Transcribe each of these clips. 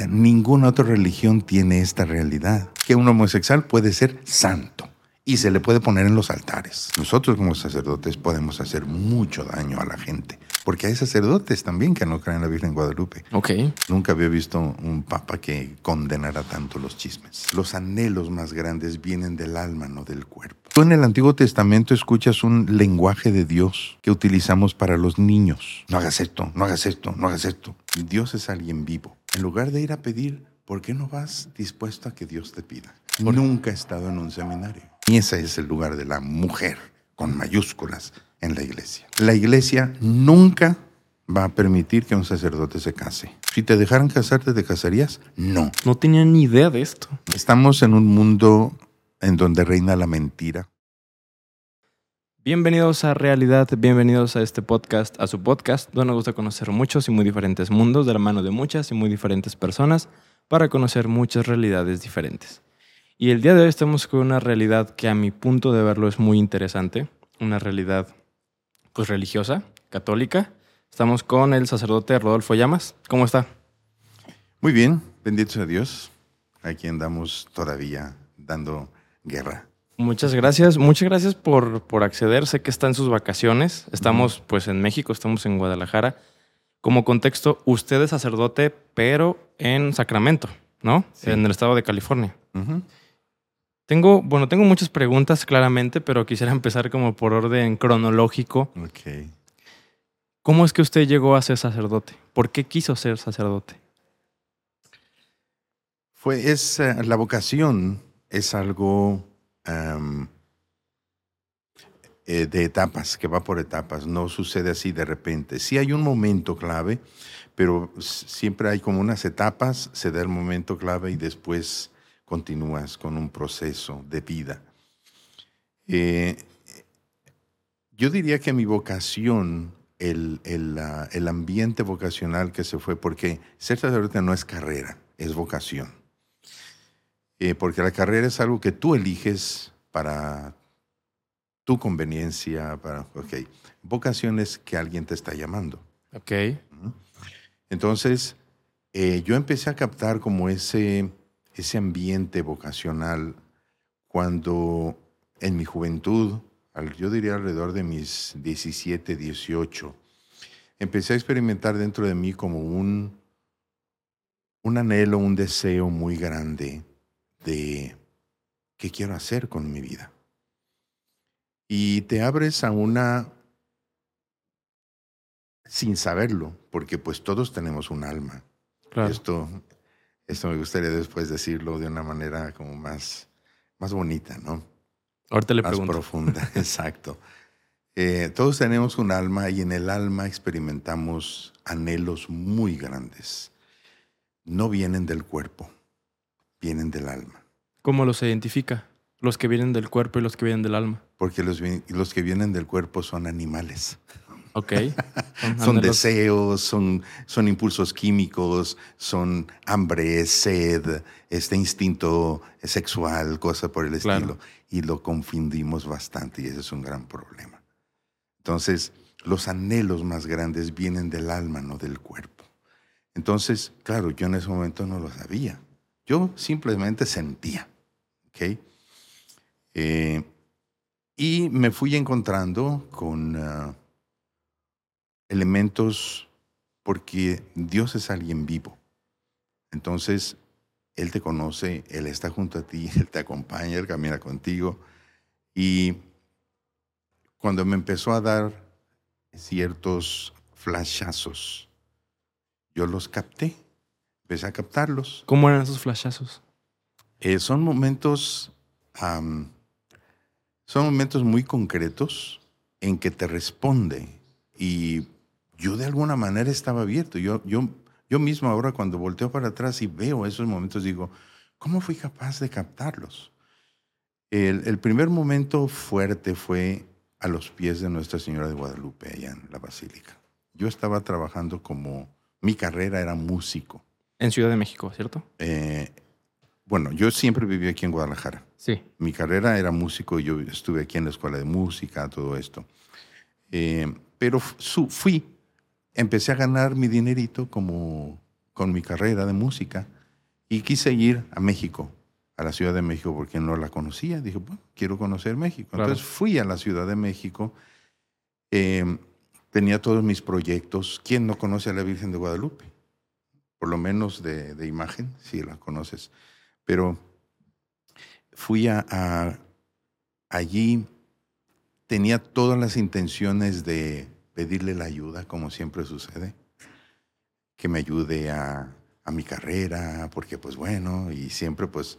sea, ninguna otra religión tiene esta realidad. Que un homosexual puede ser santo y se le puede poner en los altares. Nosotros como sacerdotes podemos hacer mucho daño a la gente. Porque hay sacerdotes también que no creen en la Virgen Guadalupe. Ok. Nunca había visto un papa que condenara tanto los chismes. Los anhelos más grandes vienen del alma, no del cuerpo. Tú en el Antiguo Testamento escuchas un lenguaje de Dios que utilizamos para los niños. No hagas esto, no hagas esto, no hagas esto. Dios es alguien vivo. En lugar de ir a pedir, ¿por qué no vas dispuesto a que Dios te pida? Nunca he estado en un seminario. Y ese es el lugar de la mujer, con mayúsculas, en la iglesia. La iglesia nunca va a permitir que un sacerdote se case. Si te dejaran casarte, ¿te casarías? No. No tenía ni idea de esto. Estamos en un mundo en donde reina la mentira. Bienvenidos a Realidad, bienvenidos a este podcast, a su podcast, donde nos gusta conocer muchos y muy diferentes mundos de la mano de muchas y muy diferentes personas para conocer muchas realidades diferentes. Y el día de hoy estamos con una realidad que a mi punto de verlo es muy interesante, una realidad pues religiosa, católica. Estamos con el sacerdote Rodolfo Llamas. ¿Cómo está? Muy bien, bendito sea Dios. Aquí andamos todavía dando guerra. Muchas gracias, muchas gracias por, por acceder. Sé que está en sus vacaciones. Estamos pues en México, estamos en Guadalajara. Como contexto, usted es sacerdote, pero en Sacramento, ¿no? Sí. En el estado de California. Tengo, bueno, tengo muchas preguntas claramente, pero quisiera empezar como por orden cronológico. Ok. ¿Cómo es que usted llegó a ser sacerdote? ¿Por qué quiso ser sacerdote? Fue, es, eh, la vocación es algo eh, de etapas, que va por etapas, no sucede así de repente. Sí hay un momento clave, pero siempre hay como unas etapas, se da el momento clave y después continúas con un proceso de vida. Eh, yo diría que mi vocación, el, el, el ambiente vocacional que se fue, porque ser sacerdote no es carrera, es vocación. Eh, porque la carrera es algo que tú eliges para tu conveniencia, para, ok. Vocación es que alguien te está llamando. Ok. Entonces, eh, yo empecé a captar como ese, ese ambiente vocacional cuando en mi juventud, yo diría alrededor de mis 17, 18, empecé a experimentar dentro de mí como un, un anhelo, un deseo muy grande de qué quiero hacer con mi vida. Y te abres a una sin saberlo, porque pues todos tenemos un alma. Claro. Esto, esto me gustaría después decirlo de una manera como más, más bonita, ¿no? Ahorita le más pregunto. profunda, exacto. Eh, todos tenemos un alma y en el alma experimentamos anhelos muy grandes. No vienen del cuerpo, vienen del alma. ¿Cómo los identifica? Los que vienen del cuerpo y los que vienen del alma. Porque los, los que vienen del cuerpo son animales. Ok. Son deseos, son, son impulsos químicos, son hambre, sed, este instinto sexual, cosas por el Claro. estilo. Y lo confundimos bastante y ese es un gran problema. Entonces, los anhelos más grandes vienen del alma, no del cuerpo. Entonces, claro, yo en ese momento no lo sabía. Yo simplemente sentía. ¿ok? Eh, y me fui encontrando con... ah, elementos porque Dios es alguien vivo. Entonces, Él te conoce, Él está junto a ti, Él te acompaña, Él camina contigo. Y cuando me empezó a dar ciertos flashazos, yo los capté, empecé a captarlos. ¿Cómo eran esos flashazos? Eh, son momentos, am, son momentos muy concretos en que te responde y yo de alguna manera estaba abierto. Yo, yo, yo mismo ahora cuando volteo para atrás y veo esos momentos digo, ¿cómo fui capaz de captarlos? El, el primer momento fuerte fue a los pies de Nuestra Señora de Guadalupe, allá en la Basílica. Yo estaba trabajando como, mi carrera era músico. En Ciudad de México, ¿cierto? Eh, bueno, yo siempre viví aquí en Guadalajara. Sí. Mi carrera era músico y yo estuve aquí en la escuela de música, todo esto. Eh, pero fui, empecé a ganar mi dinerito como, con mi carrera de música y quise ir a México, a la Ciudad de México, porque no la conocía. Dije, bueno, quiero conocer México. Claro. Entonces fui a la Ciudad de México. eh, tenía todos mis proyectos. ¿Quién no conoce a la Virgen de Guadalupe? Por lo menos de, de imagen, sí la conoces. Pero fui a- allí, tenía todas las intenciones de pedirle la ayuda, como siempre sucede, que me ayude a, a mi carrera, porque pues bueno, y siempre pues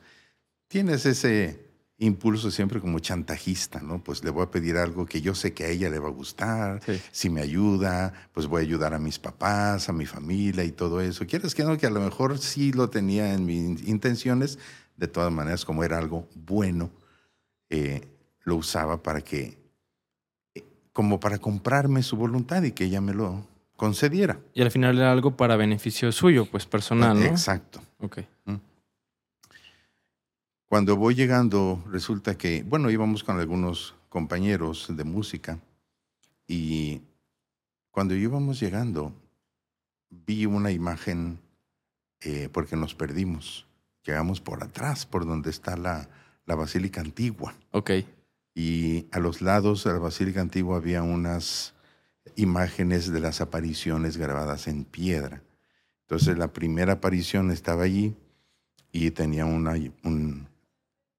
tienes ese impulso siempre como chantajista, ¿no? Pues le voy a pedir algo que yo sé que a ella le va a gustar, Sí. si me ayuda, pues voy a ayudar a mis papás, a mi familia y todo eso. Quieres que no, que a lo mejor sí lo tenía en mis intenciones, de todas maneras, como era algo bueno, eh, lo usaba para que, eh, como para comprarme su voluntad y que ella me lo concediera. Y al final era algo para beneficio suyo, pues personal, ¿no? Exacto. Ok. Cuando voy llegando, resulta que, bueno, íbamos con algunos compañeros de música y cuando íbamos llegando, vi una imagen eh, porque nos perdimos. Llegamos por atrás, por donde está la, la Basílica Antigua. Ok. Y a los lados de la Basílica Antigua había unas imágenes de las apariciones grabadas en piedra. Entonces la primera aparición estaba allí y tenía una- un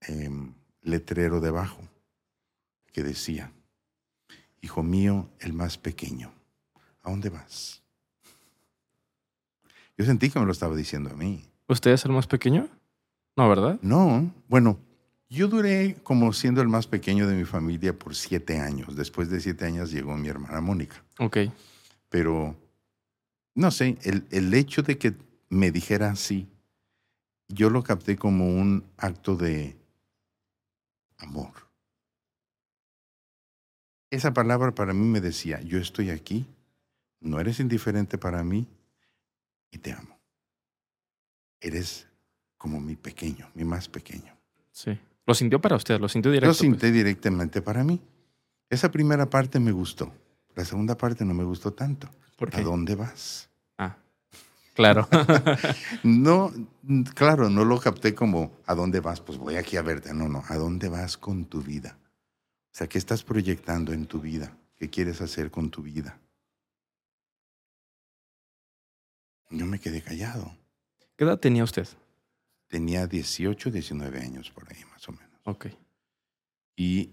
em, letrero debajo que decía, Hijo mío, el más pequeño, ¿a dónde vas? Yo sentí que me lo estaba diciendo a mí. ¿Usted es el más pequeño? No, ¿verdad? No, bueno, yo duré como siendo el más pequeño de mi familia por siete años. Después de siete años llegó mi hermana Mónica. Ok. Pero, no sé, el, el hecho de que me dijera así, yo lo capté como un acto de amor. Esa palabra para mí me decía, yo estoy aquí, no eres indiferente para mí y te amo. Eres como mi pequeño, mi más pequeño. Sí. Lo sintió para usted, lo sintió Lo directo. pues. sinté directamente para mí. Esa primera parte me gustó. La segunda parte no me gustó tanto. ¿Por ¿A qué? dónde vas? Claro. No, claro, no lo capté como ¿a dónde vas? Pues voy aquí a verte. No, no, ¿a dónde vas con tu vida? O sea, ¿qué estás proyectando en tu vida? ¿Qué quieres hacer con tu vida? Yo me quedé callado. ¿Qué edad tenía usted? Tenía 18, 19 años por ahí, más o menos. Ok. Y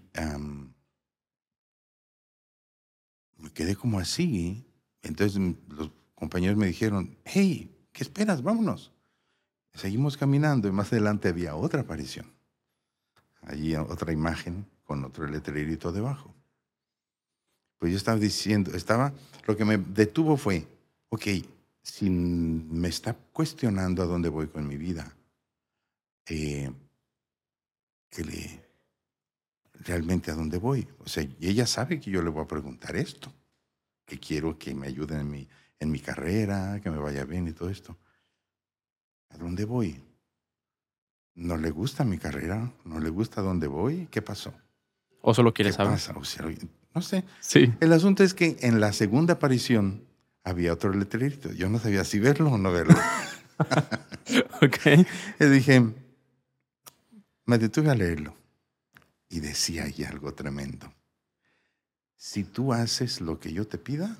me quedé como así. Entonces los compañeros me dijeron, hey, ¿qué esperas? Vámonos. Seguimos caminando y más adelante había otra aparición. Allí otra imagen con otro letrerito debajo. Pues yo estaba diciendo, estaba, lo que me detuvo fue, ok, si me está cuestionando a dónde voy con mi vida, eh, realmente a dónde voy. O sea, ella sabe que yo le voy a preguntar esto, que quiero que me ayude en mi, en mi carrera, que me vaya bien y todo esto. ¿A dónde voy? ¿No le gusta mi carrera? ¿No le gusta dónde voy? ¿Qué pasó? ¿O solo quiere ¿Qué saber? pasa? O sea, no sé. Sí. El asunto es que en la segunda aparición había otro letrerito. Yo no sabía si verlo o no verlo. Ok. Y dije, me detuve a leerlo y decía ahí algo tremendo. Si tú haces lo que yo te pida,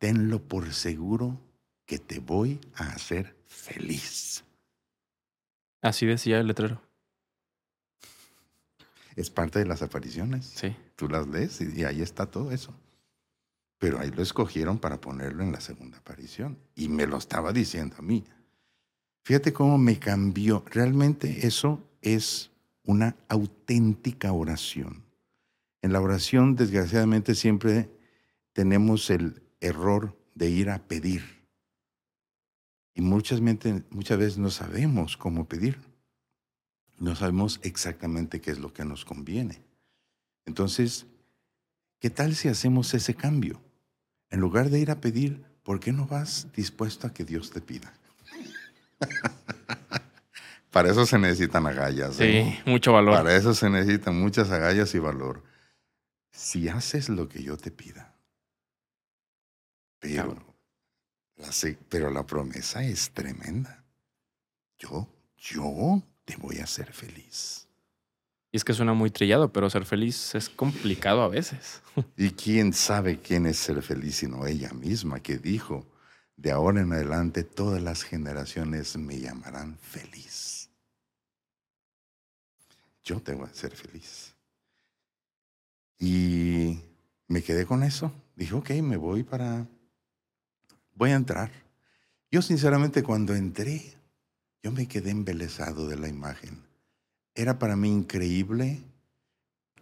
tenlo por seguro que te voy a hacer feliz. Así decía el letrero. Es parte de las apariciones. Sí. Tú las lees y, y ahí está todo eso. Pero ahí lo escogieron para ponerlo en la segunda aparición. Y me lo estaba diciendo a mí. Fíjate cómo me cambió. Realmente eso es una auténtica oración. En la oración, desgraciadamente, siempre tenemos el error de ir a pedir. Y muchas, mente- muchas veces no sabemos cómo pedir. No sabemos exactamente qué es lo que nos conviene. Entonces, ¿qué tal si hacemos ese cambio? En lugar de ir a pedir, ¿por qué no vas dispuesto a que Dios te pida? Para eso se necesitan agallas. Sí, ¿eh? mucho valor. Para eso se necesitan muchas agallas y valor. Si haces lo que yo te pida, pero La pero la promesa es tremenda. Yo, yo te voy a hacer feliz. Y es que suena muy trillado, pero ser feliz es complicado a veces. ¿Y quién sabe quién es ser feliz sino ella misma que dijo, de ahora en adelante todas las generaciones me llamarán feliz? Yo te voy a hacer feliz. Y me quedé con eso. Dije, ok, me voy para... Voy a entrar. Yo sinceramente cuando entré, yo me quedé embelesado de la imagen era para mí increíble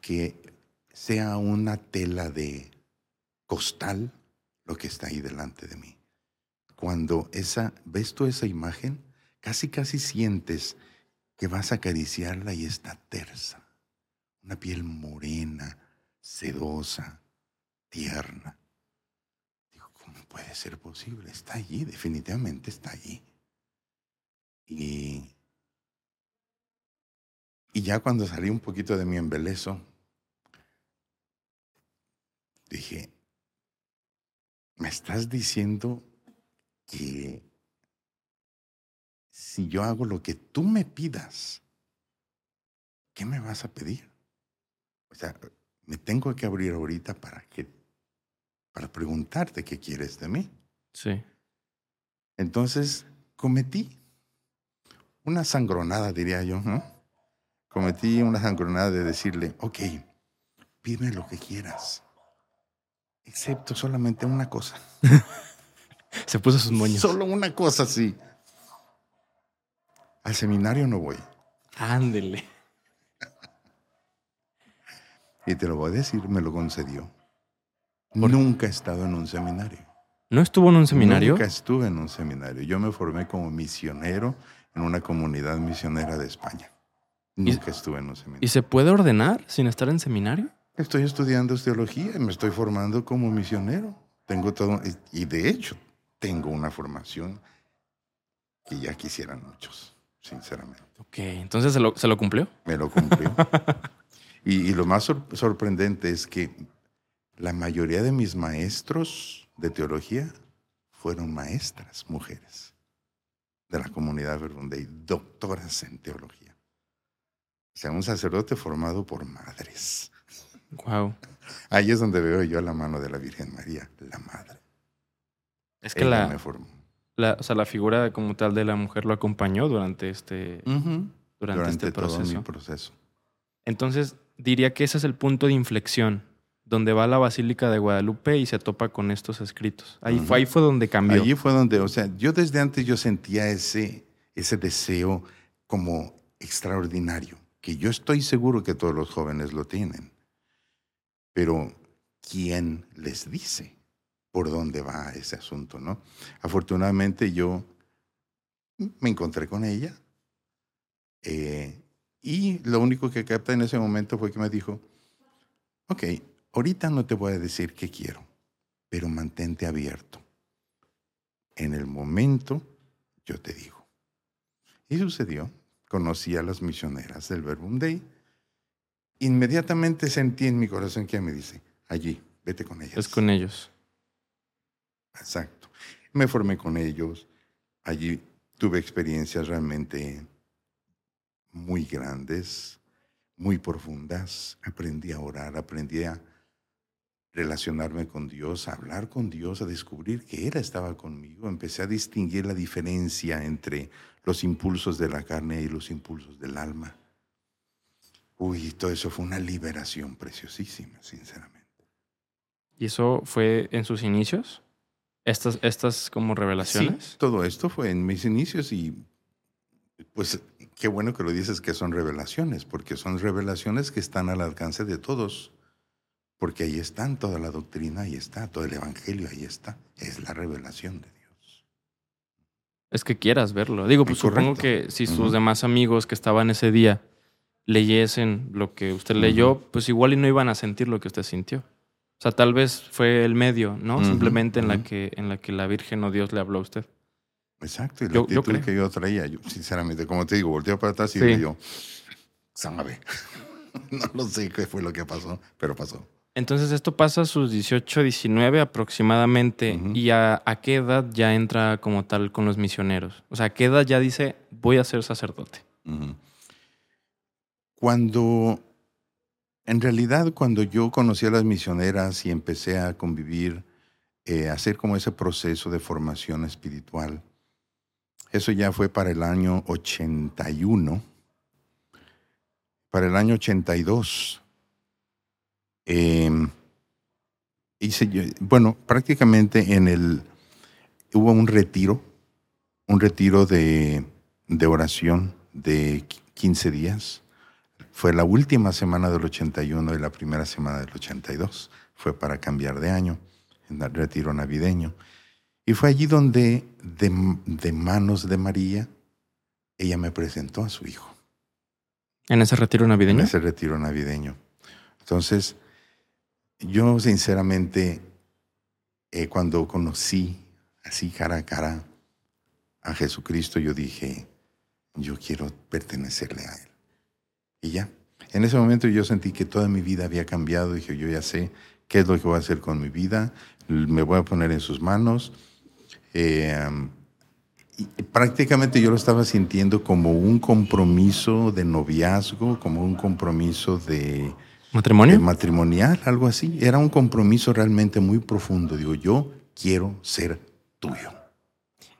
que sea una tela de costal lo que está ahí delante de mí. Cuando esa, ves tú esa imagen, casi casi sientes que vas a acariciarla y está tersa. Una piel morena, sedosa, tierna. Digo, ¿cómo puede ser posible? Está allí, definitivamente está allí. Y y ya cuando salí un poquito de mi embeleso, dije, me estás diciendo que si yo hago lo que tú me pidas, ¿qué me vas a pedir? O sea, me tengo que abrir ahorita para que para preguntarte qué quieres de mí. Sí. Entonces, cometí una sangronada, diría yo, ¿no? cometí una sangronada de decirle, ok, pídeme lo que quieras, excepto solamente una cosa. Se puso sus moños. Solo una cosa, sí. Al seminario no voy. Ándele. Y te lo voy a decir, me lo concedió. Nunca he estado en un seminario. ¿No estuvo en un seminario? Nunca estuve en un seminario. Yo me formé como misionero en una comunidad misionera de España. Nunca estuve en un seminario. ¿Y se puede ordenar sin estar en seminario? Estoy estudiando teología y me estoy formando como misionero. Tengo todo, y de hecho, tengo una formación que ya quisieran muchos, sinceramente. Ok, entonces se lo, se lo cumplió. Me lo cumplió. y, lo más sorprendente es que la mayoría de mis maestros de teología fueron maestras, mujeres, de la comunidad Verbunday, doctoras en teología sea, un sacerdote formado por madres. Wow. Ahí es donde veo yo la mano de la Virgen María, la madre. Es que la, la, o sea, la figura como tal de la mujer lo acompañó durante este, durante, este proceso. Todo mi proceso. Entonces, diría que ese es el punto de inflexión, donde va a la Basílica de Guadalupe y se topa con estos escritos. Ahí, fue, ahí fue donde cambió. Allí fue donde, o sea, yo desde antes yo sentía ese, ese deseo como extraordinario que yo estoy seguro que todos los jóvenes lo tienen. Pero, ¿quién les dice por dónde va ese asunto, no? Afortunadamente yo me encontré con ella eh, y lo único que capta en ese momento fue que me dijo, ok, ahorita no te voy a decir qué quiero, pero mantente abierto. En el momento yo te digo. Y sucedió conocí a las misioneras del Verbum Day, inmediatamente sentí en mi corazón que me dice, allí, vete con ellas. Es con ellos. Exacto. Me formé con ellos, allí tuve experiencias realmente muy grandes, muy profundas, aprendí a orar, aprendí a relacionarme con Dios, a hablar con Dios, a descubrir que Él estaba conmigo. Empecé a distinguir la diferencia entre los impulsos de la carne y los impulsos del alma. Uy, todo eso fue una liberación preciosísima, sinceramente. ¿Y eso fue en sus inicios? ¿Estas, estas como revelaciones? Sí, todo esto fue en mis inicios y pues qué bueno que lo dices que son revelaciones, porque son revelaciones que están al alcance de todos. Porque ahí está toda la doctrina, ahí está, todo el evangelio, ahí está. Es la revelación de Dios. Es que quieras verlo. Digo, pues supongo que si sus demás amigos que estaban ese día leyesen lo que usted leyó, pues igual y no iban a sentir lo que usted sintió. O sea, tal vez fue el medio, ¿no? Simplemente en la que en la que la Virgen o Dios le habló a usted. Exacto, y la yo, que yo traía, yo, sinceramente, como te digo, volteó para atrás y le yo, sabe. no lo sé qué fue lo que pasó, pero pasó. Entonces esto pasa a sus 18, 19 aproximadamente. ¿Y a, a qué edad ya entra como tal con los misioneros? O sea, ¿a qué edad ya dice voy a ser sacerdote? Cuando, en realidad, cuando yo conocí a las misioneras y empecé a convivir, eh, a hacer como ese proceso de formación espiritual, eso ya fue para el año 81. Para el año 82, eh, hice yo- bueno, prácticamente en el, hubo un retiro, un retiro de, de oración de qui- 15 días. Fue la última semana del 81 y la primera semana del 82. Fue para cambiar de año, en el retiro navideño. Y fue allí donde, de, de manos de María, ella me presentó a su hijo ¿En ese retiro navideño? en ese retiro navideño. Entonces, yo sinceramente, eh, cuando conocí así cara a cara a Jesucristo, yo dije, yo quiero pertenecerle a Él. Y ya, en ese momento yo sentí que toda mi vida había cambiado. Dije, yo ya sé qué es lo que voy a hacer con mi vida, me voy a poner en sus manos. Eh, prácticamente yo lo estaba sintiendo como un compromiso de noviazgo, como un compromiso de, ¿Matrimonio? de matrimonial, algo así. Era un compromiso realmente muy profundo. Digo, yo quiero ser tuyo.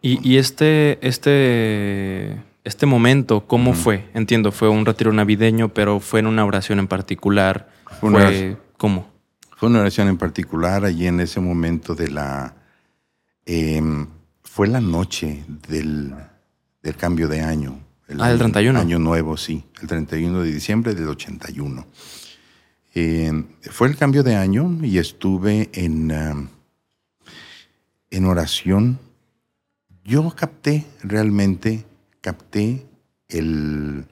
Y, y este, este, este momento, ¿cómo fue? Entiendo, fue un retiro navideño, pero fue en una oración en particular. Fue ¿Cómo? Fue una oración en particular allí en ese momento de la... em, fue la noche del, del cambio de año. El Ah, el 31. Año nuevo, sí. El 31 de diciembre del 81. Fue el cambio de año y estuve en, en oración. Yo capté, realmente capté el,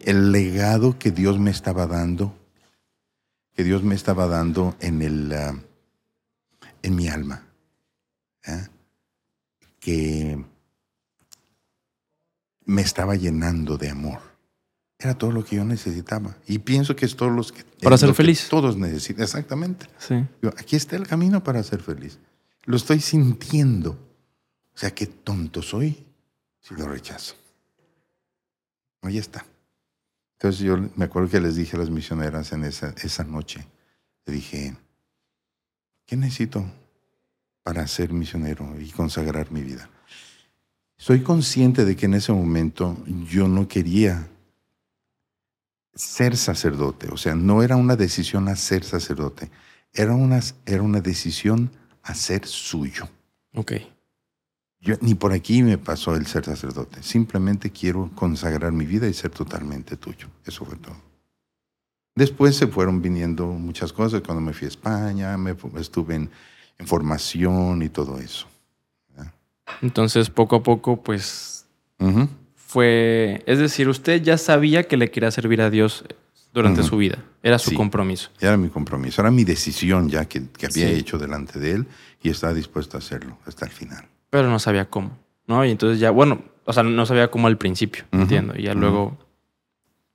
el legado que Dios me estaba dando que Dios me estaba dando en el ah, en mi alma ¿eh? que me estaba llenando de amor era todo lo que yo necesitaba. Y pienso que es todo los que Para ser feliz. todos necesitan. Exactamente. Sí. Yo, aquí está el camino para ser feliz. Lo estoy sintiendo. O sea qué tonto soy si lo rechazo. Ahí está. Entonces yo me acuerdo que les dije a las misioneras en esa, esa noche, le dije, ¿qué necesito para ser misionero y consagrar mi vida? Soy consciente de que en ese momento yo no quería ser sacerdote, o sea, no era una decisión a ser sacerdote, era una, era una decisión a ser suyo. Ok. Yo, ni por aquí me pasó el ser sacerdote. Simplemente quiero consagrar mi vida y ser totalmente tuyo. Eso fue todo. Después se fueron viniendo muchas cosas. Cuando me fui a España, me estuve en, en formación y todo eso. Entonces, poco a poco, pues, Ujú. Fue... Es decir, usted ya sabía que le quería servir a Dios durante su vida. Era su Sí. compromiso. Era mi compromiso, era mi decisión ya que, que había Sí. hecho delante de él y estaba dispuesto a hacerlo hasta el final. Pero no sabía cómo, ¿no? Y entonces ya, bueno, o sea, no sabía cómo al principio, entiendo. Y ya luego,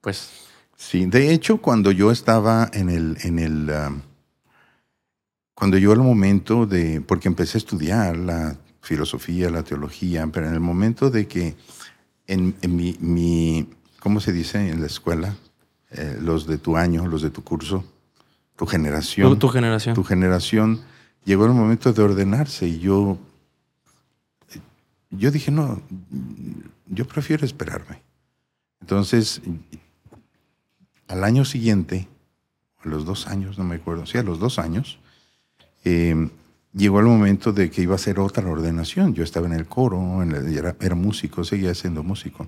pues, Sí, de hecho, cuando yo estaba en el, en el, um, cuando yo el momento de, porque empecé a estudiar la filosofía, la teología, pero en el momento de que en, en mi, mi, ¿cómo se dice en la escuela? Eh, los de tu año, los de tu curso, tu generación, tu, tu generación. tu generación, llegó el momento de ordenarse y yo, yo dije, no, yo prefiero esperarme. Entonces, al año siguiente, a los dos años, no me acuerdo, sí, a los dos años, eh, llegó el momento de que iba a hacer otra ordenación. Yo estaba en el coro, en la- era, era músico, seguía siendo músico.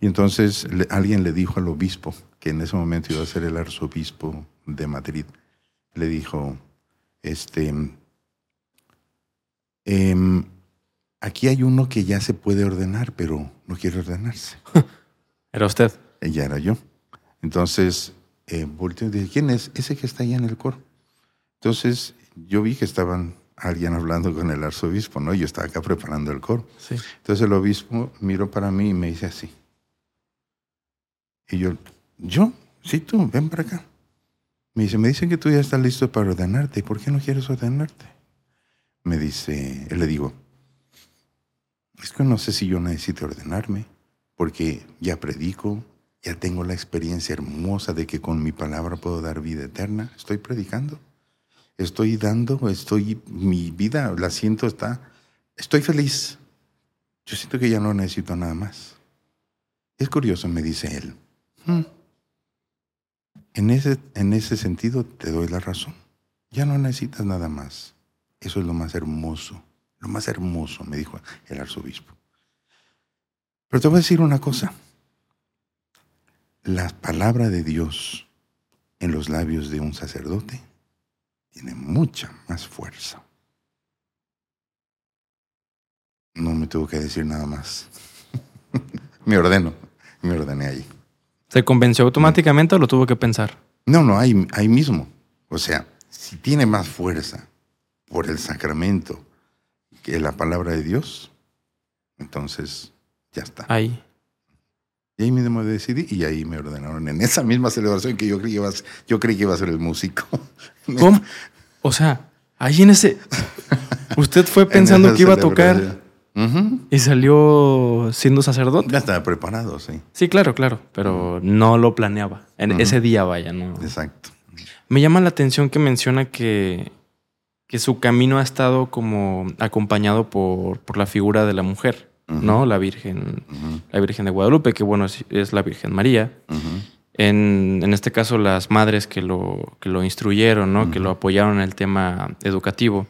Y entonces le- alguien le dijo al obispo, que en ese momento iba a ser el arzobispo de Madrid, le dijo, este, em, aquí hay uno que ya se puede ordenar, pero no quiere ordenarse. Era usted. Ella era yo. Entonces, eh, volteé y dije, ¿quién es? Ese que está allá en el coro. Entonces, yo vi que estaban alguien hablando con el arzobispo, ¿no? Yo estaba acá preparando el coro. Sí. Entonces el obispo miró para mí y me dice así. Y yo, ¿yo? Sí, tú, ven para acá. Me dice, me dicen que tú ya estás listo para ordenarte. ¿Por qué no quieres ordenarte? Me dice, le digo, es que no sé si yo necesito ordenarme, porque ya predico, ya tengo la experiencia hermosa de que con mi palabra puedo dar vida eterna. Estoy predicando, estoy dando, estoy, mi vida, la siento, está, estoy feliz. Yo siento que ya no necesito nada más. Es curioso, me dice él. Hmm. En, ese, en ese sentido te doy la razón. Ya no necesitas nada más. Eso es lo más hermoso, lo más hermoso, me dijo el arzobispo. Pero te voy a decir una cosa. La palabra de Dios en los labios de un sacerdote tiene mucha más fuerza. No me tuvo que decir nada más. me ordeno, me ordené ahí. ¿Se convenció automáticamente o lo tuvo que pensar? No, no, ahí, ahí mismo. O sea, si tiene más fuerza por el sacramento que la palabra de Dios, entonces ya está. Ahí. Y ahí mismo decidí y ahí me ordenaron en esa misma celebración que yo creí que iba a, yo creí que iba a ser el músico. ¿Cómo? O sea, ahí en ese... Usted fue pensando que iba a tocar y salió siendo sacerdote. Ya estaba preparado, sí. Sí, claro, claro, pero no lo planeaba. En ese día, vaya, ¿no? Exacto. Me llama la atención que menciona que, que su camino ha estado como acompañado por, por la figura de la mujer, ¿no? La Virgen, la Virgen de Guadalupe, que bueno, es, la Virgen María. En, en, este caso, las madres que lo, que lo instruyeron, ¿no? Que lo apoyaron en el tema educativo.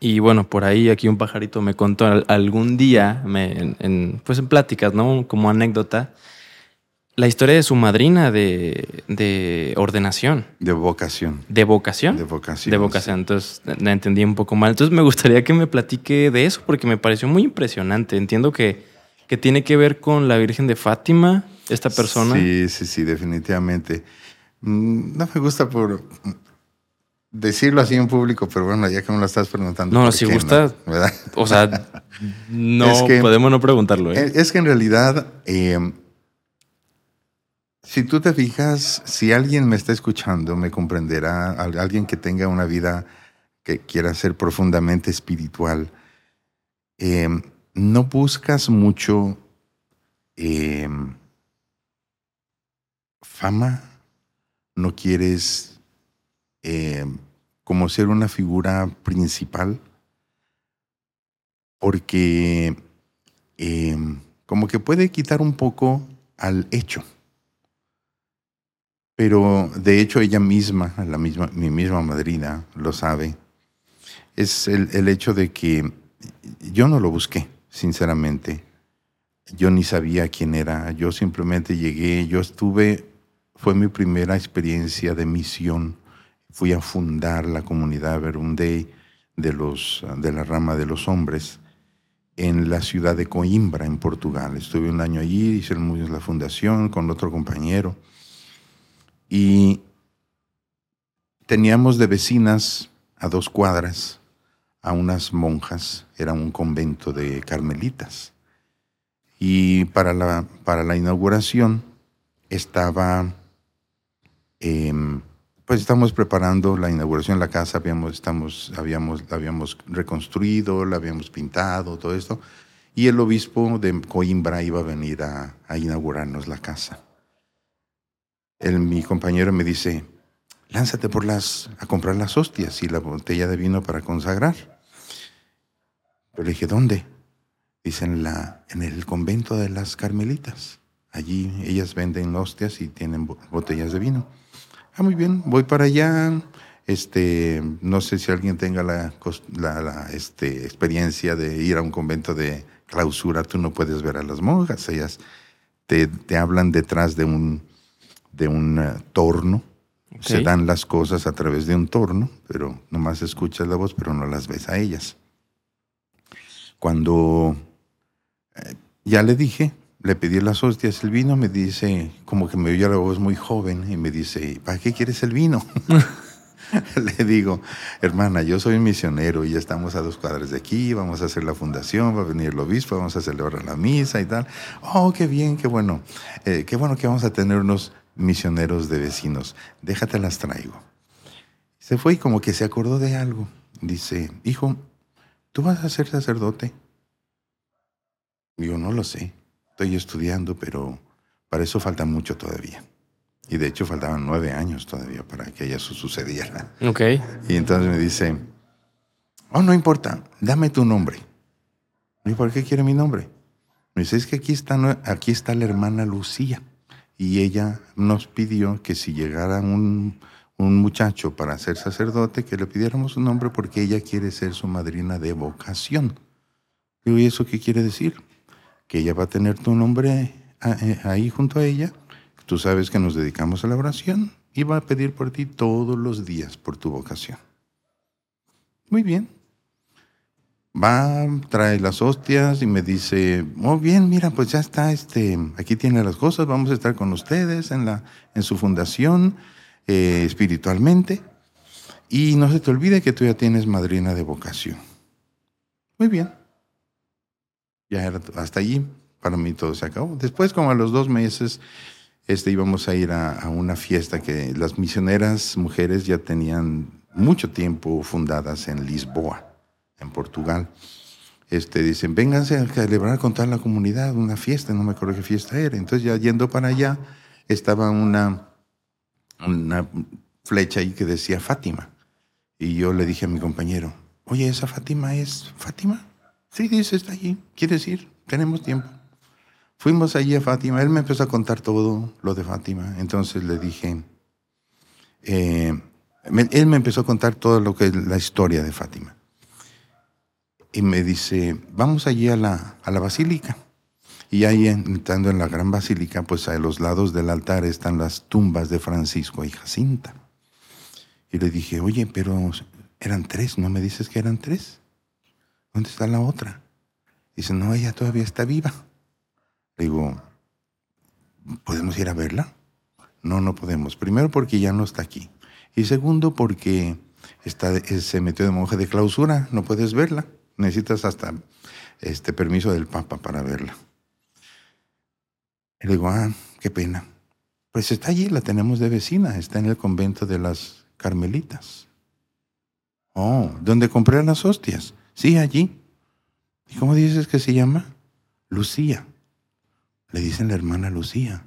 Y bueno, por ahí aquí un pajarito me contó algún día, me, en, pues en pláticas, ¿no? Como anécdota, la historia de su madrina de, de, ordenación. De vocación. ¿De vocación? De vocación. De vocación. Entonces la entendí un poco mal. Entonces me gustaría que me platique de eso porque me pareció muy impresionante. Entiendo que, que tiene que ver con la Virgen de Fátima, esta persona. Sí, sí, sí, definitivamente. Mm, no me gusta por decirlo así en público, pero bueno, ya que me lo estás preguntando. No, si gusta, o sea, no podemos no preguntarlo. ¿eh? Es que en realidad, eh, si tú te fijas, si alguien me está escuchando, me comprenderá, alguien que tenga una vida que quiera ser profundamente espiritual, eh, no buscas mucho fama, no quieres eh, como ser una figura principal, porque como que puede quitar un poco al hecho. Pero de hecho ella misma, la misma, mi misma madrina, lo sabe. Es el, el hecho de que yo no lo busqué, sinceramente. Yo ni sabía quién era. Yo simplemente llegué, yo estuve, fue mi primera experiencia de misión fui a fundar la comunidad Verundey de, los, de la rama de los hombres en la ciudad de Coimbra, en Portugal. Estuve un año allí, hice la fundación con otro compañero y teníamos de vecinas a dos cuadras a unas monjas, era un convento de carmelitas. Y para la, para la inauguración estaba... Em, pues estamos preparando la inauguración de la casa, habíamos, estamos, habíamos, habíamos reconstruido, la habíamos pintado, todo esto, y el obispo de Coimbra iba a venir a, inaugurarnos la casa. El, mi compañero me dice, lánzate por las, a comprar las hostias y la botella de vino para consagrar. Pero le dije, ¿dónde? Dice, en, la, en el convento de las Carmelitas. Allí ellas venden hostias y tienen botellas de vino. Ah, muy bien, voy para allá. Este, no sé si alguien tenga la, la, este, experiencia de ir a un convento de clausura, tú no puedes ver a las monjas, ellas te, te hablan detrás de un, de un eh, torno, se dan las cosas a través de un torno, pero nomás escuchas la voz, pero no las ves a ellas. Cuando eh, ya le dije, le pedí las hostias, el vino, me dice, como que me oye la voz muy joven, y me dice, ¿para qué quieres el vino? le digo, hermana, yo soy misionero y ya estamos a dos cuadras de aquí, vamos a hacer la fundación, va a venir el obispo, vamos a celebrar la misa y tal. Oh, qué bien, qué bueno. Eh, qué bueno que vamos a tener unos misioneros de vecinos. Déjate las traigo. Se fue y como que se acordó de algo. Dice, hijo, ¿tú vas a ser sacerdote? Digo, no lo sé. Estoy estudiando, pero para eso falta mucho todavía. Y de hecho faltaban nueve años todavía para que eso sucediera. Ok. Y entonces me dice, oh, no importa, dame tu nombre. ¿Y por qué quiere mi nombre? Me dice, es que aquí está, aquí está la hermana Lucía. Y ella nos pidió que si llegara un, un muchacho para ser sacerdote, que le pidiéramos un nombre porque ella quiere ser su madrina de vocación. ¿y eso qué quiere decir? Que ella va a tener tu nombre eh, ahí junto a ella. Tú sabes que nos dedicamos a la oración y va a pedir por ti todos los días por tu vocación. Muy bien. Va, trae las hostias y me dice, oh bien, mira, pues ya está, este, aquí tiene las cosas, vamos a estar con ustedes en, la, en su fundación eh, espiritualmente. Y no se te olvide que tú ya tienes madrina de vocación. Muy bien. Ya era hasta allí, para mí todo se acabó. Después, como a los dos meses, este, íbamos a ir a, a una fiesta que las misioneras mujeres ya tenían mucho tiempo fundadas en Lisboa en Portugal. Este, dicen, vénganse a celebrar con toda la comunidad una fiesta, no me acuerdo qué fiesta era. Entonces ya yendo para allá estaba una, una flecha ahí que decía Fátima. Y yo le dije a mi compañero, oye, ¿esa Fátima es Fátima? Sí, dice, está allí. ¿Quieres decir Tenemos tiempo. Fuimos allí a Fátima. Él me empezó a contar todo lo de Fátima. Entonces le dije, eh, él me empezó a contar todo lo que es la historia de Fátima y me dice, vamos allí a la, a la basílica. Y ahí entrando en la gran basílica, pues a los lados del altar están las tumbas de Francisco y Jacinta. Y le dije, oye, pero eran tres, ¿no me dices que eran tres? ¿Dónde está la otra? Dice, no, ella todavía está viva. Le digo, ¿podemos ir a verla? No, no podemos. Primero porque ya no está aquí. Y segundo porque está, se metió de monje de clausura, no puedes verla. Necesitas hasta este permiso del Papa para verla. Y le digo, ah, qué pena. Pues está allí, la tenemos de vecina, está en el convento de las Carmelitas. Oh, ¿dónde compré las hostias? Sí, allí. ¿Y cómo dices que se llama? Lucía. Le dicen la hermana Lucía.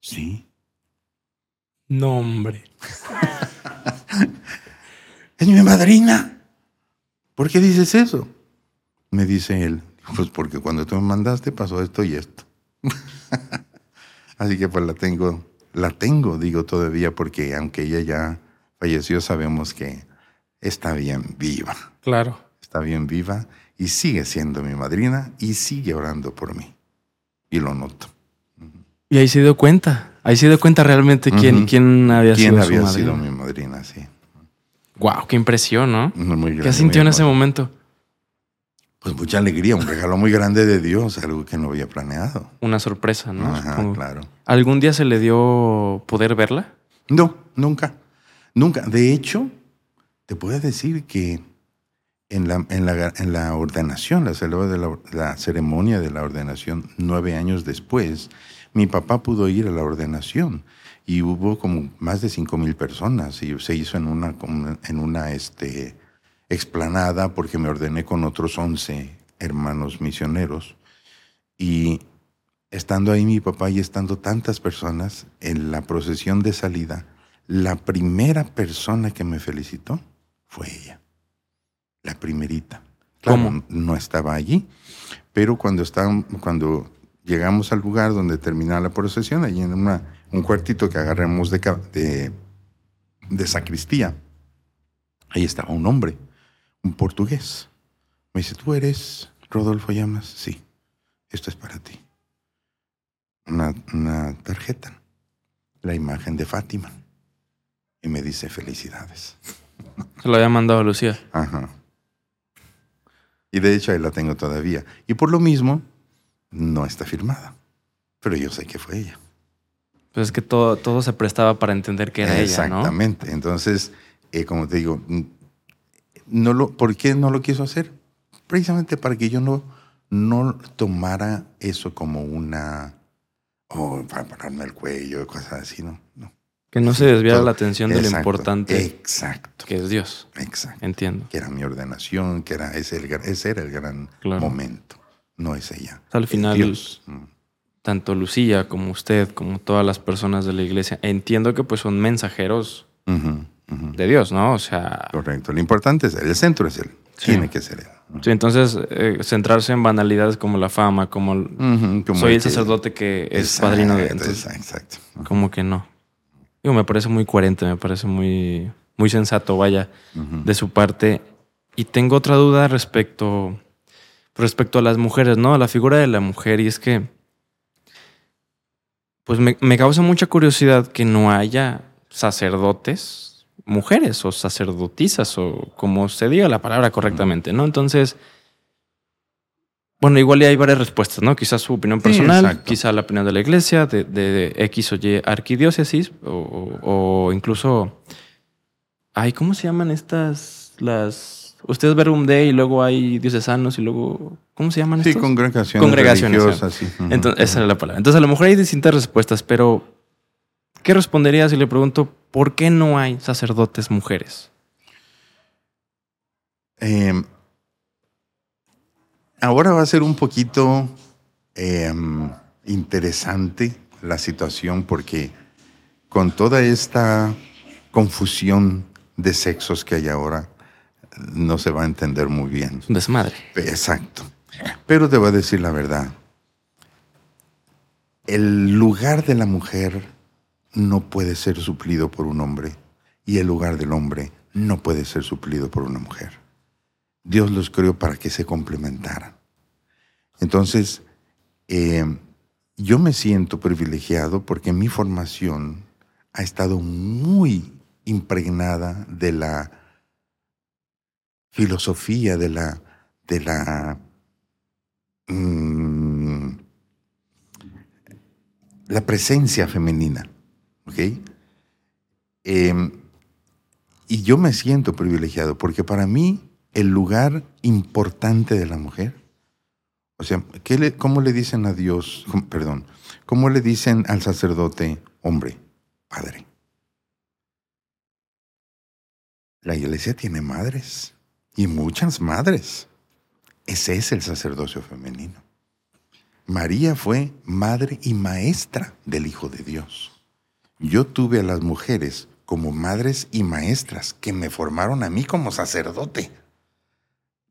Sí. No, hombre. es mi madrina. ¿Por qué dices eso? Me dice él, pues porque cuando tú me mandaste pasó esto y esto. Así que pues la tengo, la tengo, digo todavía, porque aunque ella ya falleció, sabemos que está bien viva. Claro. Está bien viva y sigue siendo mi madrina y sigue orando por mí. Y lo noto. Y ahí se dio cuenta, ahí se dio cuenta realmente quién, quién había ¿Quién sido había su sido mi madrina? Sí. Wow, qué impresión, ¿no? Muy ¿Qué grande, sintió muy en ese momento? Pues mucha alegría, un regalo muy grande de Dios, algo que no había planeado. Una sorpresa, ¿no? Ajá, Supongo. claro. ¿Algún día se le dio poder verla? No, nunca. Nunca. De hecho, te puedo decir que en la, en la, en la ordenación, la, de la, la ceremonia de la ordenación, nueve años después, mi papá pudo ir a la ordenación y hubo como más de cinco mil personas y se hizo en una, en una este, explanada porque me ordené con otros once hermanos misioneros y estando ahí mi papá y estando tantas personas en la procesión de salida, la primera persona que me felicitó fue ella. La primerita. Claro, ¿Cómo? no estaba allí, pero cuando, estábamos- cuando llegamos al lugar donde terminaba la procesión, allí en una, un cuartito que agarramos de, de, de sacristía, ahí estaba un hombre, un portugués. Me dice, ¿tú eres Rodolfo Llamas? Sí, esto es para ti una, una tarjeta, la imagen de Fátima. Y me dice felicidades. Se lo había mandado a Lucía. Ajá. Y de hecho ahí la tengo todavía. Y por lo mismo, no está firmada. Pero yo sé que fue ella. Pues es que todo, todo se prestaba para entender que era ella, ¿no? Exactamente. Entonces, eh, como te digo, mm, no lo, ¿por qué no lo quiso hacer? Precisamente para que yo no, no tomara eso como una o para pararme el cuello, cosas así, ¿no? no. Que no se desviara la atención de lo importante Exacto. que es Dios. Exacto. Entiendo. Que era mi ordenación, que era ese, el, ese era el gran Claro. momento. No es ella. Al es final, Dios. Tanto Lucía como usted, como todas las personas de la iglesia, entiendo que pues son mensajeros de Dios, ¿no? O sea, Correcto. Lo importante es él. El centro es él. Sí. Tiene que ser él. sí, entonces eh, centrarse en banalidades como la fama, como como soy el sacerdote que es Exacto, padrino de... Entonces, exacto. Como que no. Digo, me parece muy coherente, me parece muy, muy sensato, vaya, de su parte. Y tengo otra duda respecto, respecto a las mujeres, ¿no? A la figura de la mujer. Y es que, pues me, me causa mucha curiosidad que no haya sacerdotes mujeres o sacerdotisas o como se diga la palabra correctamente, ¿no? Entonces, bueno, igual hay varias respuestas, ¿no? Quizás su opinión Sí, personal, exacto. quizá la opinión de la iglesia, de, X o Y arquidiócesis, o, o- o incluso, ay, ¿cómo se llaman estas, las... Ustedes Verbum Dei y luego hay diocesanos y luego, ¿cómo se llaman Sí, estos? congregaciones, Congregaciones, religiosas. sí. Entonces, esa es la palabra. Entonces, a lo mejor hay distintas respuestas, pero ¿qué respondería si le pregunto por qué no hay sacerdotes mujeres? Eh, ahora va a ser un poquito eh, interesante la situación porque con toda esta confusión de sexos que hay ahora, no se va a entender muy bien. Es un desmadre. Exacto. Pero te voy a decir la verdad. El lugar de la mujer no puede ser suplido por un hombre y el lugar del hombre no puede ser suplido por una mujer. Dios los creó para que se complementaran. Entonces, eh, yo me siento privilegiado porque mi formación ha estado muy impregnada de la filosofía, de la, de la, mm, la presencia femenina, ¿ok? Em, y yo me siento privilegiado porque para mí el lugar importante de la mujer, o sea, ¿qué le- ¿cómo le dicen a Dios, perdón, cómo le dicen al sacerdote hombre, padre? La iglesia tiene madres y muchas madres. Ese es el sacerdocio femenino. María fue madre y maestra del Hijo de Dios. Yo tuve a las mujeres como madres y maestras que me formaron a mí como sacerdote.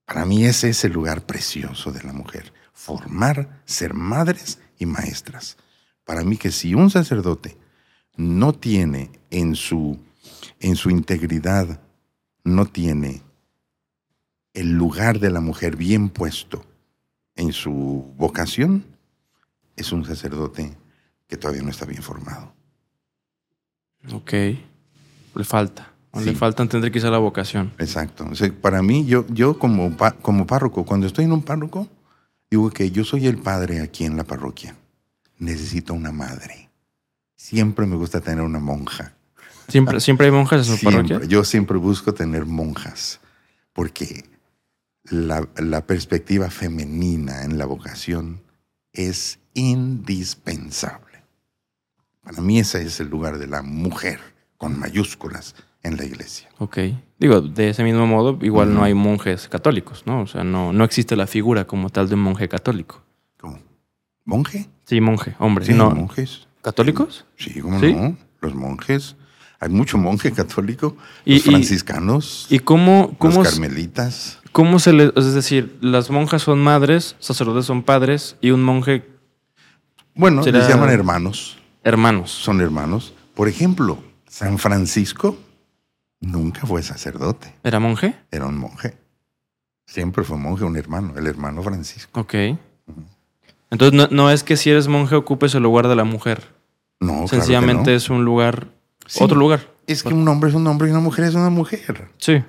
Para mí ese es el lugar precioso de la mujer. Formar, ser madres y maestras. Para mí que si un sacerdote no tiene en su, en su integridad, no tiene el lugar de la mujer bien puesto en su vocación, es un sacerdote que todavía no está bien formado. Ok. Le falta. O Le Sí. falta entender quizá la vocación. Exacto. O sea, para mí, yo, yo como, como párroco, cuando estoy en un párroco, digo que yo soy el padre aquí en la parroquia. Necesito una madre. Siempre me gusta tener una monja. Siempre, siempre hay monjas en su Siempre. parroquia. Yo siempre busco tener monjas, porque la, la perspectiva femenina en la vocación es indispensable. Para mí ese es el lugar de la mujer, con mayúsculas, en la iglesia. Ok. Digo, de ese mismo modo, igual no hay monjes católicos, ¿no? O sea, no, no existe la figura como tal de un monje católico. ¿Cómo? ¿Monje? Sí, monje, hombre. Sí, no. monjes. ¿Católicos? Sí, ¿cómo ¿Sí? no? Los monjes. Hay mucho monje católico. Los y- franciscanos. ¿Y cómo, cómo, los carmelitas. Cómo se le... Es decir, las monjas son madres, sacerdotes son padres y un monje Bueno, será- les llaman hermanos. hermanos. Son hermanos. Por ejemplo, San Francisco nunca fue sacerdote. ¿Era monje? Era un monje. Siempre fue monje, un hermano, el hermano Francisco. Ok. Entonces, no, no es que si eres monje ocupes el lugar de la mujer. No, claro que Sencillamente no. es un lugar, Sí. otro lugar. Es que un hombre es un hombre y una mujer es una mujer. Sí.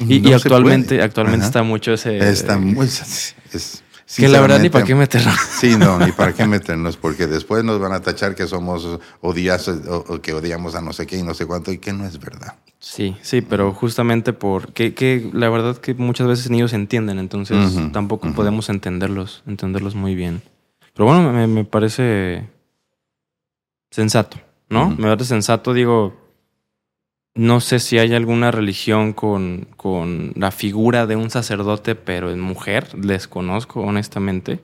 Y, No y se actualmente, actualmente Ajá. está mucho ese... Está muy. Es, es- que la verdad ni para qué meterlo. Sí, no, ni para qué meternos, porque después nos van a tachar que somos odias o, o que odiamos a no sé qué y no sé cuánto, y que no es verdad. Sí, sí, pero justamente por que, que la verdad que muchas veces ni ellos entienden, entonces tampoco podemos entenderlos, entenderlos muy bien. Pero bueno, me, me parece sensato, ¿no? Me parece sensato, digo, no sé si hay alguna religión con, con la figura de un sacerdote, pero en mujer, desconozco honestamente.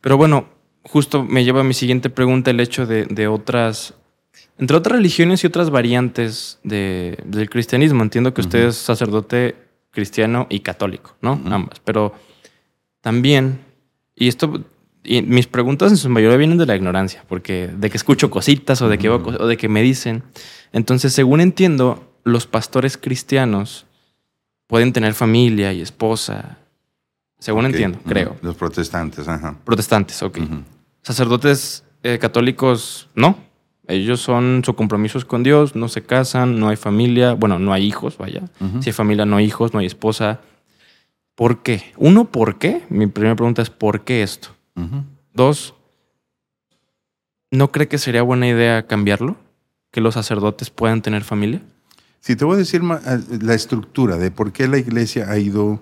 Pero bueno, justo me lleva a mi siguiente pregunta el hecho de, de otras, entre otras religiones y otras variantes de- del cristianismo. Entiendo que usted es sacerdote cristiano y católico, ¿no? Ambas, pero también, y esto, y mis preguntas en su mayoría vienen de la ignorancia, porque de que escucho cositas o de que, o de que me dicen. Entonces, según entiendo, los pastores cristianos pueden tener familia y esposa. Según entiendo, creo. Los protestantes, ajá. Protestantes, ok. Sacerdotes eh, católicos, no. Ellos son, su compromiso es con Dios, no se casan, no hay familia, bueno, no hay hijos, vaya. Si hay familia, no hay hijos, no hay esposa. ¿Por qué? Uno, ¿por qué? Mi primera pregunta es ¿por qué esto? Dos, ¿no cree que sería buena idea cambiarlo? ¿Que los sacerdotes puedan tener familia? Si te voy a decir eh, la estructura de por qué la iglesia ha ido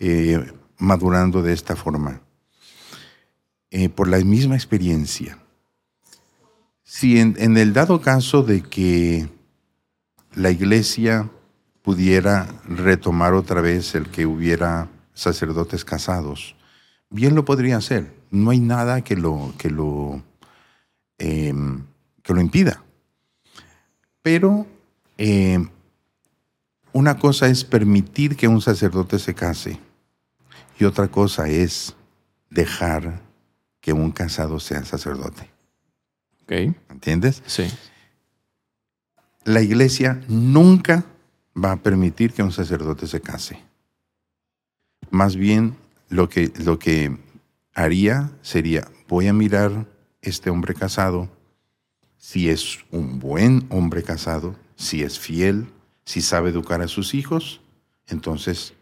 eh, madurando de esta forma. Eh, por la misma experiencia. Si en, en el dado caso de que la iglesia pudiera retomar otra vez el que hubiera sacerdotes casados, bien lo podría hacer. No hay nada que lo, que lo, em, que lo impida. Pero eh, una cosa es permitir que un sacerdote se case y otra cosa es dejar que un casado sea sacerdote. Ok, ¿Entiendes? sí. La iglesia nunca va a permitir que un sacerdote se case. Más bien lo que, lo que haría sería, voy a mirar este hombre casado, si es un buen hombre casado, si es fiel, si sabe educar a sus hijos, entonces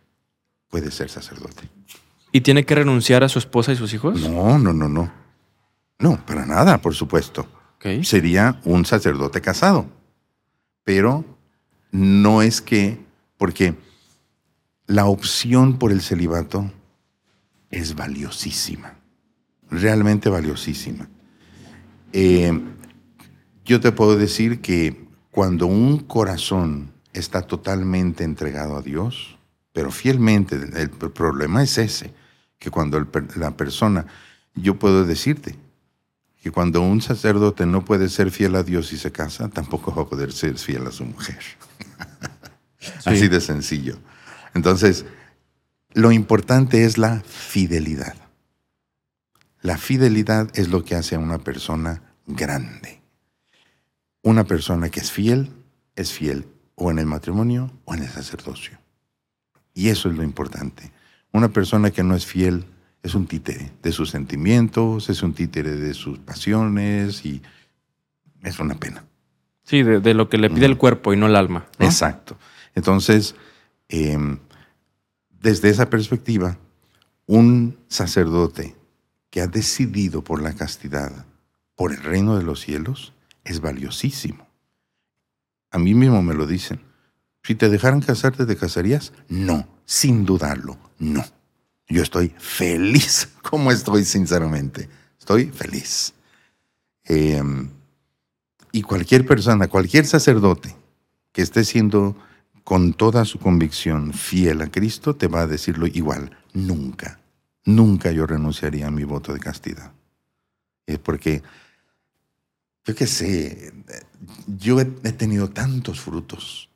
puede ser sacerdote. ¿Y tiene que renunciar a su esposa y sus hijos? No, no, no, no. No, para nada, por supuesto. Sería un sacerdote casado. Pero no es que, porque la opción por el celibato es valiosísima, realmente valiosísima. Eh, yo te puedo decir que cuando un corazón está totalmente entregado a Dios, pero fielmente, el, problema es ese, que cuando el la persona, yo puedo decirte que cuando un sacerdote no puede ser fiel a Dios y se casa, tampoco va a poder ser fiel a su mujer. Así de sencillo. Entonces, lo importante es la fidelidad. La fidelidad es lo que hace a una persona grande. Una persona que es fiel, es fiel o en el matrimonio o en el sacerdocio. Y eso es lo importante. Una persona que no es fiel es un títere de sus sentimientos, es un títere de sus pasiones y es una pena. Sí, de, de lo que le pide el cuerpo y no el alma. ¿no? Exacto. Entonces, eh, desde esa perspectiva, un sacerdote que ha decidido por la castidad, por el reino de los cielos, es valiosísimo. A mí mismo me lo dicen. Si te dejaran casarte, ¿te casarías? No, sin dudarlo, no. Yo estoy feliz como estoy, sinceramente. Estoy feliz. Eh, y cualquier persona, cualquier sacerdote que esté siendo con toda su convicción fiel a Cristo, te va a decirlo igual. Nunca, nunca yo renunciaría a mi voto de castidad. Es porque, yo qué sé, yo he, tenido tantos frutos,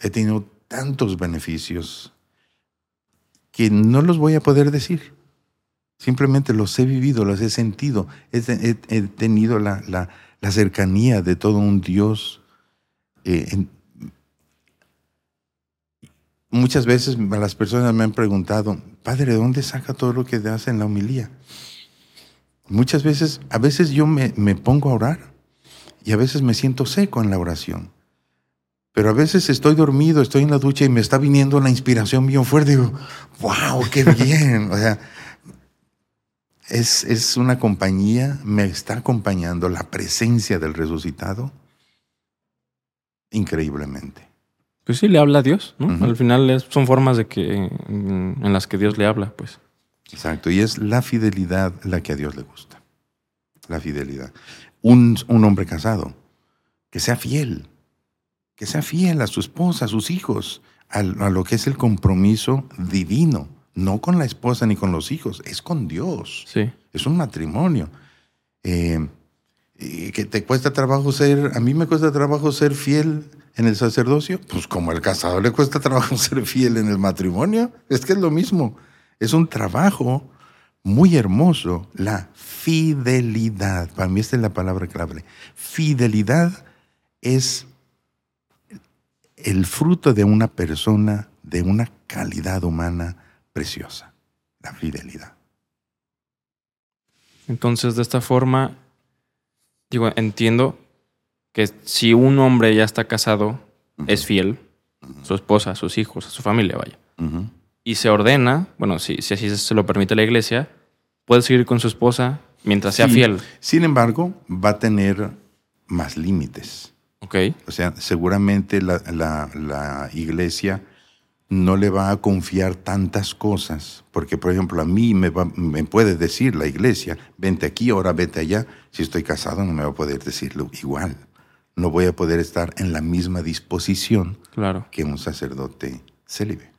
he tenido tantos beneficios que no los voy a poder decir. Simplemente los he vivido, los he sentido, he, tenido la cercanía de todo un Dios. eh, en- muchas veces las personas me han preguntado, Padre, ¿de dónde saca todo lo que hace en la homilía? Muchas veces, a veces yo me, me pongo a orar y a veces me siento seco en la oración. Pero a veces estoy dormido, estoy en la ducha y me está viniendo la inspiración bien fuerte. Digo, wow, qué bien. O sea, es, es una compañía, me está acompañando la presencia del resucitado increíblemente. Pues sí, le habla a Dios, ¿no? Al final son formas de que mm, en las que Dios le habla, pues. Exacto, y es la fidelidad la que a Dios le gusta. La fidelidad. Un, un hombre casado, que sea fiel, que sea fiel a su esposa, a sus hijos, a, a lo que es el compromiso divino, no con la esposa ni con los hijos, es con Dios. Sí. Es un matrimonio. Eh, que te cuesta trabajo ser, a mí me cuesta trabajo ser fiel en el sacerdocio, pues como al casado le cuesta trabajo ser fiel en el matrimonio, es que es lo mismo, es un trabajo muy hermoso, la fidelidad, para mí esta es la palabra clave, fidelidad es el fruto de una persona de una calidad humana preciosa, la fidelidad. Entonces, de esta forma, digo, entiendo que si un hombre ya está casado, es fiel, a su esposa, a sus hijos, a su familia, vaya, y se ordena, bueno, si, si así se lo permite la iglesia, puede seguir con su esposa mientras sea Sí. fiel. Sin embargo, va a tener más límites. Ok. O sea, seguramente la, la- la iglesia no le va a confiar tantas cosas, porque por ejemplo a mí me, va- me puede decir la iglesia, vente aquí, ahora vete allá. Si estoy casado no me va a poder decirlo igual. No voy a poder estar en la misma disposición Claro. que un sacerdote célibe.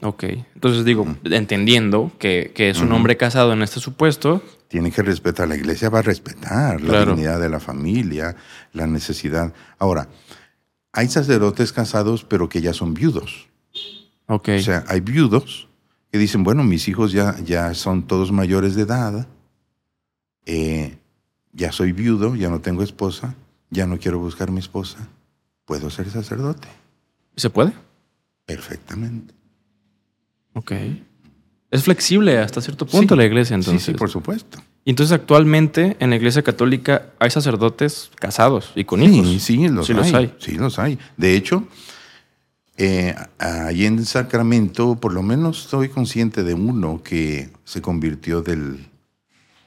Ok. Entonces digo, entendiendo que, que es un hombre casado en este supuesto, Tiene que respetar, la iglesia va a respetar la dignidad de la familia, la necesidad. Ahora, hay sacerdotes casados pero que ya son viudos. ok. O sea, hay viudos que dicen, bueno, mis hijos ya, ya son todos mayores de edad, eh, ya soy viudo, ya no tengo esposa, ya no quiero buscar mi esposa, puedo ser sacerdote. ¿Se puede? Perfectamente. Ok. Es flexible hasta cierto punto Sí. la iglesia, entonces. Sí, sí, por supuesto. Y entonces actualmente en la iglesia católica hay sacerdotes casados y con Sí, hijos. sí, los, Sí hay, los hay. Sí, los hay. De hecho, eh, ahí en Sacramento, por lo menos estoy consciente de uno que se convirtió del,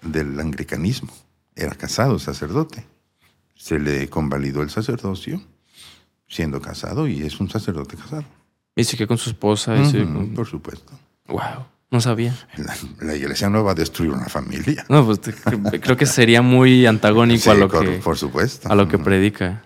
del anglicanismo. Era casado, sacerdote. Se le convalidó el sacerdocio siendo casado y es un sacerdote casado. Y sigue con su esposa. y con- Por supuesto. Wow. No sabía. La, la iglesia no va a destruir una familia. No, pues creo que sería muy antagónico a lo por, que por supuesto. a lo que predica.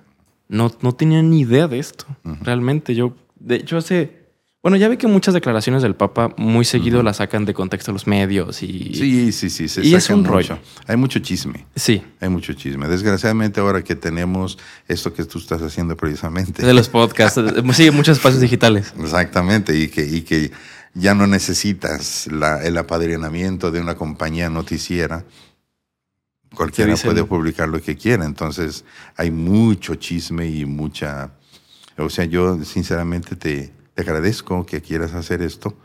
No, no tenía ni idea de esto. Realmente yo, de hecho, hace... Bueno, ya ve que muchas declaraciones del Papa muy seguido las sacan de contexto los medios y... Sí, sí, sí. Se Y es un mucho. rollo. Hay mucho chisme. Sí, Hay mucho chisme. Desgraciadamente ahora que tenemos esto que tú estás haciendo precisamente. de los podcasts. sí, muchos espacios digitales. Exactamente, y que, y que ya no necesitas la- el apadrinamiento de una compañía noticiera. Cualquiera puede publicar lo que quiera. Entonces hay mucho chisme y mucha... O sea, yo sinceramente te, te agradezco que quieras hacer esto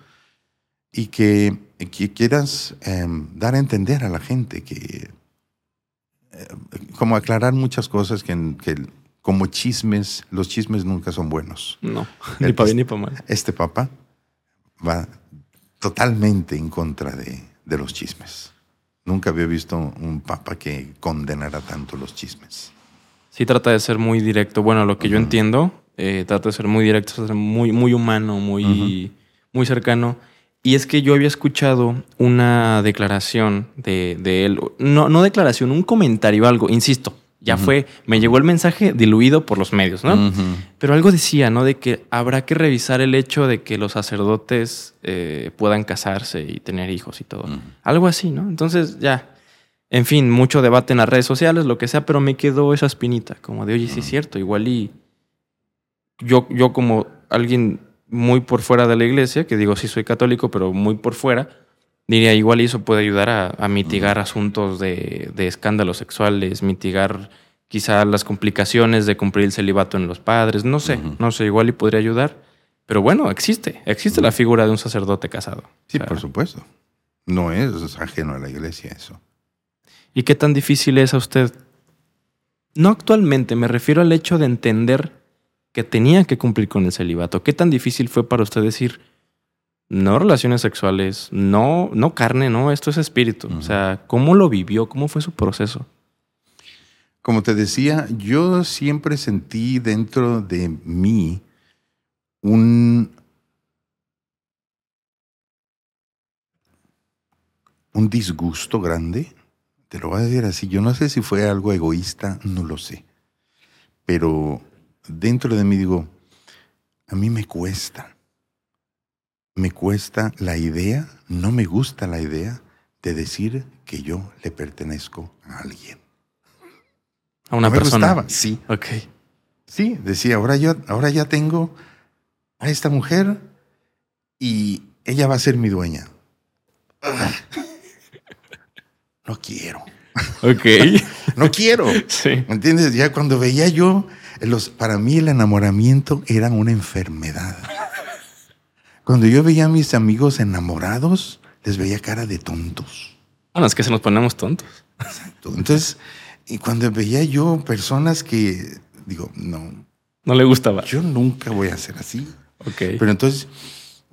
y que, que quieras em, dar a entender a la gente que... eh, como aclarar muchas cosas que, que como chismes, los chismes nunca son buenos No, ni para bien ni para mal. este papa va totalmente en contra de, de los chismes. Nunca había visto un papa que condenara tanto los chismes. Sí trata de ser muy directo. Bueno, lo que yo entiendo, eh, trata de ser muy directo, ser muy, muy humano, muy, muy cercano. Y es que yo había escuchado una declaración de, de él. No, no declaración, un comentario, algo, insisto. Ya fue, me llegó el mensaje diluido por los medios, ¿no? Pero algo decía, ¿no? De que habrá que revisar el hecho de que los sacerdotes eh, puedan casarse y tener hijos y todo. Algo así, ¿no? Entonces ya, en fin, mucho debate en las redes sociales, lo que sea, pero me quedó esa espinita, como de, oye, sí es cierto, igual y yo, yo como alguien muy por fuera de la iglesia, que digo, sí soy católico, pero muy por fuera, diría, igual y eso puede ayudar a, a mitigar asuntos de, de escándalos sexuales, mitigar quizá las complicaciones de cumplir el celibato en los padres, no sé, no sé, igual y podría ayudar. Pero bueno, existe, existe la figura de un sacerdote casado. Sí, O sea, por supuesto. No es ajeno a la iglesia eso. ¿Y qué tan difícil es a usted? No actualmente, me refiero al hecho de entender que tenía que cumplir con el celibato. ¿Qué tan difícil fue para usted decir, no relaciones sexuales, no, no carne, no, esto es espíritu? O sea, ¿cómo lo vivió? ¿Cómo fue su proceso? Como te decía, yo siempre sentí dentro de mí un, un disgusto grande te lo voy a decir así, yo no sé si fue algo egoísta, no lo sé, pero dentro de mí digo, a mí me cuesta, me cuesta la idea, no me gusta la idea de decir que yo le pertenezco a alguien. A una No me persona. gustaba, sí. Ok. Sí, decía, ahora yo, ahora ya tengo a esta mujer y ella va a ser mi dueña. No quiero, Ok. no quiero. sí. ¿Me entiendes? Ya cuando veía yo, los, para mí el enamoramiento era una enfermedad. Cuando yo veía a mis amigos enamorados, les veía cara de tontos. Bueno, es que se nos ponemos tontos. Entonces, y cuando veía yo personas que, digo, no, No le gustaba. yo nunca voy a ser así. Ok. Pero entonces,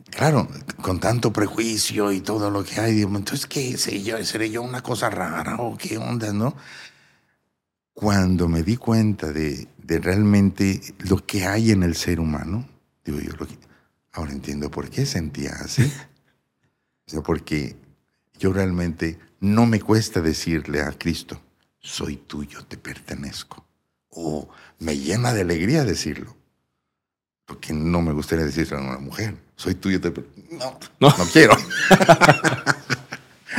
claro, con tanto prejuicio y todo lo que hay, digo, entonces, ¿qué sé yo? ¿Seré yo una cosa rara o qué onda, no? Cuando me di cuenta de, de realmente lo que hay en el ser humano, digo yo, lo que- ahora entiendo por qué sentía así. O sea, porque yo realmente no me cuesta decirle a Cristo, soy tuyo, te pertenezco. O me llena de alegría decirlo. Porque no me gustaría decirlo a una mujer. Soy tuyo, te per- no, No. no, quiero.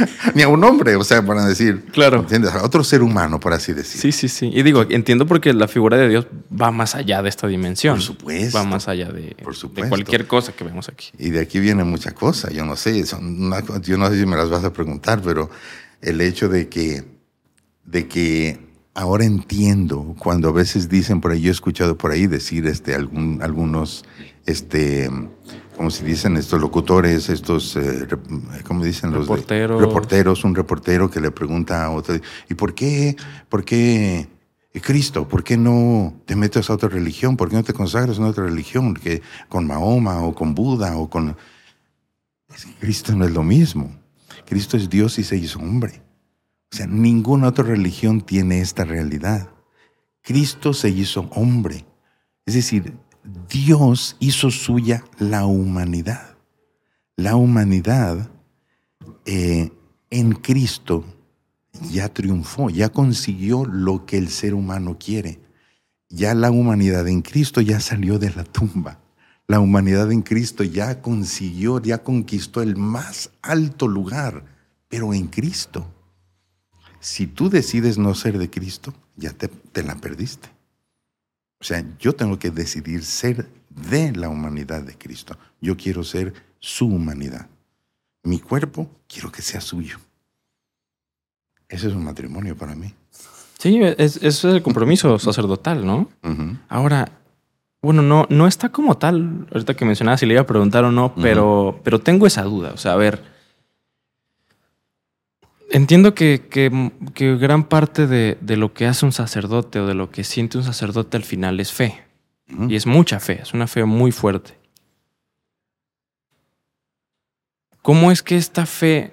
Ni a un hombre, o sea, para decir, Claro. ¿entiendes? A otro ser humano, por así decir. Sí, sí, sí. Y digo, entiendo porque la figura de Dios va más allá de esta dimensión. Por supuesto. Va más allá de, Por de supuesto. cualquier cosa que vemos aquí. Y de aquí viene mucha cosa. Yo no sé, son una- yo no sé si me las vas a preguntar, pero el hecho de que, de que ahora entiendo cuando a veces dicen por ahí, yo he escuchado por ahí decir este, algún, algunos, este, como se dicen estos locutores, estos, eh, rep- ¿cómo dicen los de- Reporteros. reporteros, un reportero que le pregunta a otro, ¿y por qué, por qué eh, Cristo, por qué no te metes a otra religión? ¿Por qué no te consagras a otra religión? Que con Mahoma o con Buda o con... Es que Cristo no es lo mismo. Cristo es Dios y se hizo hombre. O sea, ninguna otra religión tiene esta realidad. Cristo se hizo hombre. Es decir, Dios hizo suya la humanidad. La humanidad eh, en Cristo ya triunfó, ya consiguió lo que el ser humano quiere. Ya la humanidad en Cristo ya salió de la tumba. La humanidad en Cristo ya consiguió, ya conquistó el más alto lugar, pero en Cristo. Si tú decides no ser de Cristo, ya te, te la perdiste. O sea, yo tengo que decidir ser de la humanidad de Cristo. Yo quiero ser su humanidad. Mi cuerpo quiero que sea suyo. Ese es un matrimonio para mí. Sí, es, es el compromiso sacerdotal, ¿no? Ahora, bueno, no, no está como tal, ahorita que mencionabas si le iba a preguntar o no, pero, pero tengo esa duda. O sea, a ver, entiendo que, que- que gran parte de, de lo que hace un sacerdote o de lo que siente un sacerdote al final es fe. Y es mucha fe, es una fe muy fuerte. ¿Cómo es que esta fe,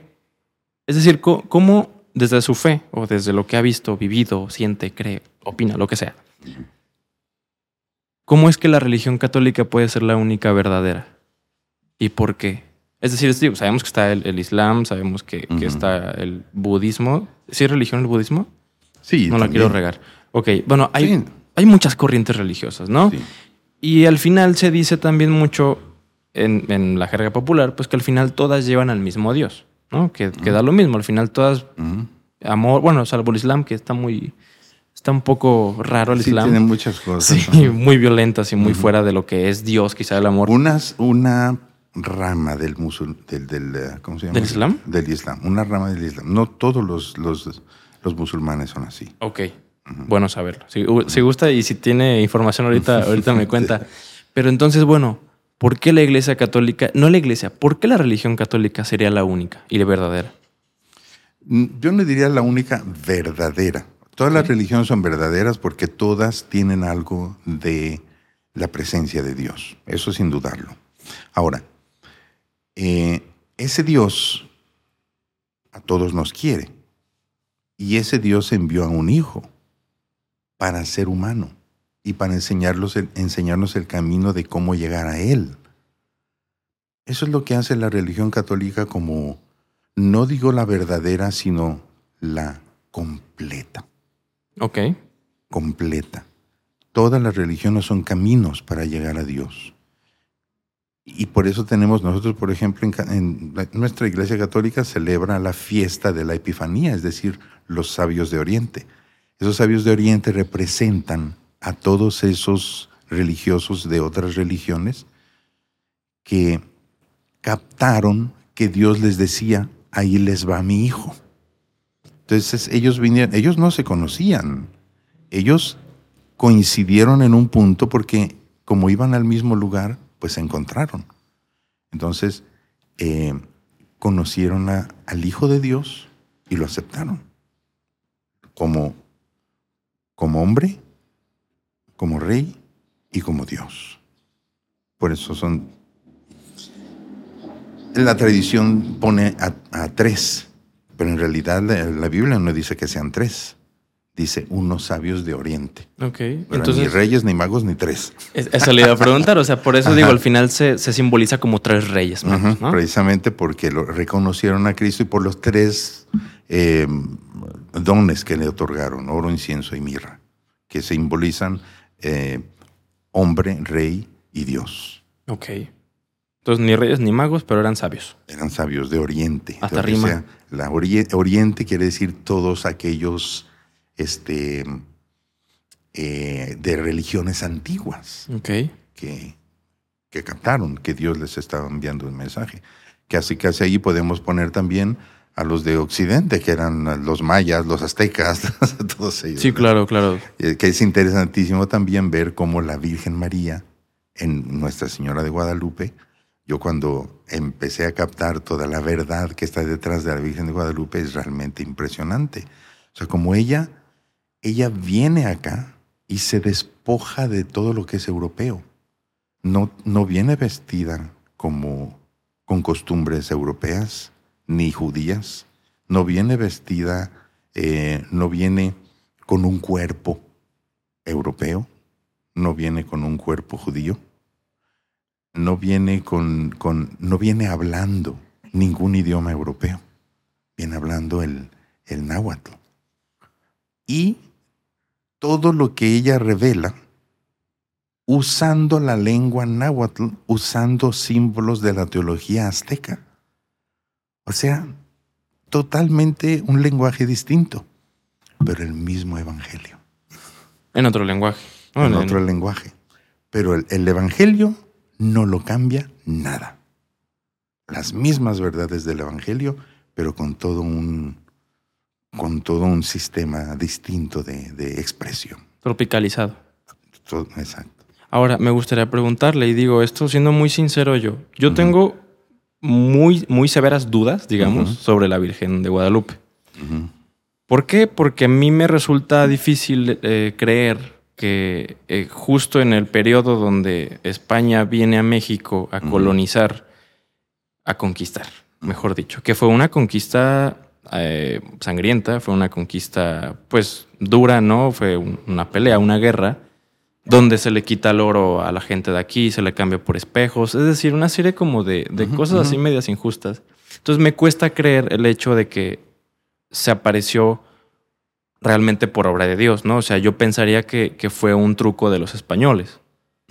es decir, co- cómo desde su fe o desde lo que ha visto, vivido, siente, cree, opina, lo que sea, cómo es que la religión católica puede ser la única verdadera? ¿Y por qué? Es decir, es- digo, sabemos que está el, el Islam, sabemos que, está el budismo. ¿Sí es religión el budismo? Sí, no la también. quiero regar. Ok, bueno, hay, Sí, hay muchas corrientes religiosas, ¿no? sí. Y al final se dice también mucho en, en la jerga popular, pues que al final todas llevan al mismo Dios, ¿no? Que, que da lo mismo, al final todas amor, bueno, salvo el Islam, que está muy, está un poco raro el Sí, Islam. tiene muchas cosas. Sí, muy violentas y muy fuera de lo que es Dios, quizá el amor. Unas, una rama del musul, del, del, eh, ¿cómo se llama? ¿Del Islam? Del Islam. Una rama del Islam. No todos los, los, los musulmanes son así. Ok, bueno saberlo. Si, si gusta y si tiene información ahorita, ahorita me cuenta. Pero entonces, bueno, ¿por qué la iglesia católica, no la iglesia, por qué la religión católica sería la única y la verdadera? Mm, Yo no diría la única verdadera. Todas las religiones son verdaderas porque todas tienen algo de la presencia de Dios. Eso sin dudarlo. Ahora, eh, ese Dios a todos nos quiere. Y ese Dios envió a un hijo para ser humano y para enseñarlos enseñarnos el camino de cómo llegar a Él. Eso es lo que hace la religión católica como, no digo la verdadera, sino la completa. Ok. Completa. Todas las religiones son caminos para llegar a Dios. Y por eso tenemos nosotros, por ejemplo, en, nuestra iglesia católica celebra la fiesta de la Epifanía, es decir, los sabios de Oriente. Esos sabios de Oriente representan a todos esos religiosos de otras religiones que captaron que Dios les decía, ahí les va mi hijo. Entonces ellos vinieron, ellos no se conocían, ellos coincidieron en un punto porque como iban al mismo lugar, pues se encontraron. Entonces, eh, conocieron al Hijo de Dios y lo aceptaron como, como hombre, como rey y como Dios. Por eso son... La tradición pone a, tres, pero en realidad la Biblia no dice que sean tres dice unos sabios de Oriente. Ok. Entonces, ni reyes, ni magos, ni tres. Esa le iba a preguntar, o sea, por eso digo, al final se, simboliza como tres reyes. Precisamente porque lo reconocieron a Cristo y por los tres eh, dones que le otorgaron, oro, incienso y mirra, que simbolizan eh, hombre, rey y Dios. Ok. Entonces, ni reyes ni magos, pero eran sabios. Eran sabios de Oriente. Hasta rima. la oriente quiere decir todos aquellos este, eh, de religiones antiguas que, que captaron que Dios les estaba enviando un mensaje. Que así casi ahí podemos poner también a los de Occidente, que eran los mayas, los aztecas, todos ellos. Sí, claro, claro. Eh, que es interesantísimo también ver cómo la Virgen María en Nuestra Señora de Guadalupe, yo cuando empecé a captar toda la verdad que está detrás de la Virgen de Guadalupe es realmente impresionante. O sea, como ella ella viene acá y se despoja de todo lo que es europeo. No, no viene vestida como con costumbres europeas ni judías. No viene vestida, eh, no viene con un cuerpo europeo, no viene con un cuerpo judío, no viene con, con no viene hablando ningún idioma europeo, viene hablando el, el náhuatl. Y todo lo que ella revela usando la lengua náhuatl, usando símbolos de la teología azteca. O sea, totalmente un lenguaje distinto, pero el mismo evangelio. En otro lenguaje. en otro lenguaje. Pero el evangelio no lo cambia nada. Las mismas verdades del evangelio, pero con todo un, con todo un sistema distinto de, expresión. Tropicalizado. exacto. Ahora, me gustaría preguntarle, y digo esto siendo muy sincero yo, yo tengo muy, muy severas dudas, digamos, sobre la Virgen de Guadalupe. ¿Por qué? Porque a mí me resulta difícil eh, creer que eh, justo en el periodo donde España viene a México a colonizar, a conquistar, mejor dicho, que fue una conquista eh, sangrienta, fue una conquista pues dura, ¿no? Fue una pelea, una guerra, donde se le quita el oro a la gente de aquí, se le cambia por espejos, es decir, una serie como de, cosas así medias injustas. Entonces me cuesta creer el hecho de que se apareció realmente por obra de Dios, ¿no? O sea, yo pensaría que, que fue un truco de los españoles.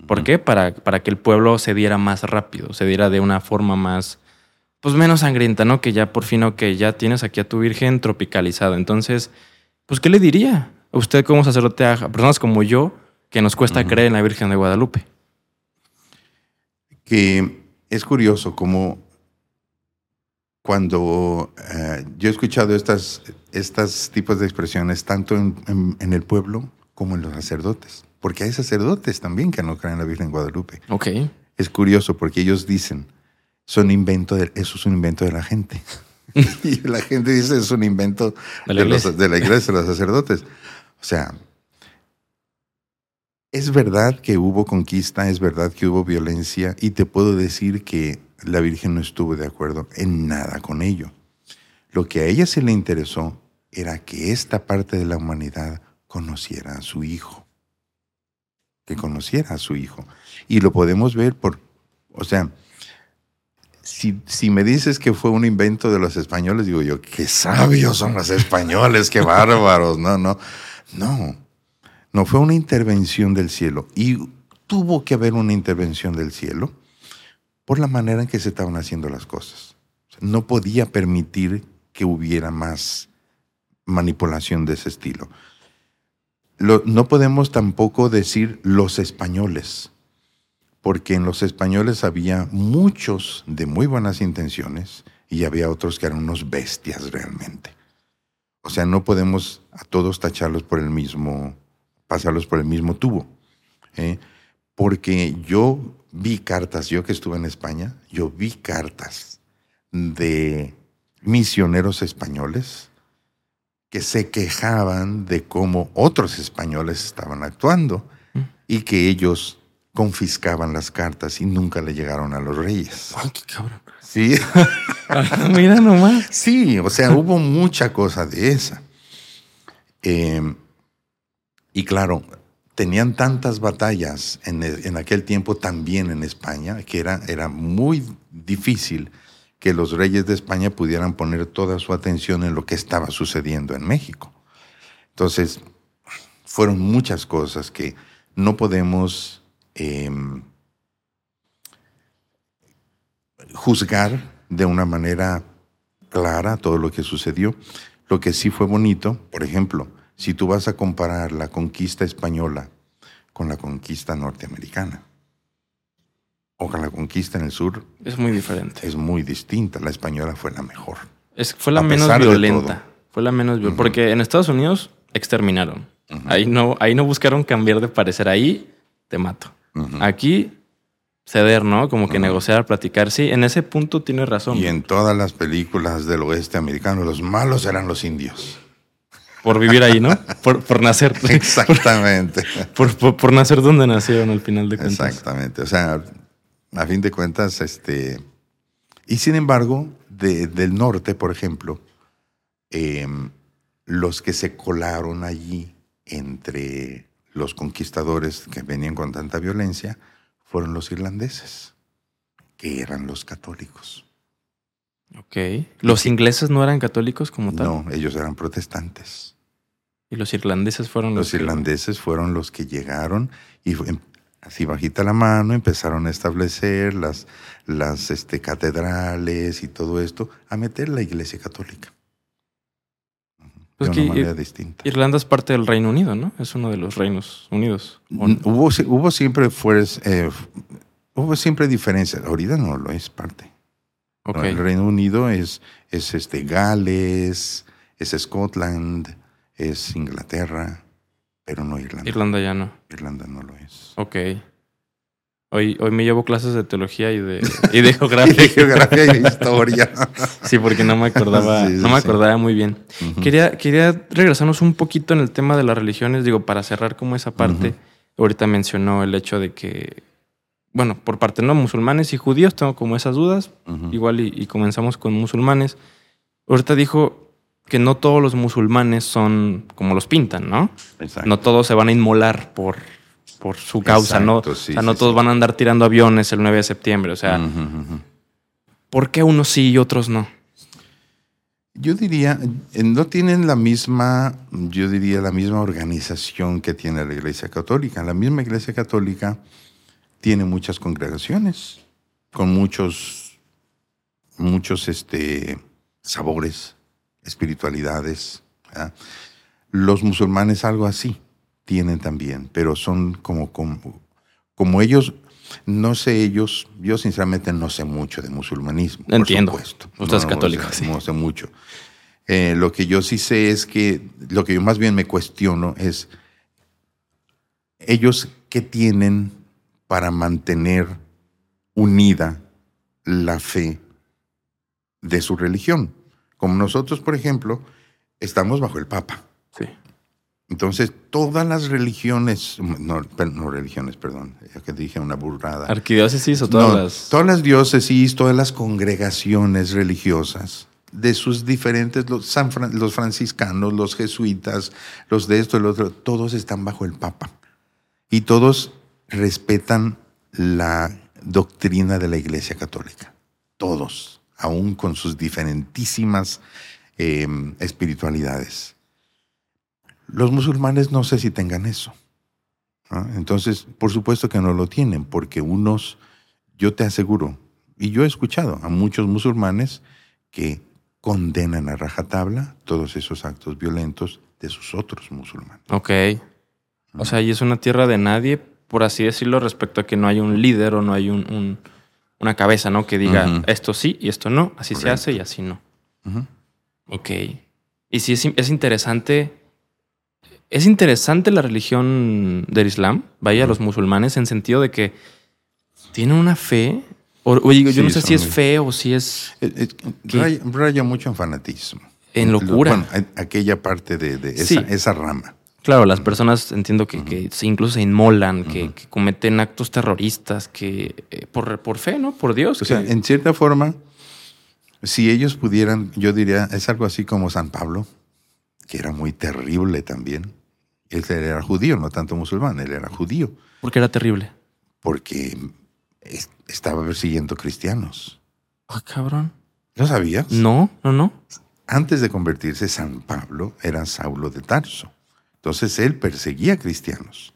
¿Por qué? Para, para que el pueblo se diera más rápido, se diera de una forma más pues menos sangrienta, ¿no? Que ya por fin, que ya tienes aquí a tu Virgen tropicalizada. Entonces, pues, ¿qué le diría a usted como sacerdote a personas como yo que nos cuesta creer en la Virgen de Guadalupe? Que es curioso como cuando eh, yo he escuchado estas, estas tipos de expresiones tanto en, en, el pueblo como en los sacerdotes, porque hay sacerdotes también que no creen en la Virgen de Guadalupe. Ok. Es curioso porque ellos dicen, son invento de, eso es un invento de la gente. y la gente dice es un invento de la, iglesia, de, los sacerdotes. O sea, es verdad que hubo conquista, es verdad que hubo violencia y te puedo decir que la Virgen no estuvo de acuerdo en nada con ello. Lo que a ella se le interesó era que esta parte de la humanidad conociera a su hijo, que conociera a su hijo. Y lo podemos ver por, o sea, si, me dices que fue un invento de los españoles, digo yo, qué sabios son los españoles, qué bárbaros. No, no, no. No fue una intervención del cielo. Y tuvo que haber una intervención del cielo por la manera en que se estaban haciendo las cosas. No podía permitir que hubiera más manipulación de ese estilo. no podemos tampoco decir los españoles, porque en los españoles había muchos de muy buenas intenciones y había otros que eran unos bestias realmente. O sea, no podemos a todos tacharlos por el mismo, pasarlos por el mismo tubo. ¿eh? Porque yo vi cartas, yo que estuve en España, yo vi cartas de misioneros españoles que se quejaban de cómo otros españoles estaban actuando mm. y que ellos confiscaban las cartas y nunca le llegaron a los reyes. Ay, qué cabrón. Sí. Mira nomás. Sí, o sea, hubo mucha cosa de esa. Em, y claro, tenían tantas batallas en, en, aquel tiempo también en España que era, era muy difícil que los reyes de España pudieran poner toda su atención en lo que estaba sucediendo en México. Entonces, fueron muchas cosas que no podemos Em, juzgar de una manera clara todo lo que sucedió. Lo que sí fue bonito, por ejemplo, si tú vas a comparar la conquista española con la conquista norteamericana o con la conquista en el sur, es muy diferente. Es muy distinta. La española fue la mejor. Es, fue la menos violenta. Fue la menos violenta. Porque en Estados Unidos exterminaron. ahí, no, ahí no buscaron cambiar de parecer. Ahí te mato. Aquí ceder, ¿no? Como que negociar, platicar. Sí, en ese punto tiene razón. Y en todas las películas del oeste americano, los malos eran los indios. Por vivir ahí, ¿no? Por, nacer. Exactamente. Por, nacer donde nacieron al final de cuentas. Exactamente. O sea, a fin de cuentas, este. Y sin embargo, del norte, por ejemplo, em, los que se colaron allí entre los conquistadores que venían con tanta violencia fueron los irlandeses, que eran los católicos. Ok. ¿Los ingleses no eran católicos como tal? No, ellos eran protestantes. ¿Y los irlandeses fueron los Los irlandeses fueron los que llegaron y em, así bajita la mano empezaron a establecer las, las este, catedrales y todo esto, a meter la iglesia católica. Pues de una manera distinta. Irlanda es parte del Reino Unido, ¿no? Es uno de los Reinos Unidos. Hubo, hubo siempre eh, hubo siempre diferencias. Ahorita no lo es parte. El Reino Unido es, es este Gales, es Scotland, es Inglaterra, pero no Irlanda. Irlanda ya no. Irlanda no lo es. Ok. Hoy, hoy me llevo clases de teología y de, y de geografía. de geografía y de historia. sí, porque no me acordaba, no me acordaba muy bien. quería, quería regresarnos un poquito en el tema de las religiones, digo, para cerrar como esa parte. Ahorita mencionó el hecho de que, bueno, por parte no musulmanes y judíos, tengo como esas dudas. Igual y, y comenzamos con musulmanes. Ahorita dijo que no todos los musulmanes son como los pintan, ¿no? Exacto. No todos se van a inmolar por por su causa, ¿no? o sea, no todos van a andar tirando aviones el 9 de septiembre, o sea, ¿por qué unos sí y otros no? Yo diría, no tienen la misma, yo diría, la misma organización que tiene la Iglesia Católica. La misma Iglesia Católica tiene muchas congregaciones con muchos, muchos este, sabores, espiritualidades. Los musulmanes algo así tienen también, pero son como, como, como ellos, no sé ellos, yo sinceramente no sé mucho de musulmanismo. Entiendo. Por supuesto. Usted es católico. No, sé mucho. Eh, lo que yo sí sé es que, lo que yo más bien me cuestiono es, ellos qué tienen para mantener unida la fe de su religión. Como nosotros, por ejemplo, estamos bajo el Papa. Entonces, todas las religiones, no, religiones, perdón, ya que dije una burrada. ¿Arquidiócesis o todas las...? Todas las diócesis, todas las congregaciones religiosas, de sus diferentes, los, los franciscanos, los jesuitas, los de esto, el otro, todos están bajo el Papa. Y todos respetan la doctrina de la Iglesia Católica. todos, aún con sus diferentísimas eh, espiritualidades. Los musulmanes no sé si tengan eso. ¿no? Entonces, por supuesto que no lo tienen, porque unos, yo te aseguro, y yo he escuchado a muchos musulmanes que condenan a rajatabla todos esos actos violentos de sus otros musulmanes. Ok. O sea, y es una tierra de nadie, por así decirlo, respecto a que no hay un líder o no hay un, un- una cabeza, ¿no? Que diga esto sí y esto no, así se hace y así no. Ok. Y sí, es, es interesante. Es interesante la religión del Islam, vaya, Ujú. los musulmanes, en sentido de que tienen una fe. O, oye, yo Sí, no sé si es muy- fe o si es Eh, eh, Raya, raya mucho en fanatismo. en locura. Bueno, aquella parte de, de esa, Sí. esa rama. Claro, las personas entiendo que, que incluso se inmolan, que, cometen actos terroristas, que eh, por, por fe, ¿no? Por Dios. O sea, en cierta forma, si ellos pudieran, yo diría, es algo así como San Pablo, que era muy terrible también. Él era judío, no tanto musulmán, él era judío, porque era terrible. porque es- estaba persiguiendo cristianos. Ah, cabrón. ¿Lo sabías? No, no, no. Antes de convertirse, San Pablo era Saulo de Tarso. Entonces él perseguía cristianos.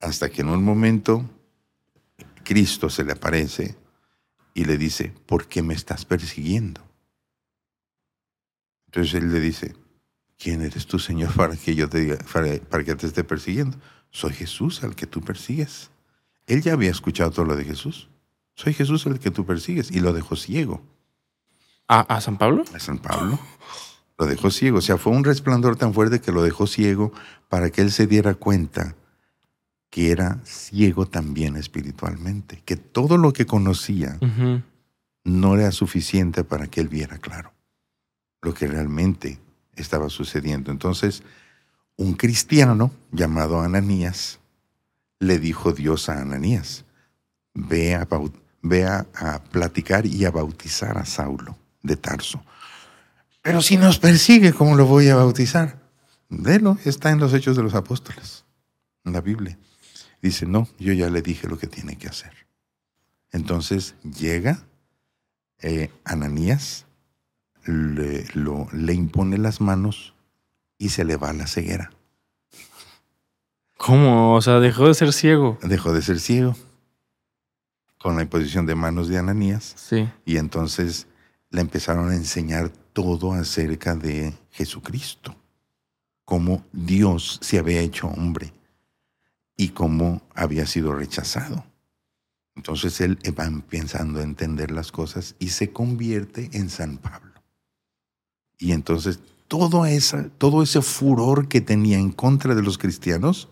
Hasta que en un momento Cristo se le aparece y le dice, ¿por qué me estás persiguiendo? Entonces él le dice, ¿quién eres tú, Señor, para que yo te diga, para, para que te esté persiguiendo? Soy Jesús al que tú persigues. Él ya había escuchado todo lo de Jesús. Soy Jesús al que tú persigues. Y lo dejó ciego ¿A, a San Pablo? a San Pablo. Lo dejó ciego. O sea, fue un resplandor tan fuerte que lo dejó ciego para que él se diera cuenta que era ciego también espiritualmente, que todo lo que conocía no era suficiente para que él viera claro lo que realmente estaba sucediendo. Entonces, un cristiano llamado Ananías le dijo Dios a Ananías, ve a, a, platicar y a bautizar a Saulo de Tarso. Pero si nos persigue, ¿cómo lo voy a bautizar? Velo, está en los Hechos de los Apóstoles, en la Biblia. Dice, no, yo ya le dije lo que tiene que hacer. Entonces llega eh, Ananías, le, lo- le impone las manos y se le va la ceguera. ¿Cómo? O sea, dejó de ser ciego. Dejó de ser ciego con la imposición de manos de Ananías Sí. y entonces le empezaron a enseñar todo acerca de Jesucristo, cómo Dios se había hecho hombre y cómo había sido rechazado. Entonces él va empezando a entender las cosas y se convierte en San Pablo. Y entonces todo, esa, todo ese furor que tenía en contra de los cristianos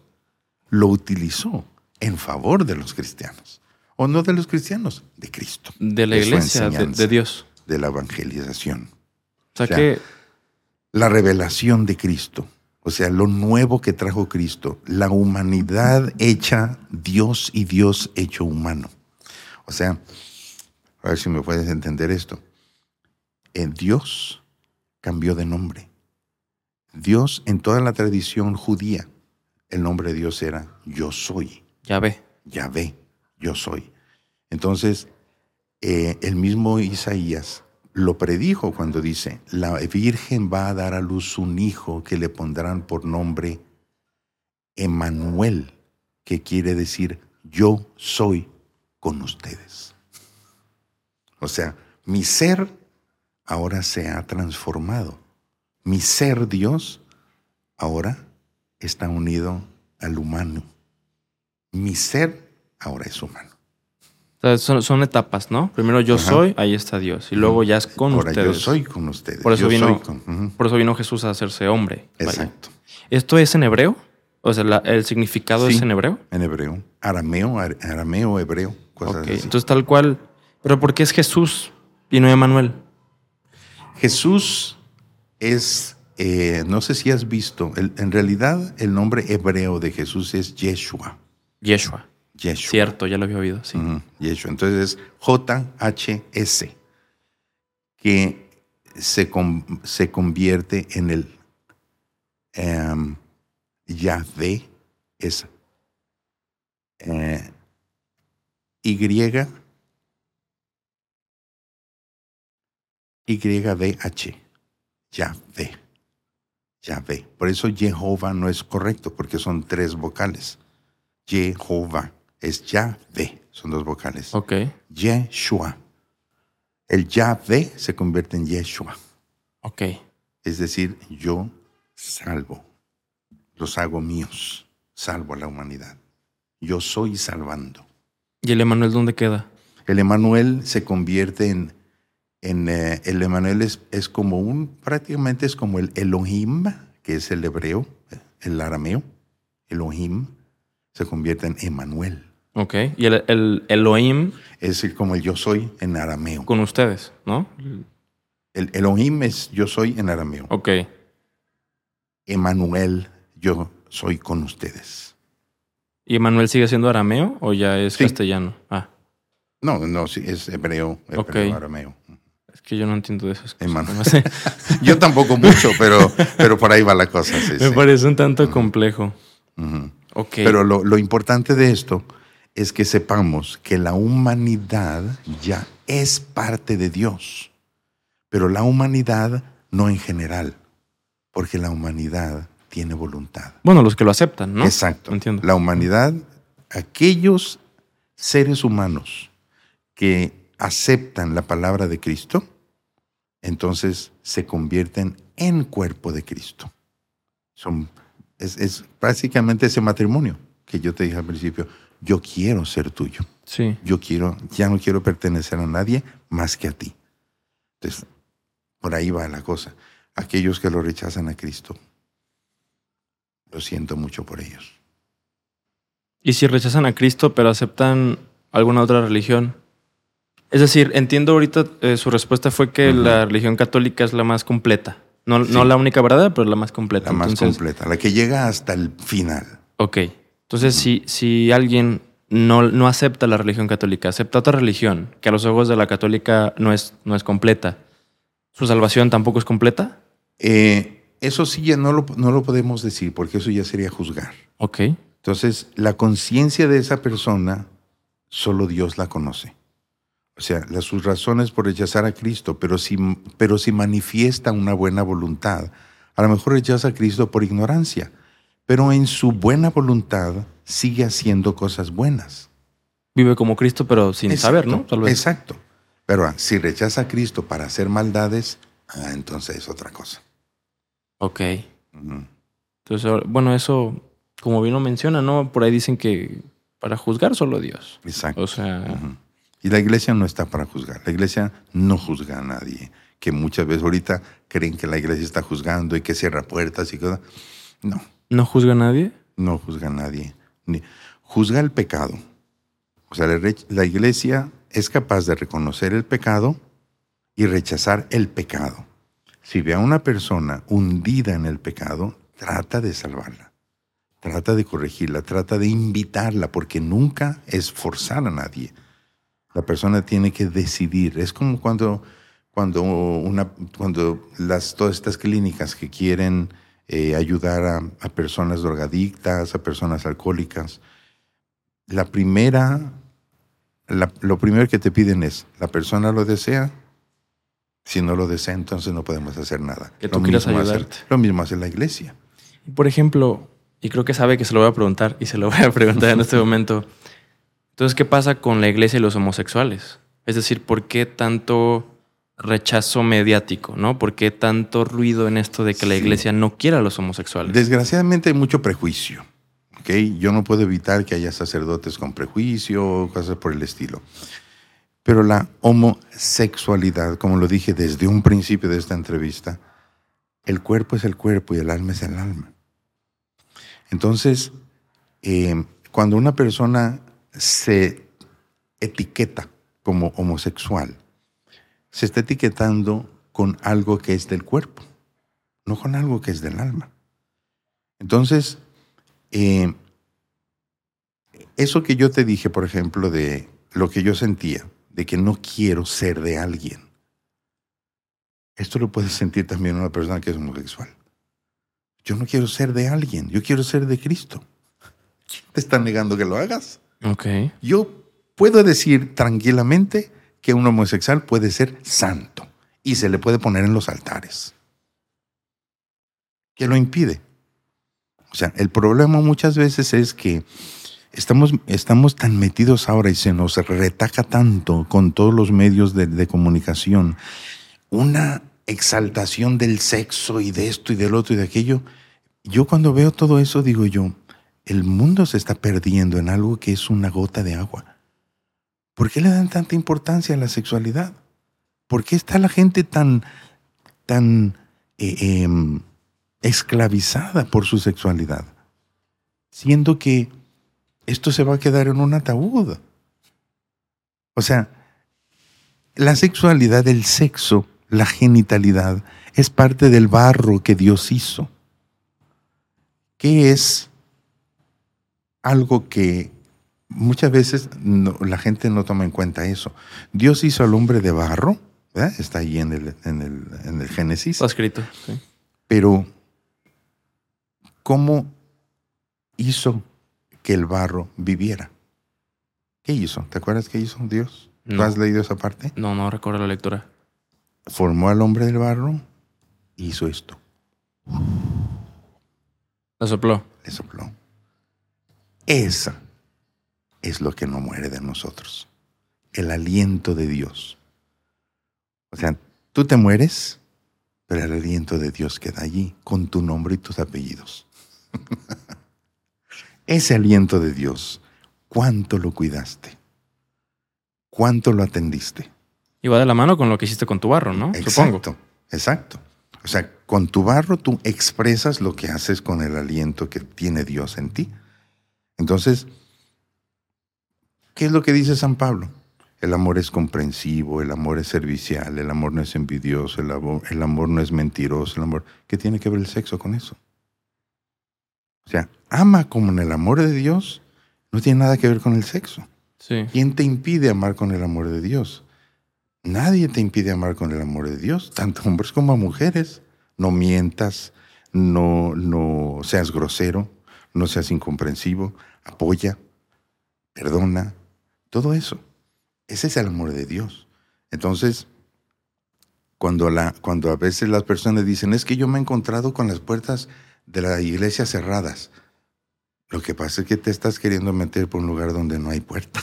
lo utilizó en favor de los cristianos. O no de los cristianos, de Cristo, De la De iglesia, de Dios. de la evangelización. O sea O sea, que La revelación de Cristo, o sea, lo nuevo que trajo Cristo, la humanidad hecha Dios y Dios hecho humano. O sea, a ver si me puedes entender esto. En Dios cambió de nombre. Dios, en toda la tradición judía, el nombre de Dios era yo soy. ya ve. Yahvé, yo soy. Entonces, eh, el mismo Isaías lo predijo cuando dice, la Virgen va a dar a luz un hijo que le pondrán por nombre Emanuel, que quiere decir yo soy con ustedes. O sea, mi ser ahora se ha transformado. Mi ser Dios ahora está unido al humano. Mi ser ahora es humano. O sea, son, son etapas, ¿no? Primero yo Ajá. soy, ahí está Dios. Y luego ya es con ahora ustedes. yo soy con ustedes. Por eso Yo vino- soy con- ujú. Por eso vino Jesús a hacerse hombre. Vaya. Exacto. ¿Esto es en hebreo? O sea, la- el significado Sí. es en hebreo. En hebreo. Arameo, ar- arameo, hebreo. Cosas Ok, así. entonces tal cual. Pero ¿por qué es Jesús y no Emanuel? Jesús es, eh, no sé si has visto, el- en realidad el nombre hebreo de Jesús es Yeshua. Yeshua. Yeshua. Cierto, ya lo había oído, sí. Yeshua. Entonces es J-H-S, que se, se convierte en el Yahvé, es eh, Y YDH. Yahvé. Yahvé. Por eso Jehová no es correcto, porque son tres vocales. Jehová es Yahvé, son dos vocales. Ok. Yeshua. El Yahvé se convierte en Yeshua. Ok. Es decir, yo salvo. Los hago míos. Salvo a la humanidad. Yo soy salvando. ¿Y el Emanuel dónde queda? El Emanuel se convierte en, en eh, el Emanuel es, es como un, prácticamente es como el Elohim, que es el hebreo, el arameo. Elohim se convierte en Emanuel. Ok. Y el, el Elohim Es como el yo soy en arameo. con ustedes, ¿no? El Elohim es yo soy en arameo. Ok. Emanuel, yo soy con ustedes. ¿Y Emanuel sigue siendo arameo o ya es Sí. castellano? Ah, No, no, sí, es hebreo, hebreo Ok. arameo. Es que yo no entiendo de esas cosas. No sé. Yo tampoco mucho, pero, pero por ahí va la cosa. sí, Me sí. parece un tanto complejo. Ujú. Ok. Pero lo, lo importante de esto es que sepamos que la humanidad ya es parte de Dios, pero la humanidad no en general, porque la humanidad tiene voluntad. bueno, los que lo aceptan, ¿no? Exacto. Entiendo. La humanidad, aquellos seres humanos que aceptan la palabra de Cristo, entonces se convierten en cuerpo de Cristo. Son, es, es básicamente ese matrimonio que yo te dije al principio. Yo quiero ser tuyo. Sí. Yo quiero, ya no quiero pertenecer a nadie más que a ti. Entonces, por ahí va la cosa. Aquellos que lo rechazan a Cristo, lo siento mucho por ellos. ¿Y si rechazan a Cristo pero aceptan alguna otra religión? Es decir, entiendo ahorita eh, su respuesta fue que la religión católica es la más completa. No, Sí. no la única verdad, pero la más completa. La más completa, la que llega hasta el final. Ok. Entonces, si, si alguien no, no acepta la religión católica, acepta otra religión que a los ojos de la católica no es, no es completa, ¿su salvación tampoco es completa? Eh, eso sí ya no lo, no lo podemos decir porque eso ya sería juzgar. Ok. Entonces, la conciencia de esa persona, solo Dios la conoce. O sea, las, sus razones por rechazar a Cristo, pero si, pero si manifiesta una buena voluntad, a lo mejor rechaza a Cristo por ignorancia, pero en su buena voluntad sigue haciendo cosas buenas. Vive como Cristo, pero sin saber, ¿no? Exacto, Tal vez. Exacto. Pero ah, si rechaza a Cristo para hacer maldades, ah, entonces es otra cosa. Ok. Entonces, bueno, eso, como bien lo menciona, ¿no? Por ahí dicen que para juzgar solo Dios. Exacto. O sea. Y la iglesia no está para juzgar. La iglesia no juzga a nadie. Que muchas veces ahorita creen que la iglesia está juzgando y que cierra puertas y cosas. No, ¿no juzga a nadie? no juzga a nadie. Ni, juzga el pecado. O sea, la, la iglesia es capaz de reconocer el pecado y rechazar el pecado. Si ve a una persona hundida en el pecado, trata de salvarla. Trata de corregirla, trata de invitarla, porque nunca es forzar a nadie. La persona tiene que decidir. Es como cuando, cuando, una, cuando las, todas estas clínicas que quieren eh, ayudar a, a personas drogadictas, a personas alcohólicas, la primera, la- lo primero que te piden es, ¿la persona lo desea? Si no lo desea, entonces no podemos hacer nada. Que Lo tú quieras mismo hace- ayudarte. lo mismo hace la iglesia. Por ejemplo, y creo que sabe que se lo voy a preguntar y se lo voy a preguntar en este momento. Entonces, ¿qué pasa con la iglesia y los homosexuales? Es decir, ¿por qué tanto rechazo mediático, no? ¿Por qué tanto ruido en esto de que la Sí. iglesia no quiera a los homosexuales? Desgraciadamente hay mucho prejuicio. ¿ok? Yo no puedo evitar que haya sacerdotes con prejuicio, cosas por el estilo. Pero la homosexualidad, como lo dije desde un principio de esta entrevista, el cuerpo es el cuerpo y el alma es el alma. Entonces, eh, cuando una persona se etiqueta como homosexual, se está etiquetando con algo que es del cuerpo, no con algo que es del alma. Entonces, eh, eso que yo te dije, por ejemplo, de lo que yo sentía, de que no quiero ser de alguien, esto lo puede sentir también una persona que es homosexual. Yo no quiero ser de alguien, yo quiero ser de Cristo. ¿Quién te está negando que lo hagas? Ok. Yo puedo decir tranquilamente que un homosexual puede ser santo y se le puede poner en los altares. ¿Qué lo impide? O sea, el problema muchas veces es que estamos, estamos tan metidos ahora y se nos retaca tanto con todos los medios de, de comunicación una exaltación del sexo y de esto y del otro y de aquello. Yo cuando veo todo eso digo yo, el mundo se está perdiendo en algo que es una gota de agua. ¿Por qué le dan tanta importancia a la sexualidad? ¿Por qué está la gente tan, tan eh, em, esclavizada por su sexualidad? Siendo que esto se va a quedar en un ataúd. O sea, la sexualidad, el sexo, la genitalidad, es parte del barro que Dios hizo. ¿Qué es algo que muchas veces la gente no toma en cuenta eso? Dios hizo al hombre de barro, ¿verdad? está ahí en el, en el, en el Génesis. Está escrito. Sí. Pero, ¿cómo hizo que el barro viviera? ¿Qué hizo? ¿Te acuerdas qué hizo Dios? ¿Tú No. has leído esa parte? No, no recuerdo la lectura. Formó al hombre del barro y hizo esto. La sopló. le sopló. Esa es lo que no muere de nosotros. El aliento de Dios. O sea, tú te mueres, pero el aliento de Dios queda allí con tu nombre y tus apellidos. Ese aliento de Dios, ¿cuánto lo cuidaste? ¿Cuánto lo atendiste? Y va de la mano con lo que hiciste con tu barro, ¿no? Supongo. Exacto, exacto. O sea, con tu barro tú expresas lo que haces con el aliento que tiene Dios en ti. Entonces, ¿qué es lo que dice San Pablo? El amor es comprensivo, el amor es servicial, el amor no es envidioso, el amor, el amor no es mentiroso, el amor... ¿Qué tiene que ver el sexo con eso? O sea, ama como en el amor de Dios, no tiene nada que ver con el sexo. Sí. ¿Quién te impide amar con el amor de Dios? Nadie te impide amar con el amor de Dios, tanto hombres como mujeres. No mientas, no, no seas grosero, no seas incomprensivo, apoya, perdona, todo eso. Ese es el amor de Dios. Entonces, cuando, la, cuando a veces las personas dicen, es que yo me he encontrado con las puertas de la iglesia cerradas, lo que pasa es que te estás queriendo meter por un lugar donde no hay puerta.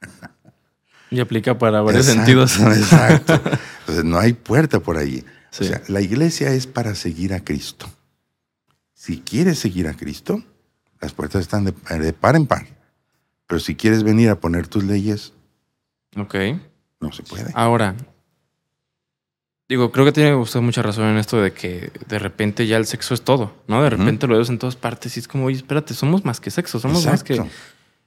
Y aplica para varios Exacto, sentidos. Exacto. Entonces no hay puerta por allí. Sí. O sea, la iglesia es para seguir a Cristo. Si quieres seguir a Cristo, las puertas están de, de par en par. Pero si quieres venir a poner tus leyes, Ok. no se puede. Ahora, digo, creo que tiene usted mucha razón en esto de que de repente ya el sexo es todo, ¿no? De repente lo vemos en todas partes y es como, oye, espérate, somos más que sexo, somos más que...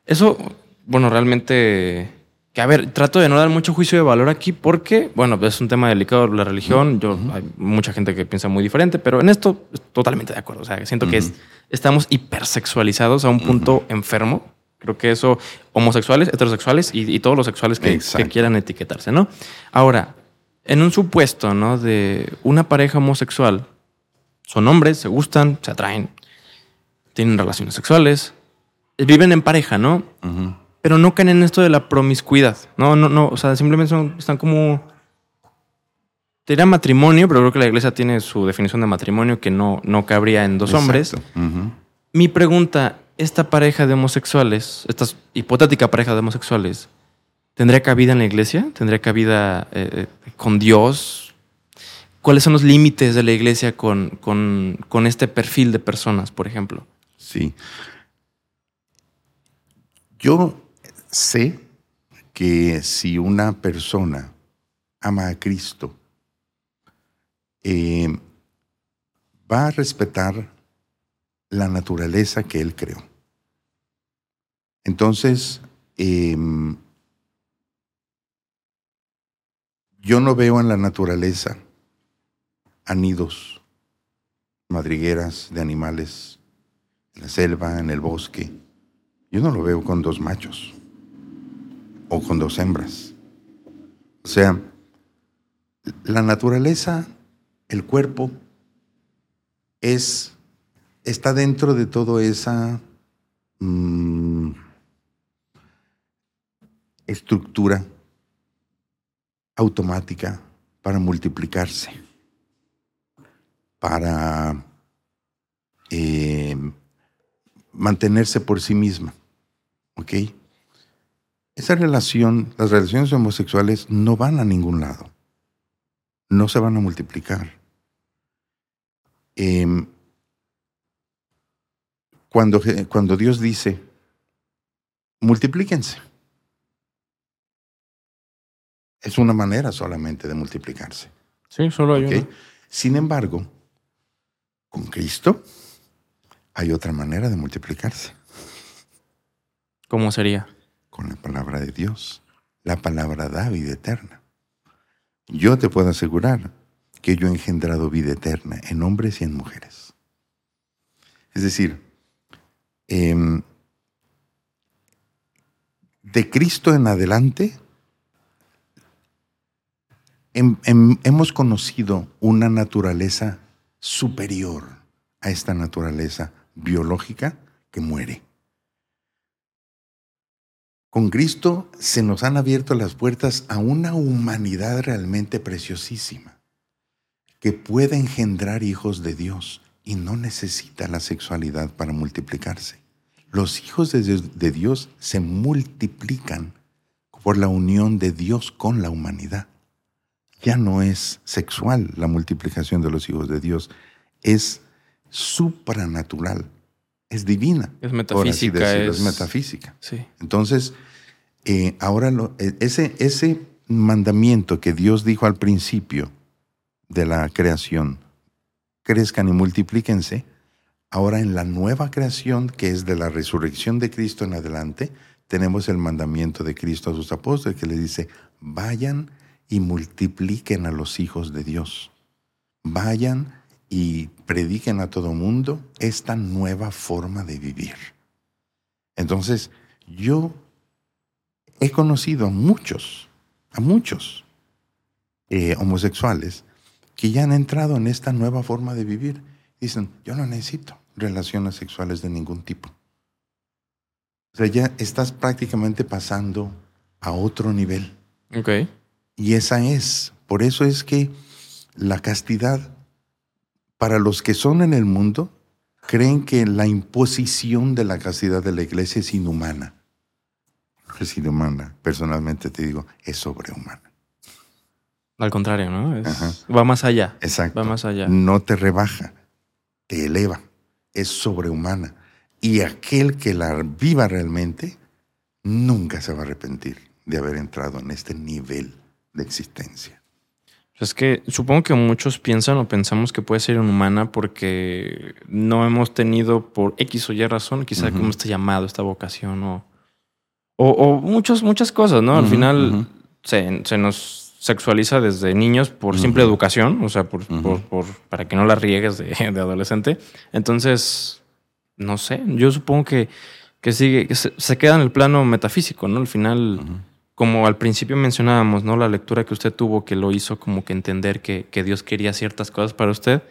Eso, bueno, realmente... Que a ver, trato de no dar mucho juicio de valor aquí porque, bueno, es un tema delicado la religión. Yo, hay mucha gente que piensa muy diferente, pero en esto totalmente de acuerdo. O sea, siento que es- estamos hipersexualizados a un punto enfermo. Creo que eso, homosexuales, heterosexuales y, y todos los sexuales que, que quieran etiquetarse, ¿no? Ahora, en un supuesto, ¿no? De una pareja homosexual, son hombres, se gustan, se atraen, tienen relaciones sexuales, viven en pareja, ¿no? Pero no caen en esto de la promiscuidad. No, no, no. O sea, simplemente son- están como. Diría matrimonio, pero creo que la iglesia tiene su definición de matrimonio que no, no cabría en dos hombres. Mi pregunta: ¿esta pareja de homosexuales, esta hipotética pareja de homosexuales, tendría cabida en la iglesia? ¿Tendría cabida eh, eh, con Dios? ¿Cuáles son los límites de la iglesia con, con, con este perfil de personas, por ejemplo? Sí. Yo sé que si una persona ama a Cristo, eh, va a respetar la naturaleza que Él creó. Entonces, em, yo no veo en la naturaleza anidos, madrigueras de animales en la selva, en el bosque. Yo no lo veo con dos machos o con dos hembras. O sea, la naturaleza, el cuerpo, es, está dentro de toda esa mm, estructura automática para multiplicarse, para eh, mantenerse por sí misma. ¿Ok? Esa relación, las relaciones homosexuales no van a ningún lado. No se van a multiplicar. Em, cuando, cuando Dios dice, multiplíquense, es una manera solamente de multiplicarse. Sí, solo hay una. Sin embargo, con Cristo hay otra manera de multiplicarse. ¿Cómo sería? Con la palabra de Dios. La palabra da vida eterna. Yo te puedo asegurar que yo he engendrado vida eterna en hombres y en mujeres. Es decir, em, de Cristo en adelante hemos conocido una naturaleza superior a esta naturaleza biológica que muere. Con Cristo se nos han abierto las puertas a una humanidad realmente preciosísima, que puede engendrar hijos de Dios y no necesita la sexualidad para multiplicarse. Los hijos de Dios se multiplican por la unión de Dios con la humanidad. Ya no es sexual la multiplicación de los hijos de Dios, es supranatural es divina. Es metafísica. es... metafísica. Sí. Entonces, eh, ahora e, ese, ese mandamiento que Dios dijo al principio de la creación, crezcan y multiplíquense, ahora en la nueva creación, que es de la resurrección de Cristo en adelante, tenemos el mandamiento de Cristo a sus apóstoles que le dice, vayan y multipliquen a los hijos de Dios. Vayan y prediquen a todo mundo esta nueva forma de vivir. Entonces, yo he conocido a muchos, a muchos eh, homosexuales que ya han entrado en esta nueva forma de vivir. Dicen, yo no necesito relaciones sexuales de ningún tipo. O sea, ya estás prácticamente pasando a otro nivel. Ok. Y esa es, por eso es que la castidad para los que son en el mundo, creen que la imposición de la castidad de la iglesia es inhumana. Es inhumana. Personalmente te digo, es sobrehumana. Al contrario, ¿no? va más allá. Exacto. Va más allá. No te rebaja, te eleva. Es sobrehumana. Y aquel que la viva realmente nunca se va a arrepentir de haber entrado en este nivel de existencia. Es que supongo que muchos piensan o pensamos que puede ser inhumana porque no hemos tenido por X o Y razón, quizá como este llamado, esta vocación o, o, muchos, muchas cosas, ¿no? Al final se, nos sexualiza desde niños por simple educación, o sea, por, por, para que no la riegues de, de, adolescente. Entonces, no sé, yo supongo que, que sigue, que se, se, queda en el plano metafísico, ¿no? Al final como al principio mencionábamos, ¿no? La lectura que usted tuvo que lo hizo como que entender que, Dios quería ciertas cosas para usted.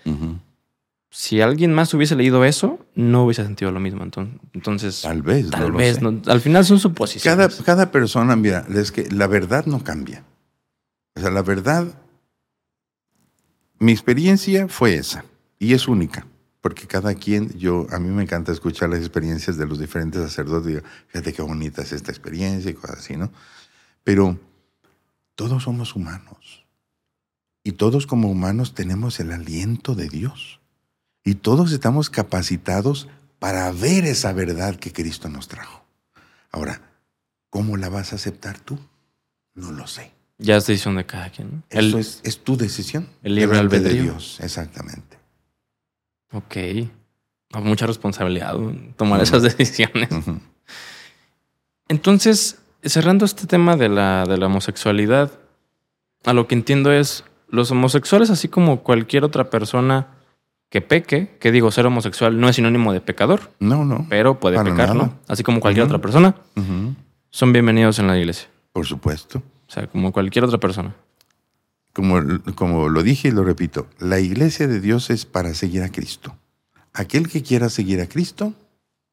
Si alguien más hubiese leído eso, no hubiese sentido lo mismo. Entonces, tal vez, tal vez, al final son suposiciones. Cada, cada persona, mira, es que la verdad no cambia. O sea, la verdad, mi experiencia fue esa y es única porque cada quien, yo, a mí me encanta escuchar las experiencias de los diferentes sacerdotes, digo, fíjate qué bonita es esta experiencia y cosas así, ¿no? Pero todos somos humanos. Y todos como humanos tenemos el aliento de Dios. Y todos estamos capacitados para ver esa verdad que Cristo nos trajo. Ahora, ¿cómo la vas a aceptar tú? No lo sé. Ya es decisión de cada quien. Eso es, es, tu decisión. El libre albedrío. de Dios, exactamente. Ok. Mucha responsabilidad tomar esas decisiones. Entonces, cerrando este tema de la, de la homosexualidad, a lo que entiendo es, los homosexuales, así como cualquier otra persona que peque, que digo, ser homosexual no es sinónimo de pecador. No, no. Pero puede pecar, ¿no? Así como cualquier otra persona, son bienvenidos en la iglesia. Por supuesto. O sea, como cualquier otra persona. Como, como lo dije y lo repito, la iglesia de Dios es para seguir a Cristo. Aquel que quiera seguir a Cristo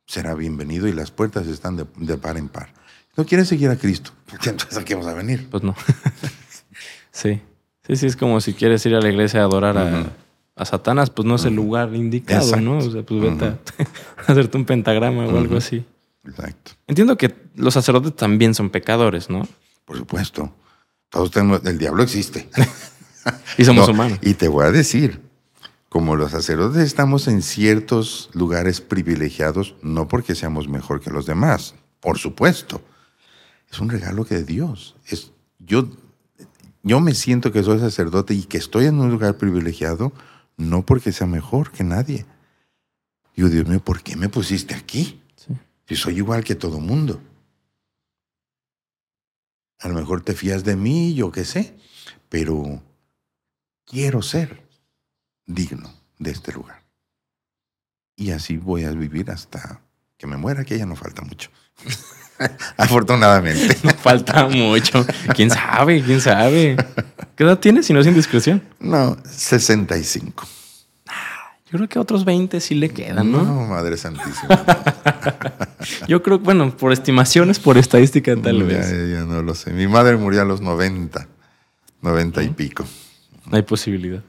será bienvenido y las puertas están de, de par en par no quieres seguir a Cristo, entonces aquí vamos a venir. Pues no. sí, Sí, sí, es como si quieres ir a la iglesia a adorar a, a Satanás, pues no es el lugar indicado, Exacto. ¿no? O sea, pues vete a, a hacerte un pentagrama o algo así. Exacto. Entiendo que los sacerdotes también son pecadores, ¿no? Por supuesto. Todos tenemos, el diablo existe. Y somos No, humanos. Y te voy a decir, como los sacerdotes estamos en ciertos lugares privilegiados, no porque seamos mejor que los demás, por supuesto. Es un regalo que de Dios. Es, yo, yo me siento que soy sacerdote y que estoy en un lugar privilegiado, no porque sea mejor que nadie. Digo, Dios mío, ¿por qué me pusiste aquí? Sí. Si soy igual que todo mundo. A lo mejor te fías de mí, yo qué sé, pero quiero ser digno de este lugar. Y así voy a vivir hasta que me muera, que ya no falta mucho. Afortunadamente. Falta mucho. ¿Quién sabe? ¿Quién sabe? ¿Qué edad tienes si no es indiscreción? No, 65. Yo creo que otros 20 sí le quedan, ¿no? No, Madre Santísima. Yo creo, bueno, por estimaciones, por estadística tal ya, vez. ya no lo sé. Mi madre murió a los 90. 90 y pico. Hay posibilidad.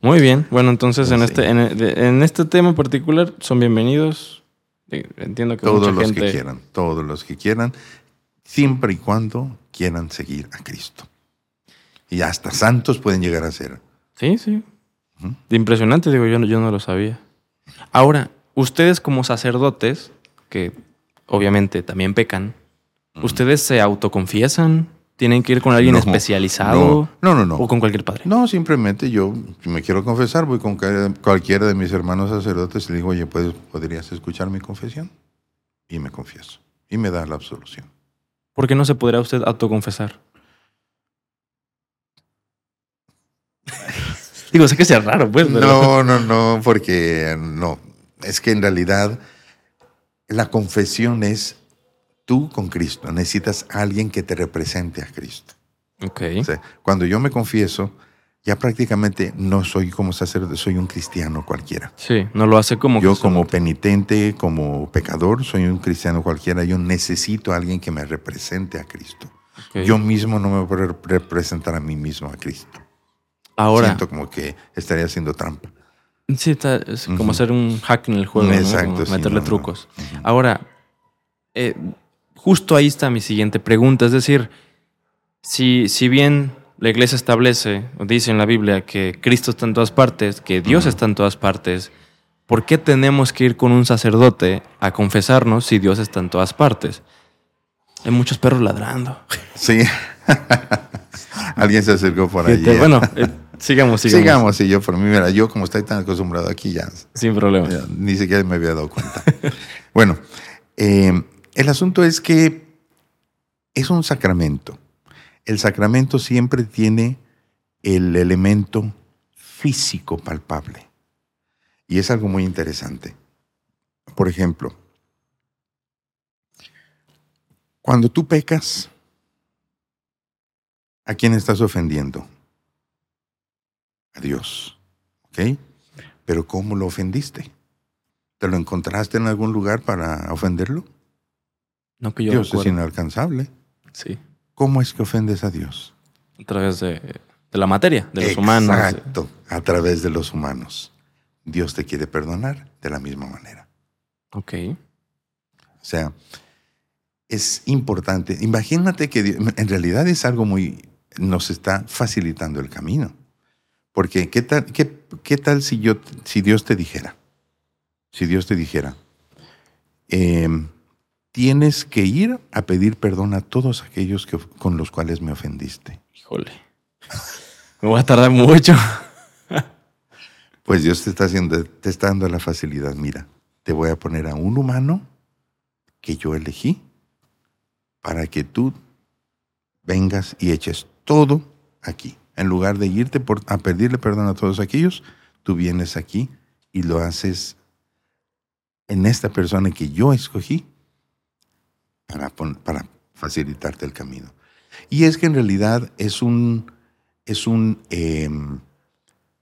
Muy bien. Bueno, entonces en Sí. este, en, en este tema en particular son bienvenidos. Entiendo que Todos mucha los gente. que quieran, todos los que quieran, siempre y cuando quieran seguir a Cristo. Y hasta santos pueden llegar a ser. Sí, sí. Impresionante, digo, yo no, yo no lo sabía. Ahora, ustedes como sacerdotes, que obviamente también pecan, ¿ustedes se autoconfiesan? ¿Tienen que ir con alguien No, especializado? No, no, no. ¿O con cualquier padre? No, simplemente yo, si me quiero confesar, voy con cualquiera de mis hermanos sacerdotes y le digo, oye, ¿puedes- ¿podrías escuchar mi confesión? Y me confieso. Y me da la absolución. ¿Por qué no se podrá usted autoconfesar? Digo, sé que sea raro, pues, pero... No, no, no, porque no. Es que en realidad la confesión es tú con Cristo. Necesitas a alguien que te represente a Cristo. Ok. O sea, cuando yo me confieso, ya prácticamente no soy como sacerdote, soy un cristiano cualquiera. Sí, no lo hace como... Yo como penitente, como pecador, soy un cristiano cualquiera. Yo necesito a alguien que me represente a Cristo. Ok. Yo mismo no me puedo representar a mí mismo a Cristo. Ahora, Siento como que estaría haciendo trampa. sí, está- es como hacer un hack en el juego, ¿no? Exacto, Como sí, meterle no. trucos. Ahora, eh, justo ahí está mi siguiente pregunta. Es decir, si, si bien la iglesia establece, o dice en la Biblia, que Cristo está en todas partes, que Dios está en todas partes, ¿por qué tenemos que ir con un sacerdote a confesarnos si Dios está en todas partes? Hay muchos perros ladrando. Sí. Alguien se acercó por allí. bueno, eh, sigamos, sigamos. sigamos. Y yo, por mí, mira, yo como estoy tan acostumbrado aquí ya, Sin problema. ya ni siquiera me había dado cuenta. bueno, eh, el asunto es que es un sacramento. El sacramento siempre tiene el elemento físico palpable. Y es algo muy interesante. Por ejemplo, cuando tú pecas, ¿a quién estás ofendiendo? A Dios. ¿Ok? Pero ¿cómo lo ofendiste? ¿Te lo encontraste en algún lugar para ofenderlo? No que yo Dios es inalcanzable. Sí. ¿Cómo es que ofendes a Dios? A través de, de la materia, de los humanos. Exacto, a través de los humanos. Dios te quiere perdonar de la misma manera. Ok. O sea, es importante. Imagínate que Dios- en realidad es algo muy, nos está facilitando el camino. Porque ¿qué tal, qué, qué tal si, yo, si Dios te dijera? Si Dios te dijera, em, tienes que ir a pedir perdón a todos aquellos que, con los cuales me ofendiste. Híjole. Me voy a tardar mucho. Pues Dios te está haciendo, te está dando la facilidad. Mira, te voy a poner a un humano que yo elegí para que tú vengas y eches todo aquí. En lugar de irte por, a pedirle perdón a todos aquellos, tú vienes aquí y lo haces en esta persona que yo escogí para, facilitarte el camino. Y es que en realidad es un, es un, em,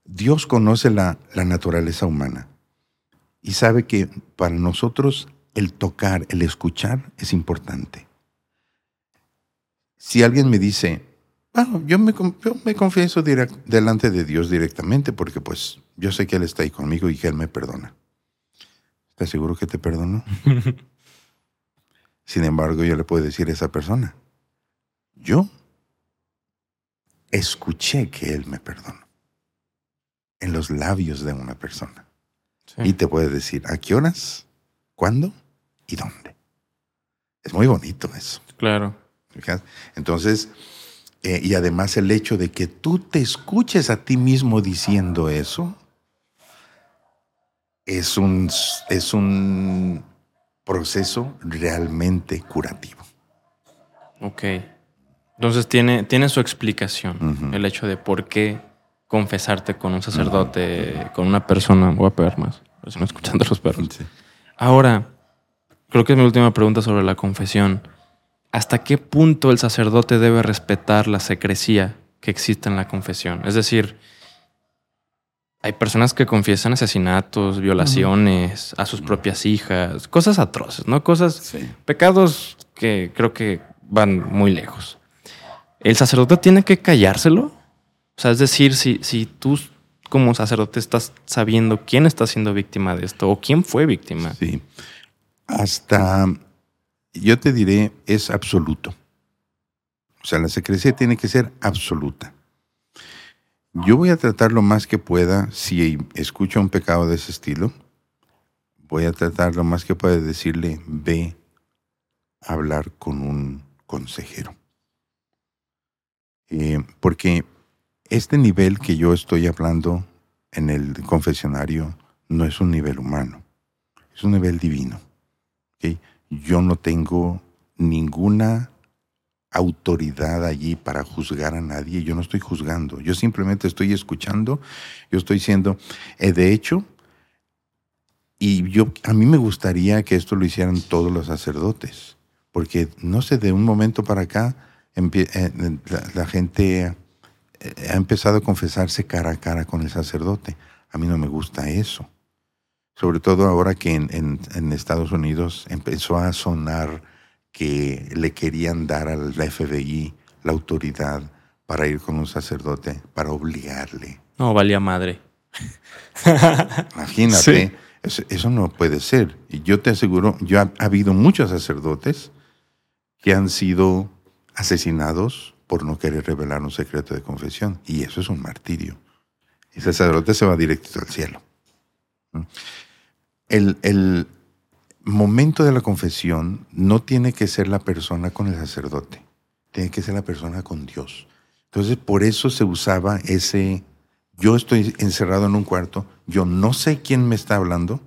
Dios conoce la, la naturaleza humana y sabe que para nosotros el tocar, el escuchar es importante. Si alguien me dice, yo me, yo me confieso delante de Dios directamente porque pues yo sé que Él está ahí conmigo y que Él me perdona. ¿Estás seguro que te perdonó? Sin embargo, yo le puedo decir a esa persona, yo escuché que Él me perdonó en los labios de una persona. Sí. Y te puede decir a qué horas, cuándo y dónde. Es muy bonito eso. Claro. Entonces, eh, y además el hecho de que tú te escuches a ti mismo diciendo eso, es un, es un proceso realmente curativo. Ok. Entonces tiene, tiene su explicación. El hecho de por qué confesarte con un sacerdote, con una persona. Voy a pegar más. Si no escuchando a los perros. Ahora, creo que es mi última pregunta sobre la confesión. ¿Hasta qué punto el sacerdote debe respetar la secrecía que existe en la confesión? Es decir, hay personas que confiesan asesinatos, violaciones a sus propias hijas, cosas atroces, ¿no? Cosas, Sí. pecados que creo que van muy lejos. ¿El sacerdote tiene que callárselo? O sea, es decir, si, si tú como sacerdote estás sabiendo quién está siendo víctima de esto o quién fue víctima. Sí. Hasta, yo te diré, es absoluto. O sea, la secrecía tiene que ser absoluta. Yo voy a tratar lo más que pueda, si escucho un pecado de ese estilo, voy a tratar lo más que pueda de decirle, ve a hablar con un consejero. Eh, porque este nivel que yo estoy hablando en el confesionario no es un nivel humano, es un nivel divino. ¿ok? Yo no tengo ninguna autoridad allí para juzgar a nadie, yo no estoy juzgando, yo simplemente estoy escuchando, yo estoy siendo, eh, de hecho, y yo a mí me gustaría que esto lo hicieran todos los sacerdotes, porque no sé, de un momento para acá eh, la, gente eh, ha empezado a confesarse cara a cara con el sacerdote. A mí no me gusta eso. Sobre todo ahora que en Estados Unidos empezó a sonar que le querían dar al FBI la autoridad para ir con un sacerdote, para obligarle. No, valía madre. Imagínate, Sí. eso, eso no puede ser. Y yo te aseguro, yo ha, ha habido muchos sacerdotes que han sido asesinados por no querer revelar un secreto de confesión. Y eso es un martirio. Ese sacerdote se va directo al cielo. ¿Mm? El, el momento de la confesión no tiene que ser la persona con el sacerdote, tiene que ser la persona con Dios. Entonces, por eso se usaba ese, yo estoy encerrado en un cuarto, yo no sé quién me está hablando,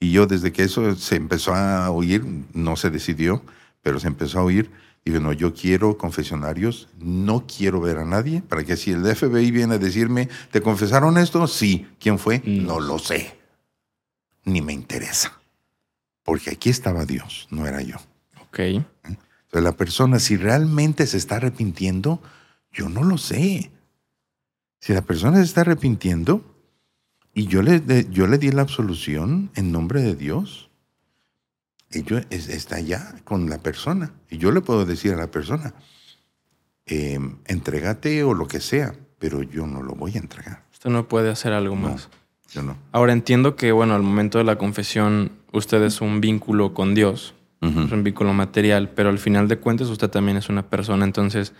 y yo desde que eso se empezó a oír, no se decidió, pero se empezó a oír, digo, no, yo quiero confesionarios, no quiero ver a nadie, para que si el FBI viene a decirme, ¿te confesaron esto? Sí. ¿Quién fue? No No lo sé. Ni me interesa. Porque aquí estaba Dios, no era yo. Ok. Entonces, la persona, si realmente se está arrepintiendo, yo no lo sé. Si la persona se está arrepintiendo y yo le, yo le di la absolución en nombre de Dios, ello es- está ya con la persona. Y yo le puedo decir a la persona, eh, entrégate o lo que sea, pero yo no lo voy a entregar. Usted no puede hacer algo No. más. Yo no. Ahora entiendo que, bueno, al momento de la confesión, usted es un vínculo con Dios, es un vínculo material, pero al final de cuentas usted también es una persona. Entonces,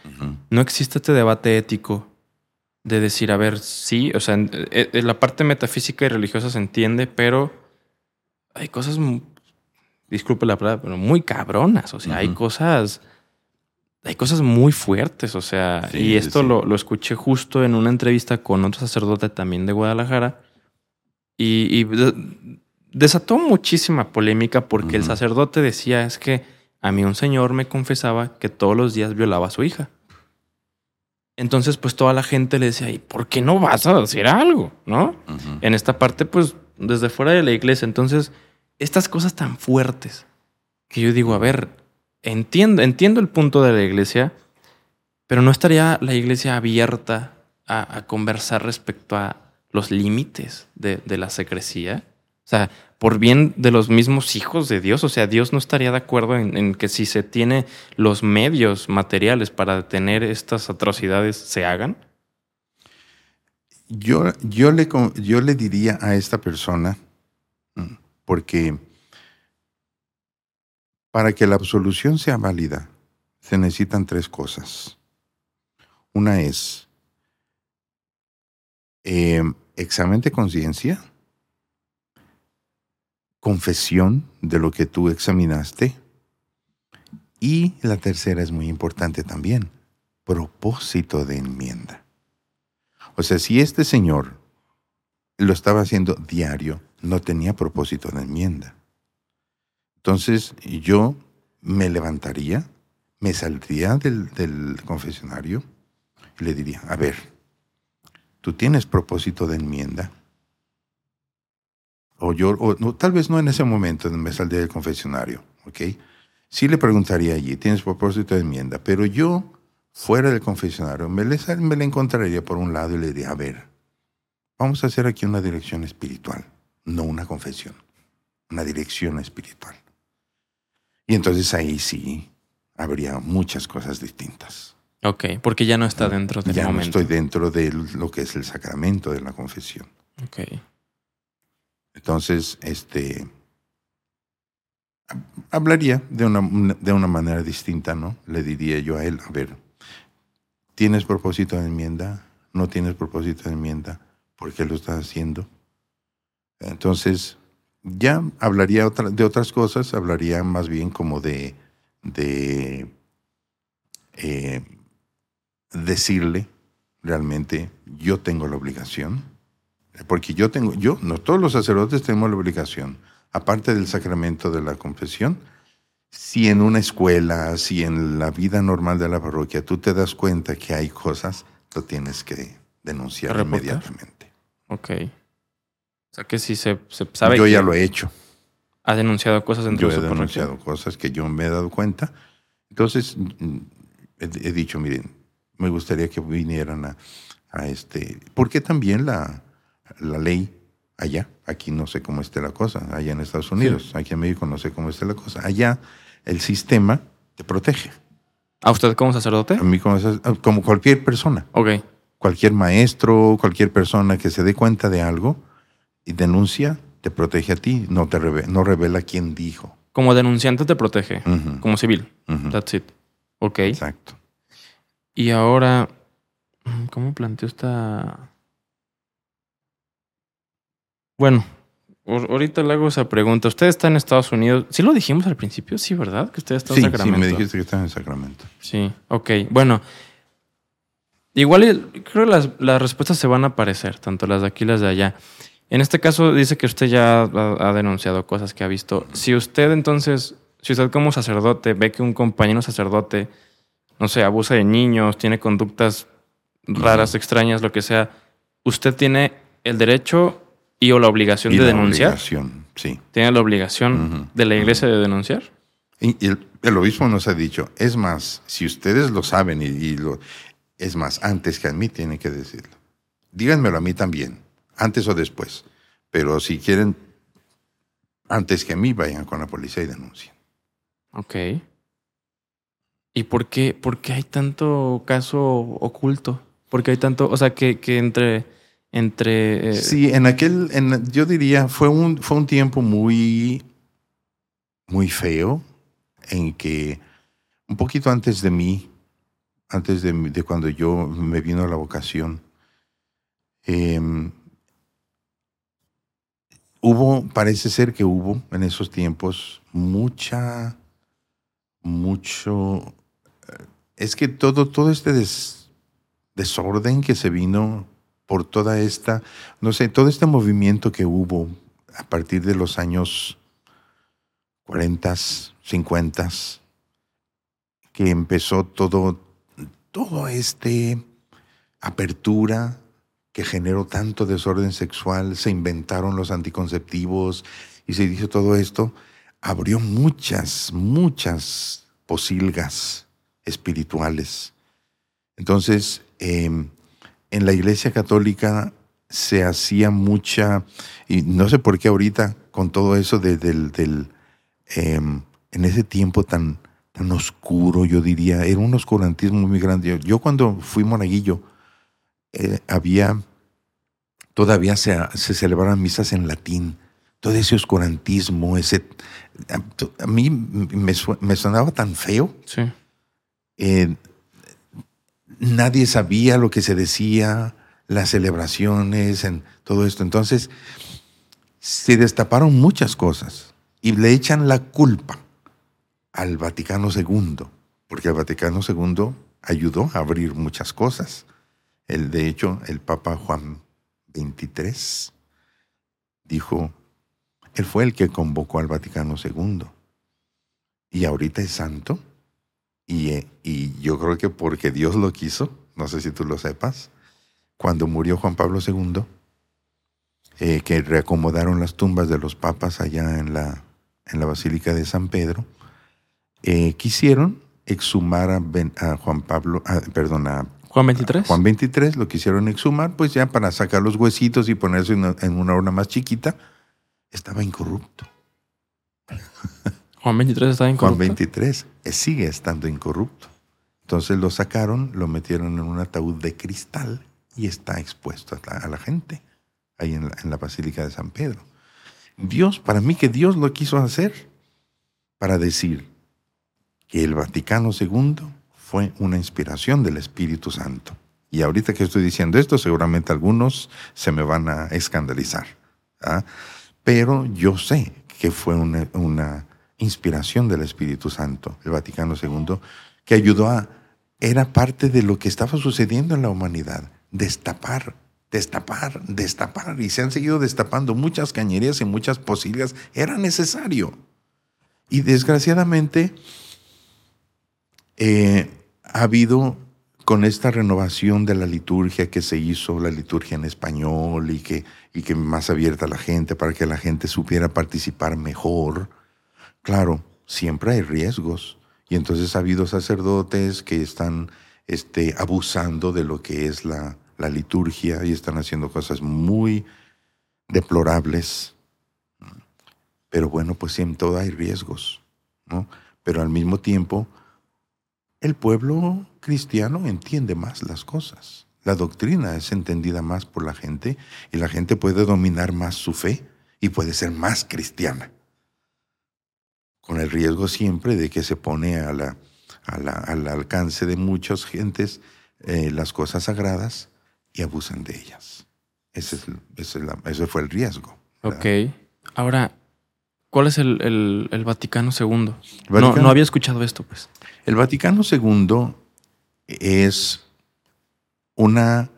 no existe este debate ético de decir, a ver, sí, o sea, en- eh, eh, la parte metafísica y religiosa se entiende, pero hay cosas, disculpe la palabra, pero muy cabronas. O sea, hay cosas, hay cosas muy fuertes. O sea, Sí, y sí, esto sí. Lo, lo escuché justo en una entrevista con otro sacerdote también de Guadalajara. Y, y de- desató muchísima polémica porque el sacerdote decía es que a mí un señor me confesaba que todos los días violaba a su hija. Entonces, pues toda la gente le decía, ¿y por qué no vas a decir algo? ¿No? En esta parte, pues, desde fuera de la iglesia. Entonces, estas cosas tan fuertes que yo digo, a ver, entiendo, entiendo el punto de la iglesia, pero no estaría la iglesia abierta a, a conversar respecto a los límites de, de la secrecía. O sea, por bien de los mismos hijos de Dios. O sea, Dios no estaría de acuerdo en, que si se tiene los medios materiales para detener estas atrocidades, se hagan. Yo, yo, le, yo le diría a esta persona, mm, porque para que la absolución sea válida, se necesitan tres cosas. Una es eh, examen de conciencia, confesión de lo que tú examinaste y la tercera es muy importante también, propósito de enmienda. O sea, si este señor lo estaba haciendo diario, no tenía propósito de enmienda. Entonces yo me levantaría, me saldría del, del confesionario y le diría, a ver, ¿tú tienes propósito de enmienda? O yo, o no, tal vez no en ese momento me saldría del confesionario, ¿ok? Sí le preguntaría allí, ¿tienes propósito de enmienda? Pero yo, fuera del confesionario, me le, me le encontraría por un lado y le diría, a ver, vamos a hacer aquí una dirección espiritual, no una confesión, una dirección espiritual. Y entonces ahí sí habría muchas cosas distintas. Ok, porque ya no está dentro del ya no momento. estoy dentro de lo que es el sacramento de la confesión. Ok. Entonces, este hab- hablaría de una, de una manera distinta, ¿no? Le diría yo a él, a ver, ¿tienes propósito de enmienda? ¿No tienes propósito de enmienda? ¿Por qué lo estás haciendo? Entonces, ya hablaría otra- de otras cosas, hablaría más bien como de, de eh, decirle realmente, yo tengo la obligación, porque yo tengo, yo, no todos los sacerdotes tenemos la obligación, aparte del sacramento de la confesión, si en una escuela, si en la vida normal de la parroquia tú te das cuenta que hay cosas, lo tienes que denunciar ¿Reportar? inmediatamente. Ok. O sea que si se, se sabe yo que ya lo he hecho. ha denunciado cosas dentro Yo de he su parroquia. denunciado cosas que yo me he dado cuenta. Entonces, he, he dicho, miren, me gustaría que vinieran a, a este, porque también la, la ley allá, aquí no sé cómo esté la cosa, allá en Estados Unidos, aquí en México no sé cómo esté la cosa, allá el sistema te protege. ¿A usted como sacerdote? A mí como, como cualquier persona, Ok. cualquier maestro, cualquier persona que se dé cuenta de algo y denuncia, te protege a ti, no te reve- no revela quién dijo. Como denunciante te protege. Como civil. That's it. Ok. Exacto. Y ahora, ¿cómo planteo esta...? Bueno, ahor- ahorita le hago esa pregunta. Usted está en Estados Unidos. Sí lo dijimos al principio, sí, ¿verdad? Que usted está en Sí, sí, Sacramento. me dijiste que estaba en Sacramento. Sí, ok. Bueno, igual creo que las, las respuestas se van a aparecer, tanto las de aquí y las de allá. En este caso dice que usted ya ha, ha denunciado cosas que ha visto. Si usted entonces, si usted como sacerdote ve que un compañero sacerdote, no sé, abusa de niños, tiene conductas raras, extrañas, lo que sea, usted tiene el derecho y o la obligación Y de la denunciar. obligación, sí. Tiene la obligación de la iglesia de denunciar. Y el, el obispo nos ha dicho, es más, si ustedes lo saben y, y lo, es más, antes que a mí tienen que decirlo. Díganmelo a mí también, antes o después. Pero si quieren, antes que a mí, vayan con la policía y denuncien. Ok. ¿Y por qué, por qué hay tanto caso oculto? ¿Por qué hay tanto, o sea, que, que entre, entre... eh, Sí, en aquel, en, yo diría, fue un, fue un tiempo muy, muy feo en que un poquito antes de mí, antes de, cuando yo me vino la vocación, em, hubo, parece ser que hubo en esos tiempos mucha, mucho, es que todo, todo este des- desorden que se vino por toda esta, no sé, todo este movimiento que hubo a partir de los años 40, 50, que empezó todo, todo este apertura que generó tanto desorden sexual, se inventaron los anticonceptivos y se hizo todo esto, abrió muchas, muchas posilgas espirituales. Entonces, em, en la Iglesia Católica se hacía mucha, y no sé por qué ahorita, con todo eso de, del, del em, en ese tiempo tan, tan oscuro, yo diría, era un oscurantismo muy grande. Yo, cuando fui monaguillo, eh, había, todavía se, se celebraban misas en latín, todo ese oscurantismo, ese, a, mí me, me, sonaba tan feo. Sí. Eh, nadie sabía lo que se decía, las celebraciones, en todo esto. Entonces, se destaparon muchas cosas y le echan la culpa al Vaticano II, porque el Vaticano II ayudó a abrir muchas cosas. El, de hecho, el Papa Juan XXIII dijo, él fue el que convocó al Vaticano II. Y ahorita es santo. Y, y yo creo que porque Dios lo quiso, no sé si tú lo sepas, cuando murió Juan Pablo II, eh, que reacomodaron las tumbas de los papas allá en la, en la Basílica de San Pedro, eh, quisieron exhumar a, Juan Pablo, perdón, a Juan 23. Juan 23 lo quisieron exhumar, pues ya para sacar los huesitos y ponerse en una urna más chiquita. Estaba incorrupto. Juan 23 estaba incorrupto. Juan 23 eh, sigue estando incorrupto. Entonces lo sacaron, lo metieron en un ataúd de cristal y está expuesto a la, gente ahí en la, en la Basílica de San Pedro. Dios, para mí que Dios lo quiso hacer para decir, que el Vaticano II fue una inspiración del Espíritu Santo. Y ahorita que estoy diciendo esto, seguramente algunos se me van a escandalizar. ¿ah? Pero yo sé que fue una, una, inspiración del Espíritu Santo, el Vaticano II, que ayudó a... Era parte de lo que estaba sucediendo en la humanidad, destapar, destapar, destapar. Y se han seguido destapando muchas cañerías y muchas posibilidades. Era necesario. Y desgraciadamente eh, ha habido con esta renovación de la liturgia que se hizo, la liturgia en español y que, y que más abierta a la gente para que la gente supiera participar mejor, claro, siempre hay riesgos. Y entonces ha habido sacerdotes que están este, abusando de lo que es la, liturgia y están haciendo cosas muy deplorables. Pero bueno, pues en todo hay riesgos, ¿no? Pero al mismo tiempo el pueblo cristiano entiende más las cosas. La doctrina es entendida más por la gente y la gente puede dominar más su fe y puede ser más cristiana. Con el riesgo siempre de que se pone a la, al alcance de muchas gentes eh, las cosas sagradas y abusan de ellas. Ese, ese, fue el riesgo. Ok. Ahora, ¿cuál es el, Vaticano II? No, no había escuchado esto, pues. El Vaticano II es una,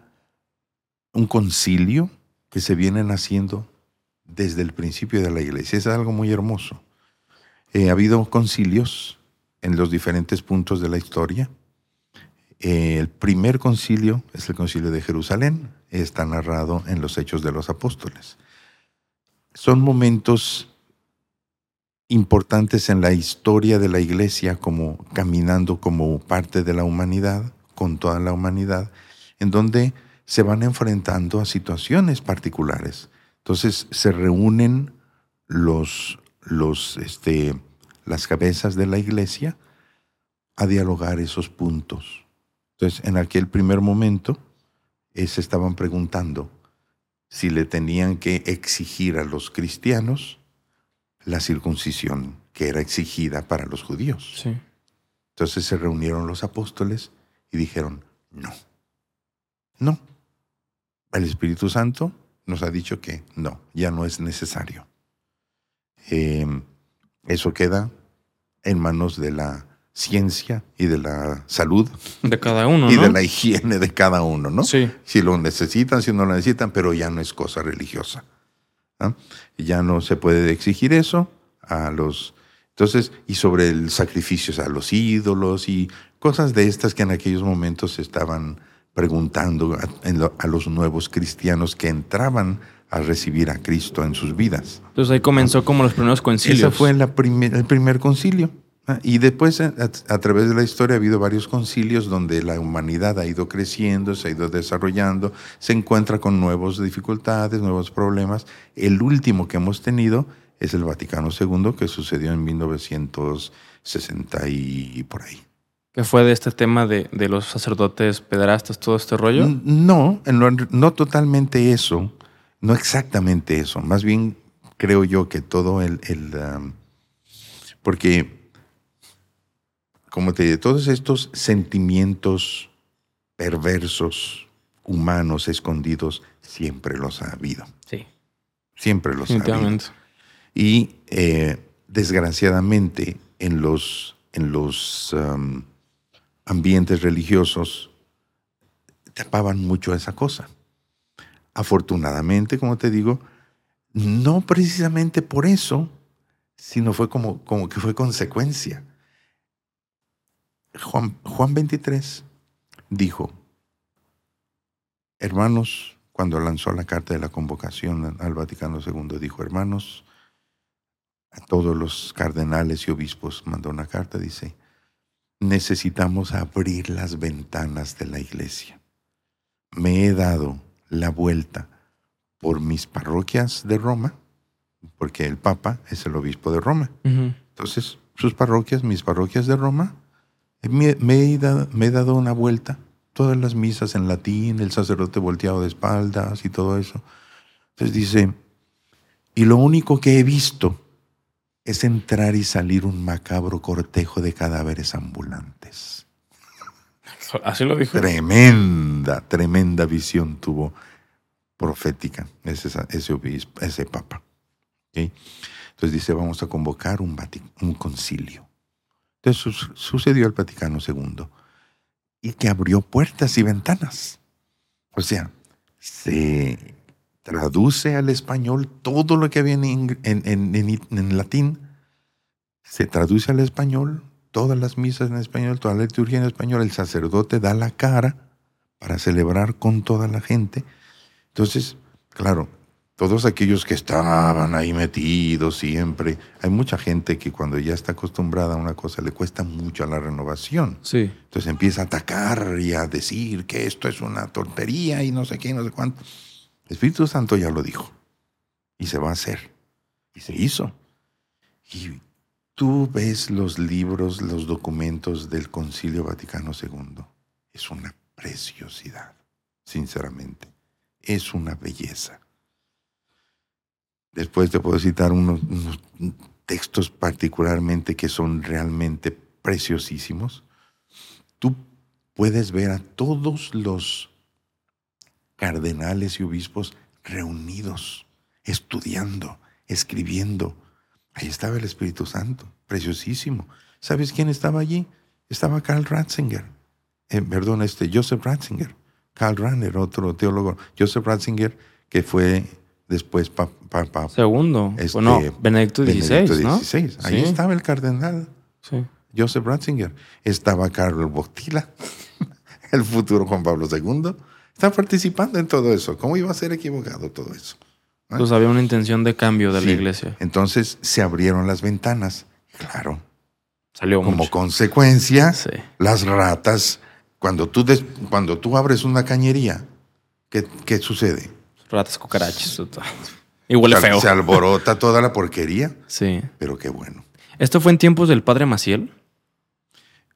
un concilio que se viene haciendo desde el principio de la iglesia. Es algo muy hermoso. Eh, ha habido concilios en los diferentes puntos de la historia. Eh, el primer concilio es el concilio de Jerusalén, está narrado en los Hechos de los Apóstoles. Son momentos importantes en la historia de la iglesia como caminando como parte de la humanidad, con toda la humanidad, en donde se van enfrentando a situaciones particulares. Entonces se reúnen los, los, este, las cabezas de la iglesia a dialogar esos puntos. Entonces, en aquel primer momento, eh, se estaban preguntando si le tenían que exigir a los cristianos la circuncisión que era exigida para los judíos. Sí. Entonces se reunieron los apóstoles y dijeron, no, no. El Espíritu Santo nos ha dicho que no, ya no es necesario. Em, eso queda en manos de la ciencia y de la salud. De cada uno, Y de la higiene de cada uno, ¿no? Sí. Si lo necesitan, si no lo necesitan, pero ya no es cosa religiosa. Ya no se puede exigir eso a los... Entonces, y sobre el sacrificio a los ídolos y cosas de estas que en aquellos momentos se estaban preguntando a, los nuevos cristianos que entraban a recibir a Cristo en sus vidas. Entonces ahí comenzó como los primeros concilios. Ese fue la el primer concilio. Y después, a, a través de la historia, ha habido varios concilios donde la humanidad ha ido creciendo, se ha ido desarrollando, se encuentra con nuevas dificultades, nuevos problemas. El último que hemos tenido es el Vaticano II, que sucedió en 1960 y por ahí. ¿Qué fue de este tema de, de los sacerdotes pederastas, todo este rollo? No, en lo- no totalmente eso, no exactamente eso. Más bien creo yo que todo el, el, um, porque, como te dije, todos estos sentimientos perversos, humanos, escondidos, siempre los ha habido. Sí, Siempre los ha habido. Y eh, desgraciadamente en los, en los um, ambientes religiosos tapaban mucho esa cosa. Afortunadamente, como te digo, no precisamente por eso, sino fue como, como que fue consecuencia. Juan, Juan 23 dijo, hermanos, cuando lanzó la carta de la convocación al Vaticano II, dijo, hermanos, a todos los cardenales y obispos mandó una carta, dice, necesitamos abrir las ventanas de la iglesia. Me he dado la vuelta por mis parroquias de Roma, porque el Papa es el obispo de Roma. Entonces, sus parroquias, mis parroquias de Roma, me, me he, dado, me he dado una vuelta, todas las misas en latín, el sacerdote volteado de espaldas y todo eso. Entonces dice, y lo único que he visto es entrar y salir un macabro cortejo de cadáveres ambulantes. Así lo dijo. Tremenda, tremenda visión tuvo profética ese, obispo, ese papa. Entonces dice, vamos a convocar un, concilio. Entonces su- sucedió el Vaticano II y que abrió puertas y ventanas. O sea, se traduce al español todo lo que había en latín, se traduce al español, todas las misas en español, toda la liturgia en español, el sacerdote da la cara para celebrar con toda la gente. Entonces, claro, todos aquellos que estaban ahí metidos siempre, hay mucha gente que cuando ya está acostumbrada a una cosa le cuesta mucho la renovación. Sí. Entonces empieza a atacar y a decir que esto es una tontería y no sé qué, no sé cuánto. El Espíritu Santo ya lo dijo y se va a hacer. Y se hizo. Y tú ves los libros, los documentos del Concilio Vaticano II. Es una preciosidad, sinceramente. Es una belleza. Después te puedo citar unos, unos textos particularmente que son realmente preciosísimos. Tú puedes ver a todos los cardenales y obispos reunidos, estudiando, escribiendo. Ahí estaba el Espíritu Santo, preciosísimo. ¿Sabes quién estaba allí? Estaba Karl Ratzinger, eh, perdón, este Joseph Ratzinger, Karl Rahner, otro teólogo, Joseph Ratzinger, que fue después. Segundo. Este, bueno, Benedicto XVI, Benedicto ¿no? XVI. Ahí Sí. estaba el cardenal Sí. Joseph Ratzinger. Estaba Carlos Botila, el futuro Juan Pablo II. Está participando en todo eso. ¿Cómo iba a ser equivocado todo eso? Pues había una intención de cambio de Sí. la iglesia. Entonces se abrieron las ventanas. Claro, Salió como mucho. consecuencia, Sí. las ratas, cuando tú, des- cuando tú abres una cañería, ¿qué, qué sucede? Ratas, cucarachas. Y huele se, feo. se alborota toda la porquería, Sí. pero qué bueno. ¿Esto fue en tiempos del padre Maciel?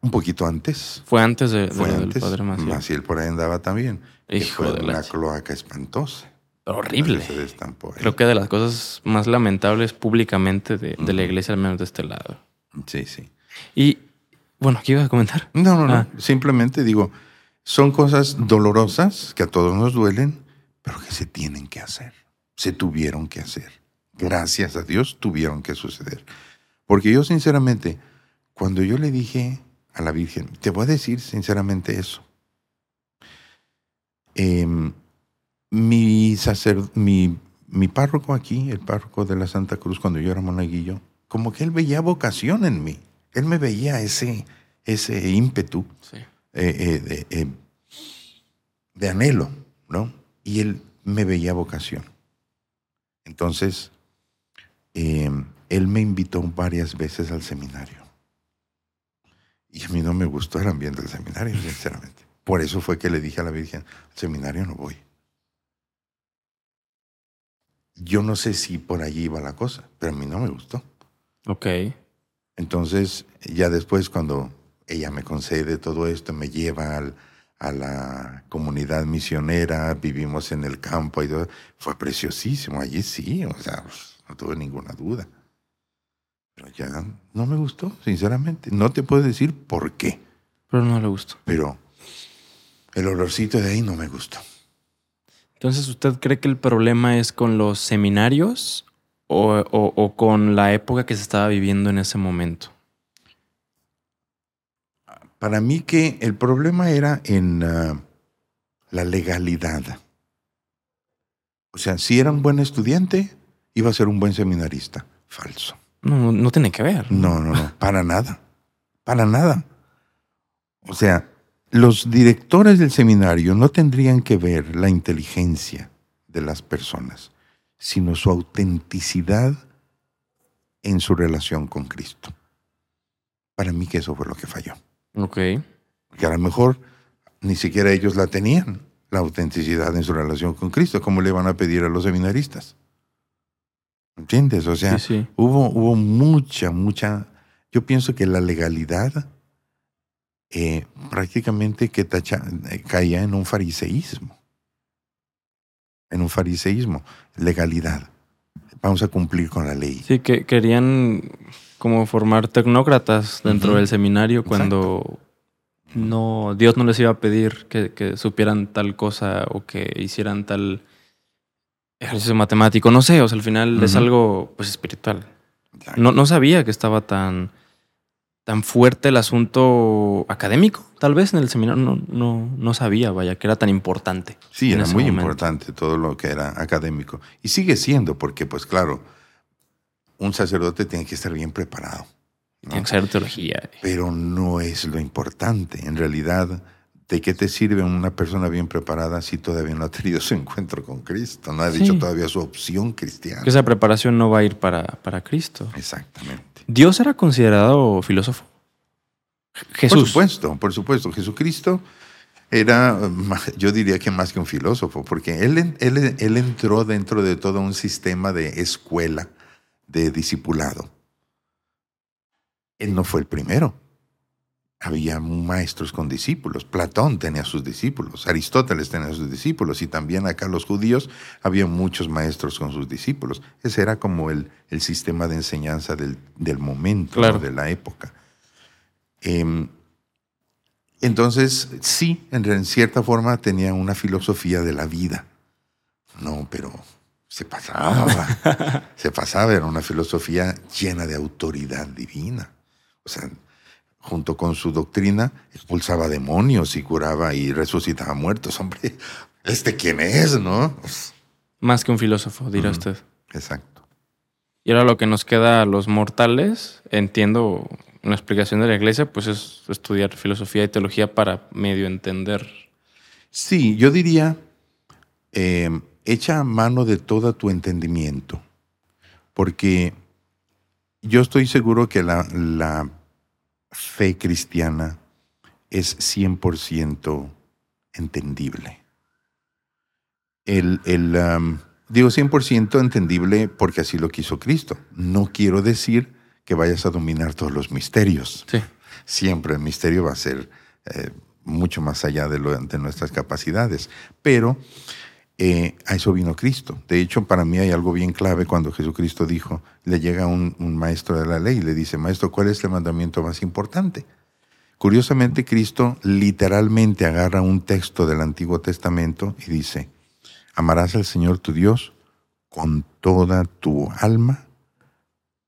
Un poquito antes. Fue antes de, Fue antes. del padre Maciel. Maciel por ahí andaba también. que Hijo fue de la una cloaca espantosa. Horrible. Se destampó ahí. Creo que de las cosas más lamentables públicamente de, de la iglesia, al menos de este lado. Sí, sí. Y, bueno, ¿qué ibas a comentar? No, no, no. Ah. Simplemente digo, son cosas dolorosas que a todos nos duelen, pero que se tienen que hacer. Se tuvieron que hacer. Gracias a Dios tuvieron que suceder. Porque yo sinceramente, cuando yo le dije a la Virgen, te voy a decir sinceramente eso. Em, mi, sacer- mi, mi párroco aquí, el párroco de la Santa Cruz, cuando yo era monaguillo, como que él veía vocación en mí. Él me veía ese, ese ímpetu Sí. eh, eh, de, eh, de anhelo, ¿no? Y él me veía vocación. Entonces, eh, él me invitó varias veces al seminario. Y a mí no me gustó el ambiente del seminario, sinceramente. Por eso fue que le dije a la Virgen, al seminario no voy. Yo no sé si por allí iba la cosa, pero a mí no me gustó. Ok. Entonces, ya después cuando ella me concede todo esto, me lleva al, a la comunidad misionera, vivimos en el campo y todo, fue preciosísimo, allí sí, o sea, no tuve ninguna duda. Pero ya no me gustó, sinceramente. No te puedo decir por qué. Pero no le gustó. Pero el olorcito de ahí no me gustó. Entonces, ¿usted cree que el problema es con los seminarios o, o, con la época que se estaba viviendo en ese momento? Para mí que el problema era en uh, la legalidad. O sea, si era un buen estudiante, iba a ser un buen seminarista. Falso. No, no tiene que ver. No, no, no, para nada. Para nada. O sea, los directores del seminario no tendrían que ver la inteligencia de las personas, sino su autenticidad en su relación con Cristo. Para mí que eso fue lo que falló. Ok. Que a lo mejor ni siquiera ellos la tenían, la autenticidad en su relación con Cristo. ¿Cómo le van a pedir a los seminaristas? ¿Entiendes? O sea, Hubo, hubo mucha, mucha... Yo pienso que la legalidad eh, prácticamente que tacha, eh, caía en un fariseísmo. En un fariseísmo. Legalidad. Vamos a cumplir con la ley. Sí, que querían como formar tecnócratas dentro del seminario cuando no Dios no les iba a pedir que, supieran tal cosa o que hicieran tal ejercicio matemático. No sé, o sea, al final es algo pues espiritual. No, no sabía que estaba tan tan fuerte el asunto académico, tal vez en el seminario no, no, no sabía, vaya, que era tan importante. Sí, era muy importante todo lo que era académico. Y sigue siendo, porque pues claro, un sacerdote tiene que estar bien preparado. Tiene que saber teología. Pero no es lo importante. En realidad, ¿de qué te sirve una persona bien preparada si todavía no ha tenido su encuentro con Cristo? No ha dicho todavía su opción cristiana. Que esa preparación no va a ir para, para Cristo. Exactamente. ¿Dios era considerado filósofo? Jesús. Por supuesto, por supuesto. Jesucristo era, yo diría que más que un filósofo, porque él, él, él entró dentro de todo un sistema de escuela, de discipulado. Él no fue el primero. Había maestros con discípulos. Platón tenía sus discípulos, Aristóteles tenía sus discípulos y también acá los judíos había muchos maestros con sus discípulos. Ese era como el, el sistema de enseñanza del, del momento, de la época. Em, entonces, sí, en cierta forma tenía una filosofía de la vida. No, pero se pasaba, se pasaba, era una filosofía llena de autoridad divina. O sea, junto con su doctrina, expulsaba demonios y curaba y resucitaba muertos. Hombre, ¿este quién es, no? Más que un filósofo, dirá usted. Exacto. Y ahora lo que nos queda a los mortales, entiendo una explicación de la iglesia, pues es estudiar filosofía y teología para medio entender. Sí, yo diría, eh, echa mano de todo tu entendimiento, porque yo estoy seguro que la, la fe cristiana es 100% entendible. El, el digo 100% entendible porque así lo quiso Cristo. No quiero decir que vayas a dominar todos los misterios. Sí. Siempre el misterio va a ser eh, mucho más allá de, lo, de nuestras capacidades. Pero eh, a eso vino Cristo. De hecho, para mí hay algo bien clave cuando Jesucristo dijo, le llega un, maestro de la ley y le dice, maestro, ¿cuál es el mandamiento más importante? Curiosamente, Cristo literalmente agarra un texto del Antiguo Testamento y dice, amarás al Señor tu Dios con toda tu alma,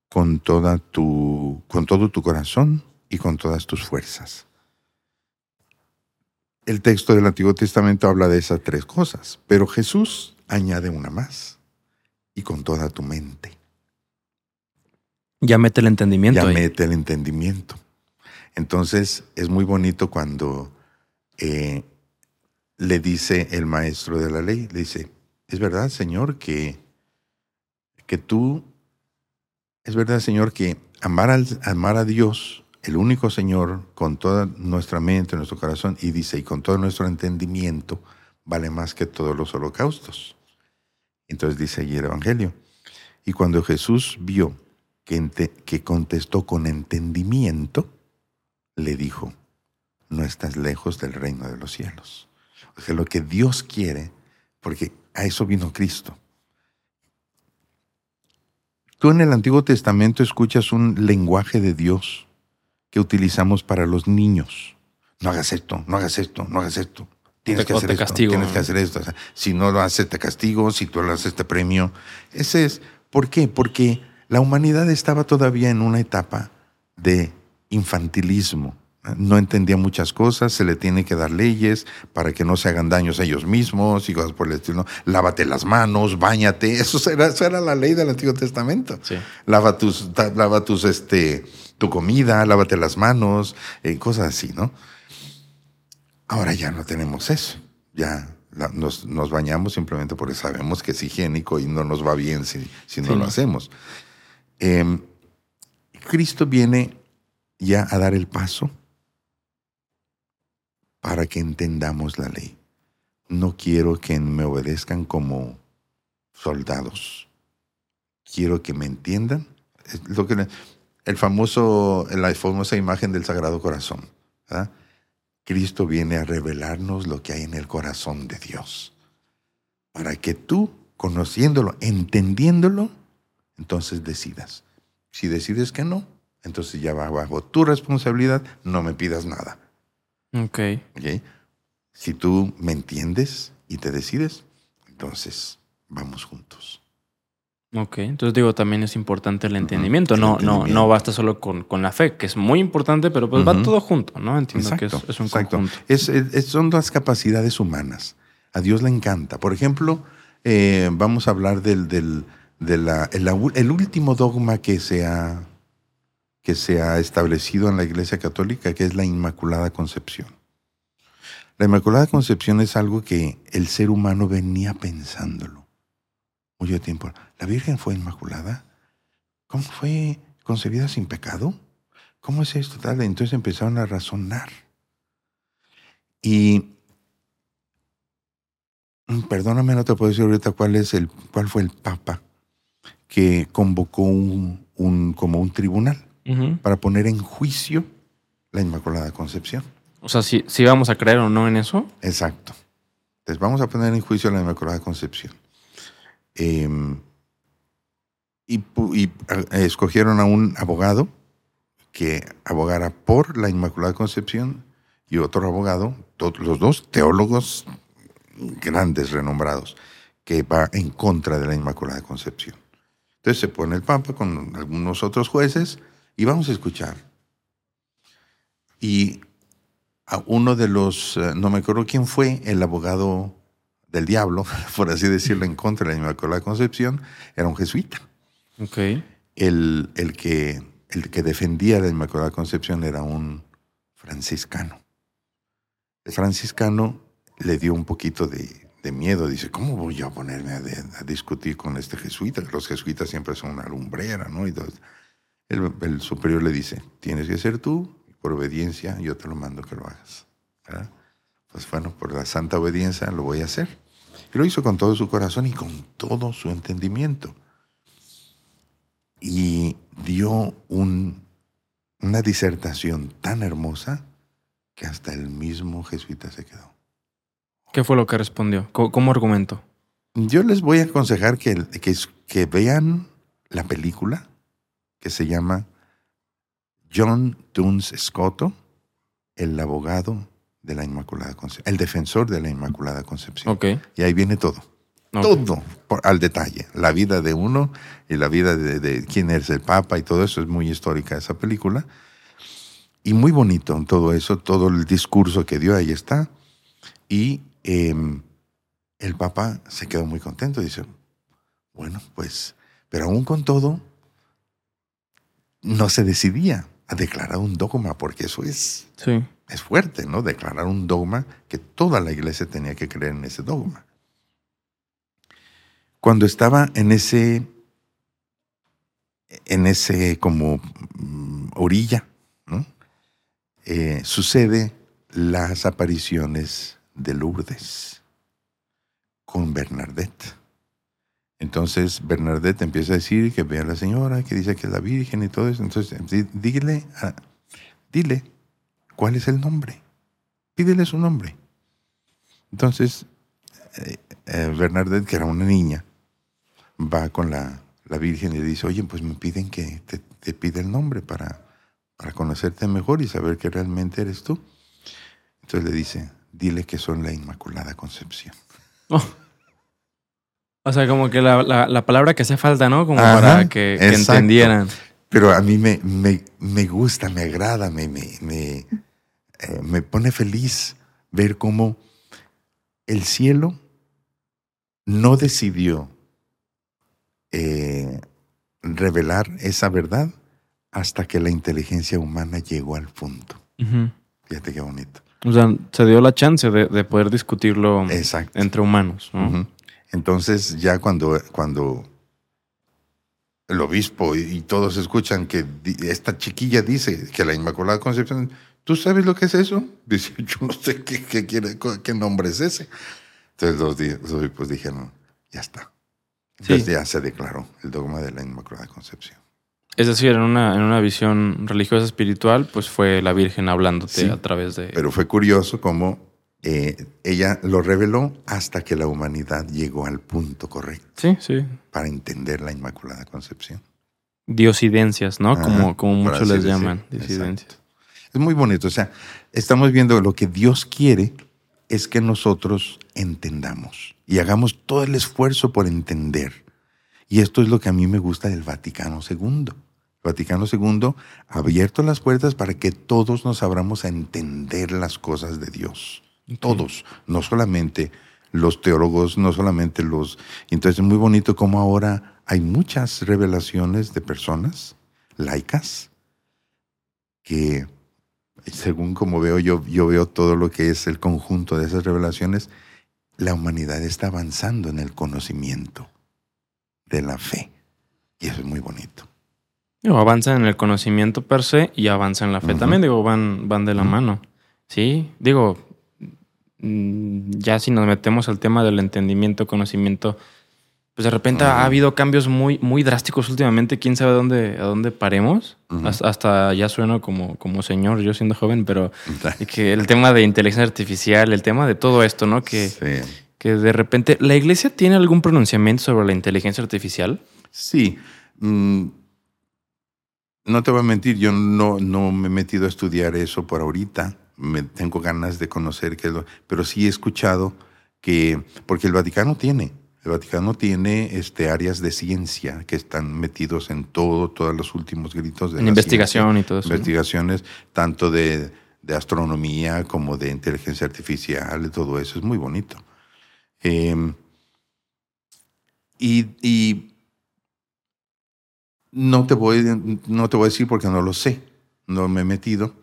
con, toda tu, con todo tu corazón y con todas tus fuerzas el texto del Antiguo Testamento habla de esas tres cosas, pero Jesús añade una más, y con toda tu mente. Ya mete el entendimiento. Ya mete el entendimiento. Entonces es muy bonito cuando eh, le dice el maestro de la ley, le dice, es verdad, Señor, que, que tú, es verdad, Señor, que amar, al, amar a Dios el único Señor con toda nuestra mente, nuestro corazón, y dice, y con todo nuestro entendimiento, vale más que todos los holocaustos. Entonces dice allí el Evangelio. Y cuando Jesús vio que, que contestó con entendimiento, le dijo, no estás lejos del reino de los cielos. O sea, lo que Dios quiere, porque a eso vino Cristo. Tú en el Antiguo Testamento escuchas un lenguaje de Dios que utilizamos para los niños. No hagas esto, no hagas esto, no hagas esto. Tienes que hacer esto, tienes que hacer esto. si no lo haces, te castigo. Si tú lo haces, te premio. Ese es. ¿Por qué? Porque la humanidad estaba todavía en una etapa de infantilismo. No entendía muchas cosas, se le tiene que dar leyes para que no se hagan daños a ellos mismos y cosas por el estilo. Lávate las manos, bañate. Eso era, eso era la ley del Antiguo Testamento. Lava tus, lava tus, este, tu comida, lávate las manos, eh, cosas así, ¿no? Ahora ya no tenemos eso. Ya nos, bañamos simplemente porque sabemos que es higiénico y no nos va bien si, si no lo hacemos. Em, Cristo viene ya a dar el paso para que entendamos la ley. No quiero que me obedezcan como soldados. Quiero que me entiendan. lo que, el famoso, la famosa imagen del Sagrado Corazón. Cristo viene a revelarnos lo que hay en el corazón de Dios. Para que tú, conociéndolo, entendiéndolo, entonces decidas. Si decides que no, entonces ya va bajo tu responsabilidad, no me pidas nada. Ok. ¿Okay? Si tú me entiendes y te decides, entonces vamos juntos. Ok, entonces digo, también es importante el entendimiento. no, no, no basta solo con, con, la fe, que es muy importante, pero pues va todo junto, ¿no? Entiendo que es, un conjunto. Es, son dos capacidades humanas. A Dios le encanta. Por ejemplo, eh, vamos a hablar del, del de la, el, último dogma que se ha que se ha establecido en la Iglesia Católica, que es la Inmaculada Concepción. La Inmaculada Concepción es algo que el ser humano venía pensándolo mucho tiempo. ¿La Virgen fue inmaculada? ¿Cómo fue concebida sin pecado? ¿Cómo es esto? Tal? Entonces empezaron a razonar. Y mm, perdóname, no te puedo decir ahorita cuál es el, cuál fue el Papa que convocó un, un como un tribunal para poner en juicio la Inmaculada Concepción. O sea, si, si vamos a creer o no en eso. Exacto. Entonces vamos a poner en juicio la Inmaculada Concepción. Em, y, escogieron a un abogado que abogara por la Inmaculada Concepción y otro abogado, los dos teólogos grandes, renombrados, que va en contra de la Inmaculada Concepción. Entonces se pone el Papa con algunos otros jueces y vamos a escuchar. Y a uno de los, eh, no me acuerdo quién fue, el abogado del diablo, por así decirlo, en contra de la Inmaculada Concepción, era un jesuita. El, el, que, el que defendía la Inmaculada Concepción era un franciscano. El franciscano le dio un poquito de, miedo. Dice, ¿cómo voy a ponerme a, discutir con este jesuita? Los jesuitas siempre son una lumbrera, ¿no? Y el, superior le dice, tienes que ser tú, por obediencia yo te lo mando que lo hagas. Pues bueno, por la santa obediencia lo voy a hacer. Y lo hizo con todo su corazón y con todo su entendimiento. Y dio un, una disertación tan hermosa que hasta el mismo jesuita se quedó. ¿Qué fue lo que respondió? ¿Cómo, argumentó? Yo les voy a aconsejar que, que, que vean la película que se llama John Tunes Scotto, el abogado de la Inmaculada Concepción, el defensor de la Inmaculada Concepción. Y ahí viene todo. Todo al detalle. La vida de uno y la vida de, quién es el Papa y todo eso es muy histórica esa película. Y muy bonito todo eso, todo el discurso que dio, ahí está. Y em, el Papa se quedó muy contento. Dice, bueno, pues, pero aún con todo, no se decidía a declarar un dogma, porque eso es, es fuerte, ¿no? Declarar un dogma que toda la iglesia tenía que creer en ese dogma. Cuando estaba en ese, en ese como mm, orilla ¿no? Eh, sucede las apariciones de Lourdes con Bernadette. Entonces Bernadette empieza a decir que ve a la señora, que dice que es la Virgen y todo eso. Entonces, dile, dile cuál es el nombre. Pídele su nombre. Entonces, eh, eh, Bernadette, que era una niña, va con la, Virgen y le dice, oye, pues me piden que te, te pida el nombre para, para conocerte mejor y saber que realmente eres tú. Entonces le dice, dile que son la Inmaculada Concepción. Oh. O sea, como que la, palabra que hace falta, ¿no? Como para que, entendieran. Pero a mí me, me, gusta, me agrada, me, me, eh, me pone feliz ver cómo el cielo no decidió eh, revelar esa verdad hasta que la inteligencia humana llegó al punto. Fíjate qué bonito. O sea, se dio la chance de, poder discutirlo entre humanos. Entonces, ya cuando, cuando el obispo y, todos escuchan que esta chiquilla dice que la Inmaculada Concepción, ¿tú sabes lo que es eso? Dice, yo no sé qué, quiere, qué nombre es ese. Entonces los, obispos dijeron, ya está. Ya se declaró el dogma de la Inmaculada Concepción. Es decir, en una, en una visión religiosa espiritual, pues fue la Virgen hablándote a través de... Pero fue curioso cómo eh, ella lo reveló hasta que la humanidad llegó al punto correcto. Sí, sí. Para entender la Inmaculada Concepción. Diosidencias, ¿no? como, como muchos les llaman, disidencias. Es muy bonito. O sea, estamos viendo lo que Dios quiere es que nosotros entendamos y hagamos todo el esfuerzo por entender y esto es lo que a mí me gusta del Vaticano II. El Vaticano II ha abierto las puertas para que todos nos abramos a entender las cosas de Dios. Todos, no solamente los teólogos, no solamente los... Entonces es muy bonito como ahora hay muchas revelaciones de personas laicas que, según como veo yo, yo veo todo lo que es el conjunto de esas revelaciones, la humanidad está avanzando en el conocimiento de la fe. Y eso es muy bonito. Digo, avanza en el conocimiento per se y avanza en la fe también, digo, van, van de la mano. Sí, digo, mm, ya si nos metemos al tema del entendimiento, conocimiento, pues de repente ha habido cambios muy, muy drásticos últimamente. Quién sabe a dónde, a dónde paremos. hasta, ya sueno como, como señor, yo siendo joven, pero que el tema de inteligencia artificial, el tema de todo esto, ¿no? Que, que de repente, ¿la iglesia tiene algún pronunciamiento sobre la inteligencia artificial? Sí. Mm, no te voy a mentir, yo no, no me he metido a estudiar eso por ahorita. Me, tengo ganas de conocer qué es lo, pero sí he escuchado que, porque el Vaticano tiene, el Vaticano tiene este, áreas de ciencia que están metidos en todo, todos los últimos gritos de en investigación y todo eso. Investigaciones, tanto de, de, astronomía como de inteligencia artificial, y todo eso. Es muy bonito. Em, y, no, te voy, no te voy a decir porque no lo sé, no me he metido,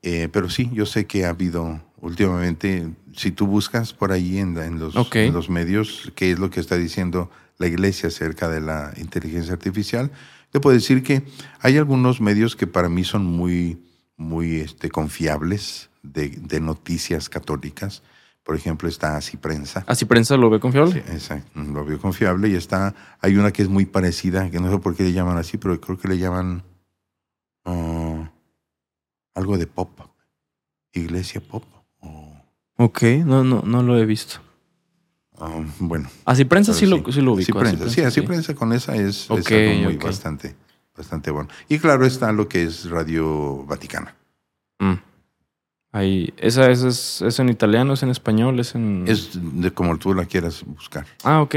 eh, pero sí, yo sé que ha habido últimamente, si tú buscas por ahí en, los, en los medios qué es lo que está diciendo la iglesia acerca de la inteligencia artificial, te puedo decir que hay algunos medios que para mí son muy, muy este, confiables de, de noticias católicas. Por ejemplo, está Así Prensa. ¿Así Prensa lo ve confiable? Sí, exacto, lo veo confiable. Y está, hay una que es muy parecida, que no sé por qué le llaman así, pero creo que le llaman ah, algo de pop. Iglesia pop. Ok, no, no, no lo he visto. Ah, bueno. Así Prensa sí, Lo, sí lo ubico. Así prensa, sí, Así Prensa con esa es, algo muy bastante, bastante bueno. Y claro está lo que es Radio Vaticana. Mm. Ahí, esa, es, es, en italiano, es en español, es en... Es de como tú la quieras buscar. Ah, ok.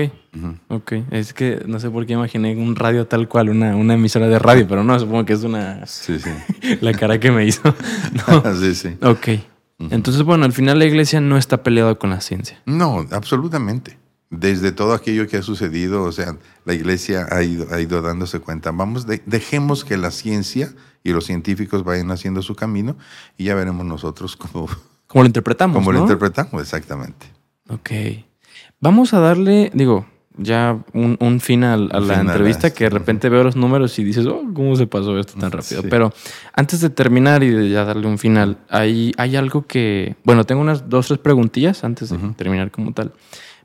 Ok. Es que no sé por qué imaginé un radio tal cual, una, una emisora de radio, pero no, supongo que es una... Sí, sí. la cara que me hizo. no. sí, sí. Ok. Entonces, bueno, al final la iglesia no está peleada con la ciencia. No, absolutamente desde todo aquello que ha sucedido, o sea, la iglesia ha ido, ha ido dándose cuenta, vamos, dejemos que la ciencia y los científicos vayan haciendo su camino y ya veremos nosotros cómo, ¿Cómo lo interpretamos. Cómo lo interpretamos, exactamente. Ok. Vamos a darle, digo, ya un, un fin a, la entrevista que de repente veo los números y dices, oh, ¿cómo se pasó esto tan rápido? Sí. Pero antes de terminar y de ya darle un final, hay, hay algo que, bueno, tengo unas dos, tres preguntillas antes de terminar como tal.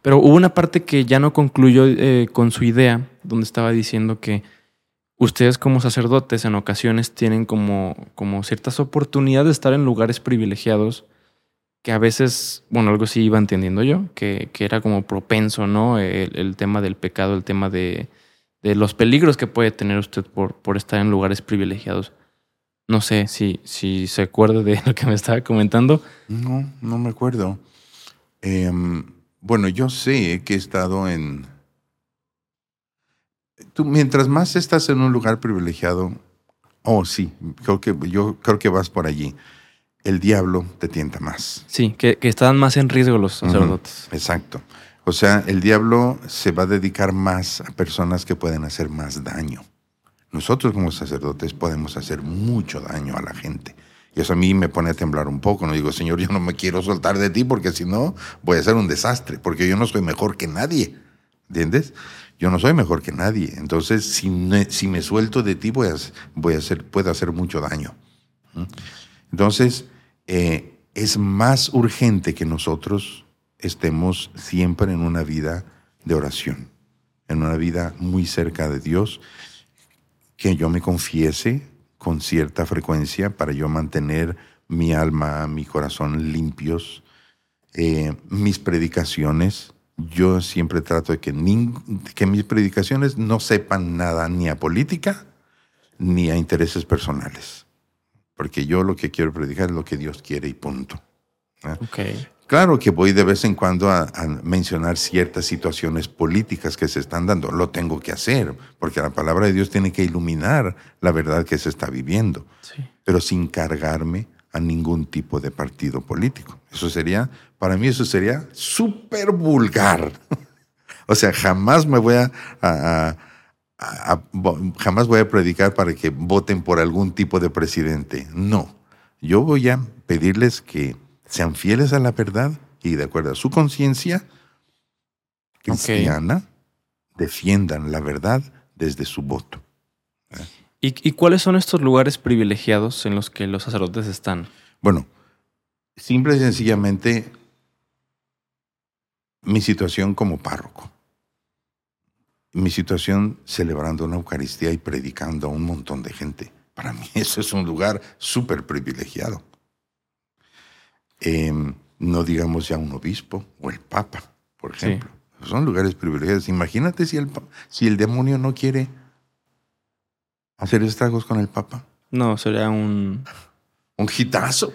Pero hubo una parte que ya no concluyó eh, con su idea, donde estaba diciendo que ustedes como sacerdotes en ocasiones tienen como, como ciertas oportunidades de estar en lugares privilegiados que a veces, bueno, algo sí iba entendiendo yo, que, que era como propenso, ¿no? El, tema del pecado, el tema de, de los peligros que puede tener usted por, por estar en lugares privilegiados. No sé si, si se acuerda de lo que me estaba comentando. No, no me acuerdo. Em, bueno, yo sé que he estado en... Tú, mientras más estás en un lugar privilegiado, oh sí, creo que, yo creo que vas por allí. El diablo te tienta más. Sí, que, que estaban más en riesgo los sacerdotes. Exacto. O sea, el diablo se va a dedicar más a personas que pueden hacer más daño. Nosotros como sacerdotes podemos hacer mucho daño a la gente. Y eso a mí me pone a temblar un poco. No digo, Señor, yo no me quiero soltar de ti porque si no voy a ser un desastre, porque yo no soy mejor que nadie. ¿Entiendes? Yo no soy mejor que nadie. Entonces, si me, si me suelto de ti, voy a, voy a hacer, puedo hacer mucho daño. ¿Mm? Entonces, eh, es más urgente que nosotros estemos siempre en una vida de oración, en una vida muy cerca de Dios, que yo me confiese con cierta frecuencia para yo mantener mi alma, mi corazón limpios, eh, mis predicaciones. Yo siempre trato de que, mis predicaciones no sepan nada ni a política ni a intereses personales. Porque yo lo que quiero predicar es lo que Dios quiere y punto. Ok. Claro que voy de vez en cuando a, a mencionar ciertas situaciones políticas que se están dando. Lo tengo que hacer, porque la palabra de Dios tiene que iluminar la verdad que se está viviendo, Sí. pero sin cargarme a ningún tipo de partido político. Eso sería, para mí eso sería súper vulgar. o sea, jamás me voy a, a- a- a- jamás voy a predicar para que voten por algún tipo de presidente. No. Yo voy a pedirles que sean fieles a la verdad y de acuerdo a su conciencia cristiana, defiendan la verdad desde su voto. ¿Y, y cuáles son estos lugares privilegiados en los que los sacerdotes están? Bueno, simple y sencillamente mi situación como párroco. Mi situación celebrando una Eucaristía y predicando a un montón de gente. Para mí eso es un lugar súper privilegiado. Em, no digamos ya un obispo o el papa, por Sí. ejemplo. Son lugares privilegiados. Imagínate si el, si el demonio no quiere hacer estragos con el papa. No, sería un... Un hitazo.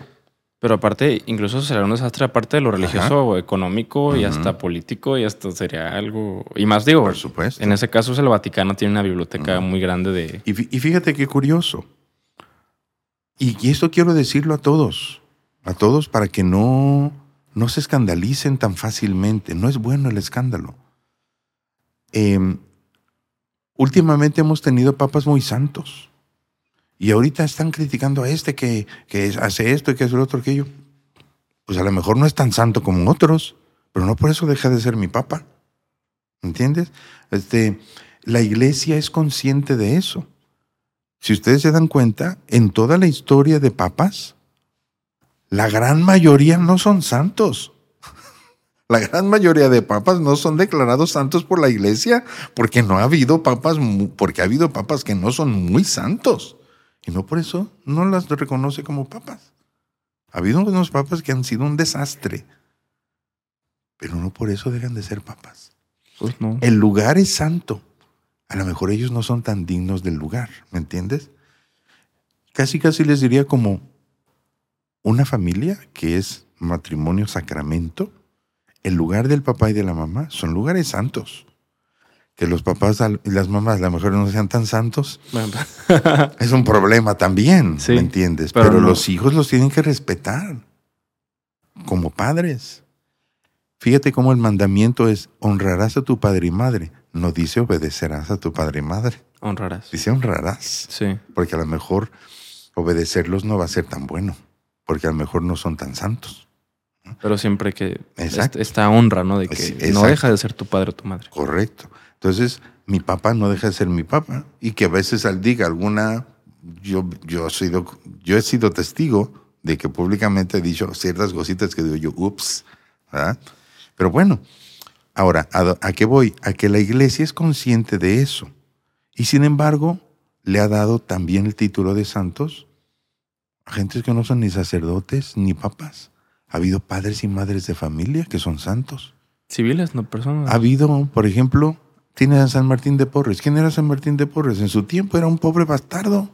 Pero aparte, incluso sería un desastre aparte de lo religioso económico y hasta político y hasta sería algo... Y más digo, Por supuesto. en ese caso el Vaticano tiene una biblioteca muy grande de... Y, fí- y fíjate qué curioso. Y, y esto quiero decirlo a todos, a todos para que no, no se escandalicen tan fácilmente. No es bueno el escándalo. Em, últimamente hemos tenido papas muy santos. Y ahorita están criticando a este que, que hace esto y que hace lo otro, aquello. Pues a lo mejor no es tan santo como otros, pero no por eso deja de ser mi papa. ¿Entiendes? Este, la iglesia es consciente de eso. Si ustedes se dan cuenta, en toda la historia de papas, la gran mayoría no son santos. La gran mayoría de papas no son declarados santos por la iglesia porque no ha habido papas, porque ha habido papas que no son muy santos. Y no por eso no las reconoce como papas. Ha habido unos papas que han sido un desastre, pero no por eso dejan de ser papas. Pues no. El lugar es santo. A lo mejor ellos no son tan dignos del lugar, ¿me entiendes? Casi, casi les diría como una familia que es matrimonio sacramento. El lugar del papá y de la mamá son lugares santos. Que los papás y las mamás a lo mejor no sean tan santos es un problema también, Sí, ¿me entiendes? pero Pero, no. los hijos los tienen que respetar como padres. Fíjate cómo el mandamiento es honrarás a tu padre y madre. No dice obedecerás a tu padre y madre. honrarás. Dice honrarás. Sí. Porque a lo mejor obedecerlos no va a ser tan bueno. Porque a lo mejor no son tan santos. Pero siempre que Exacto. est- esta honra, ¿no? De que no deja de ser tu padre o tu madre. Correcto. Entonces, mi papá no deja de ser mi papá y que a veces al diga alguna, yo, yo, he sido, yo he sido testigo de que públicamente he dicho ciertas cositas que digo yo, ups, ¿verdad? Pero bueno, ahora, ¿a, a qué voy? A que la iglesia es consciente de eso y sin embargo le ha dado también el título de santos a gentes que no son ni sacerdotes ni papas. Ha habido padres y madres de familia que son santos. Civiles, no personas. Ha habido, por ejemplo, tiene a San Martín de Porres. ¿Quién era San Martín de Porres? En su tiempo era un pobre bastardo,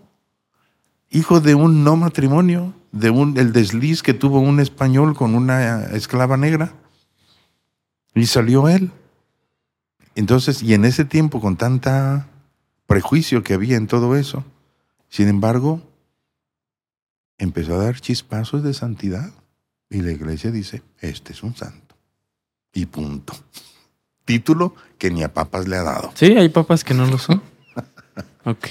hijo de un no matrimonio, de un el desliz que tuvo un español con una esclava negra. Y salió él. Entonces, y en ese tiempo con tanta prejuicio que había en todo eso, sin embargo, empezó a dar chispazos de santidad. Y la iglesia dice, este es un santo. Y punto. Título que ni a papas le ha dado. Sí, hay papas que no lo son. ok.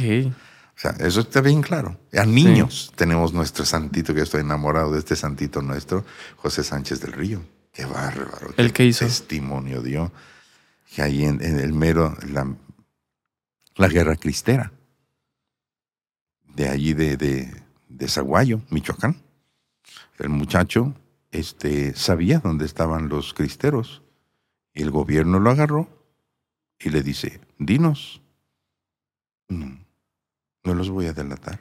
O sea, eso está bien claro. A niños tenemos nuestro santito, que estoy enamorado de este santito nuestro, José Sánchez del Río. Qué bárbaro. ¿El qué hizo? Testimonio dio. Que ahí en, en el mero, la, la guerra cristera. De allí de, de, de Zaguayo, Michoacán. El muchacho este, sabía dónde estaban los cristeros. El gobierno lo agarró y le dice, dinos. No, no los voy a delatar.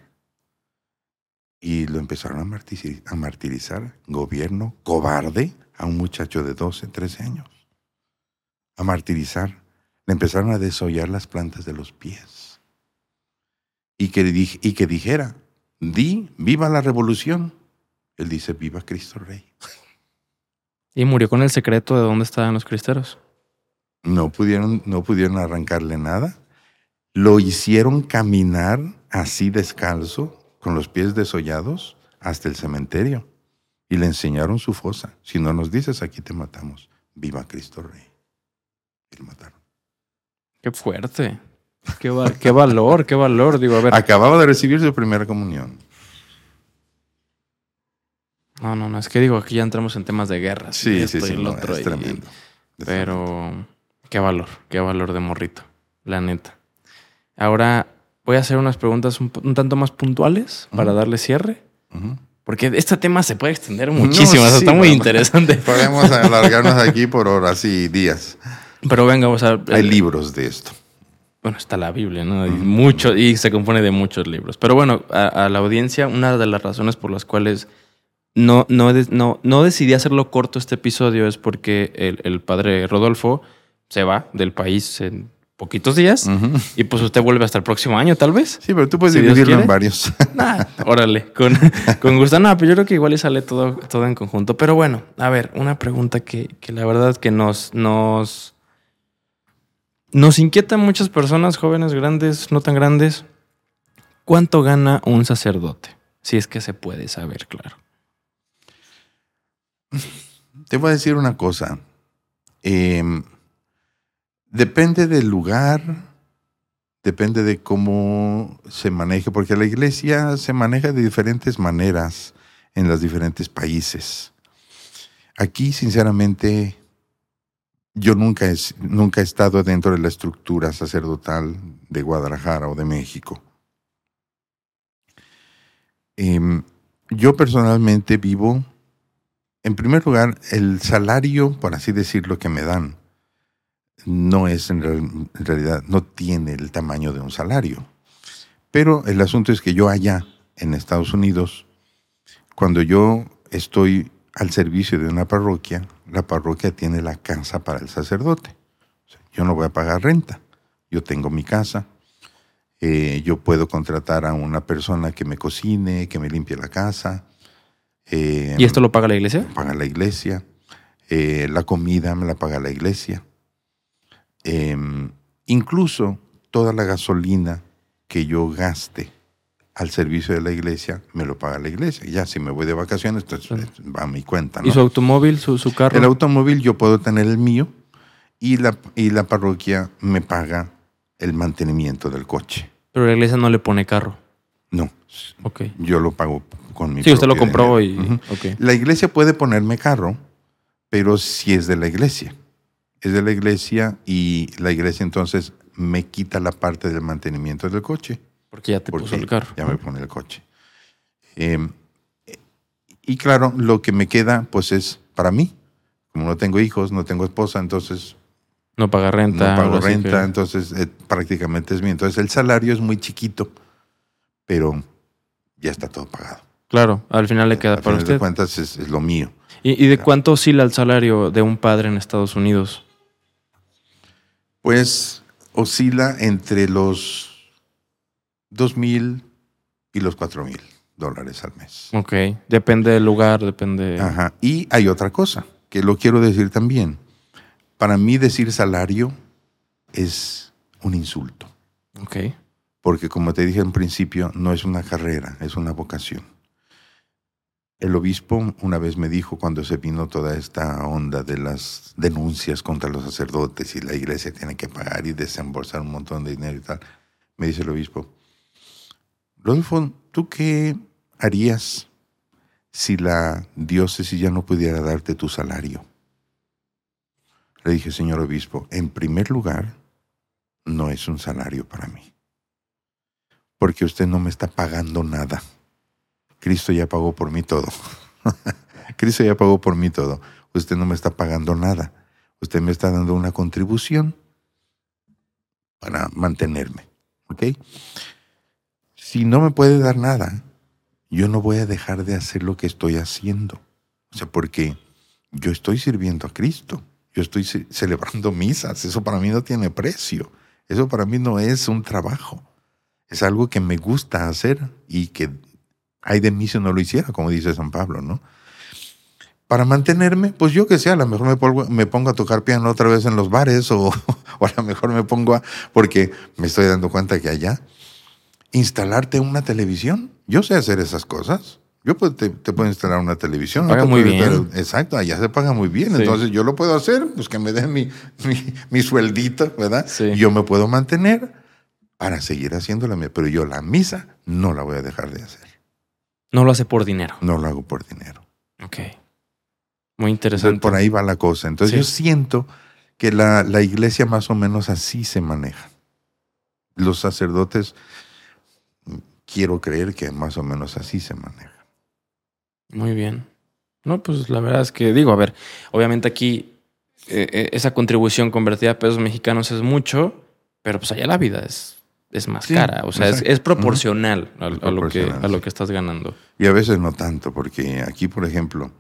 Y lo empezaron a martiri- a martirizar, gobierno cobarde, a un muchacho de 12, 13 años. A martirizar. Le empezaron a desollar las plantas de los pies. Y que, y que dijera, di, viva la revolución. Él dice, viva Cristo Rey. Y murió con el secreto de dónde estaban los cristeros. No pudieron, no pudieron arrancarle nada. Lo hicieron caminar así descalzo, con los pies desollados, hasta el cementerio. Y le enseñaron su fosa. Si no nos dices, aquí te matamos. Viva Cristo Rey. Y lo mataron. Qué fuerte. Qué, va- qué valor, qué valor. Digo, a ver. Acababa de recibir su primera comunión. No, no, no. Es que digo, aquí ya entramos en temas de guerra. Sí, sí, sí. no, es y- tremendo. Es tremendo. Pero qué valor, qué valor de morrito, la neta. Ahora voy a hacer unas preguntas un, un tanto más puntuales para Ujú. darle cierre. Ujú. Porque este tema se puede extender muchísimo, o sea, sí, está muy bueno. interesante. Podemos alargarnos aquí por horas y días. Pero venga, vamos a Hay libros de esto. Bueno, está la Biblia, ¿no? Y, Ujú. mucho, y se compone de muchos libros. Pero bueno, a, a la audiencia, una de las razones por las cuales no, no, no, no decidí hacerlo corto este episodio es porque el, el padre Rodolfo se va del país en poquitos días y pues usted vuelve hasta el próximo año, tal vez. Sí, pero tú puedes Si dividirlo en varios. Nah, órale, con, con gusto. No, pero yo creo que igual y sale todo, todo en conjunto. Pero bueno, a ver, una pregunta que, que la verdad que nos, nos, nos inquieta a muchas personas, jóvenes, grandes, no tan grandes. ¿Cuánto gana un sacerdote? Si es que se puede saber, claro. Te voy a decir una cosa. Em, depende del lugar, depende de cómo se maneje, porque la iglesia se maneja de diferentes maneras en los diferentes países. Aquí, sinceramente, yo nunca he, nunca he estado dentro de la estructura sacerdotal de Guadalajara o de México. Em, yo personalmente vivo en primer lugar, el salario, por así decirlo, que me dan, no es en, real- en realidad, no tiene el tamaño de un salario. Pero el asunto es que yo allá, en Estados Unidos, cuando yo estoy al servicio de una parroquia, la parroquia tiene la casa para el sacerdote. Yo no voy a pagar renta. Yo tengo mi casa. Eh, yo puedo contratar a una persona que me cocine, que me limpie la casa. Eh, ¿Y esto lo paga la iglesia? paga la iglesia, eh, la comida me la paga la iglesia, Em, incluso toda la gasolina que yo gaste al servicio de la iglesia me lo paga la iglesia. Ya si me voy de vacaciones, entonces va a mi cuenta. ¿Y su automóvil, su, su carro? El automóvil yo puedo tener el mío y la, y la parroquia me paga el mantenimiento del coche. Pero la iglesia no le pone carro. No, Ok. yo lo pago con mi Sí, usted lo compró dinero. y... La iglesia puede ponerme carro, pero sí es de la iglesia. Es de la iglesia y la iglesia entonces me quita la parte del mantenimiento del coche. Porque ya te puso el carro. Ya me pone el coche. Eh, y claro, lo que me queda pues es para mí. Como no tengo hijos, no tengo esposa, entonces No paga renta. no pago renta, que- entonces eh, prácticamente es mío. Entonces el salario es muy chiquito, pero ya está todo pagado. Claro, al final le queda A para final de usted. cuentas es, es lo mío. ¿Y, y de cuánto oscila el salario de un padre en Estados Unidos? Pues oscila entre los dos mil y los cuatro mil dólares al mes. Ok, depende del lugar, depende... Ajá. Y hay otra cosa que lo quiero decir también. Para mí decir salario es un insulto, Ok, porque como te dije en principio, no es una carrera, es una vocación. El obispo una vez me dijo cuando se vino toda esta onda de las denuncias contra los sacerdotes y la iglesia tiene que pagar y desembolsar un montón de dinero y tal, me dice el obispo, Rodolfo, ¿tú qué harías si la diócesis ya no pudiera darte tu salario? Le dije, señor obispo, en primer lugar, no es un salario para mí, porque usted no me está pagando nada. Cristo ya pagó por mí todo. Cristo ya pagó por mí todo. Usted no me está pagando nada. Usted me está dando una contribución para mantenerme. ¿Ok? Si no me puede dar nada, yo no voy a dejar de hacer lo que estoy haciendo. O sea, porque yo estoy sirviendo a Cristo. Yo estoy ce- celebrando misas. Eso para mí no tiene precio. Eso para mí no es un trabajo. Es algo que me gusta hacer y que hay de mí si no lo hiciera, como dice San Pablo, ¿no? Para mantenerme, pues yo que sé, a lo mejor me pongo, me pongo a tocar piano otra vez en los bares o, o a lo mejor me pongo a, porque me estoy dando cuenta que allá, instalarte una televisión, yo sé hacer esas cosas. Yo puedo- te, te puedo instalar una televisión. paga te muy bien. exacto, allá se paga muy bien. Sí. Entonces yo lo puedo hacer, pues que me den mi, mi, mi sueldito, ¿verdad? Sí. Yo me puedo mantener para seguir haciendo la mía. Pero yo la misa no la voy a dejar de hacer. No lo hace por dinero. No lo hago por dinero. Ok. Muy Entonces, interesante. por ahí va la cosa. Entonces Sí. yo siento que la, la iglesia más o menos así se maneja. Los sacerdotes, quiero creer que más o menos así se maneja. Muy bien. No, pues la verdad es que digo, a ver, obviamente aquí eh, eh, esa contribución convertida a pesos mexicanos es mucho, pero pues allá la vida es, es más Sí, cara. O sea, es, es proporcional, a, Es a lo que, a lo que estás ganando. Y a veces no tanto, porque aquí, por ejemplo,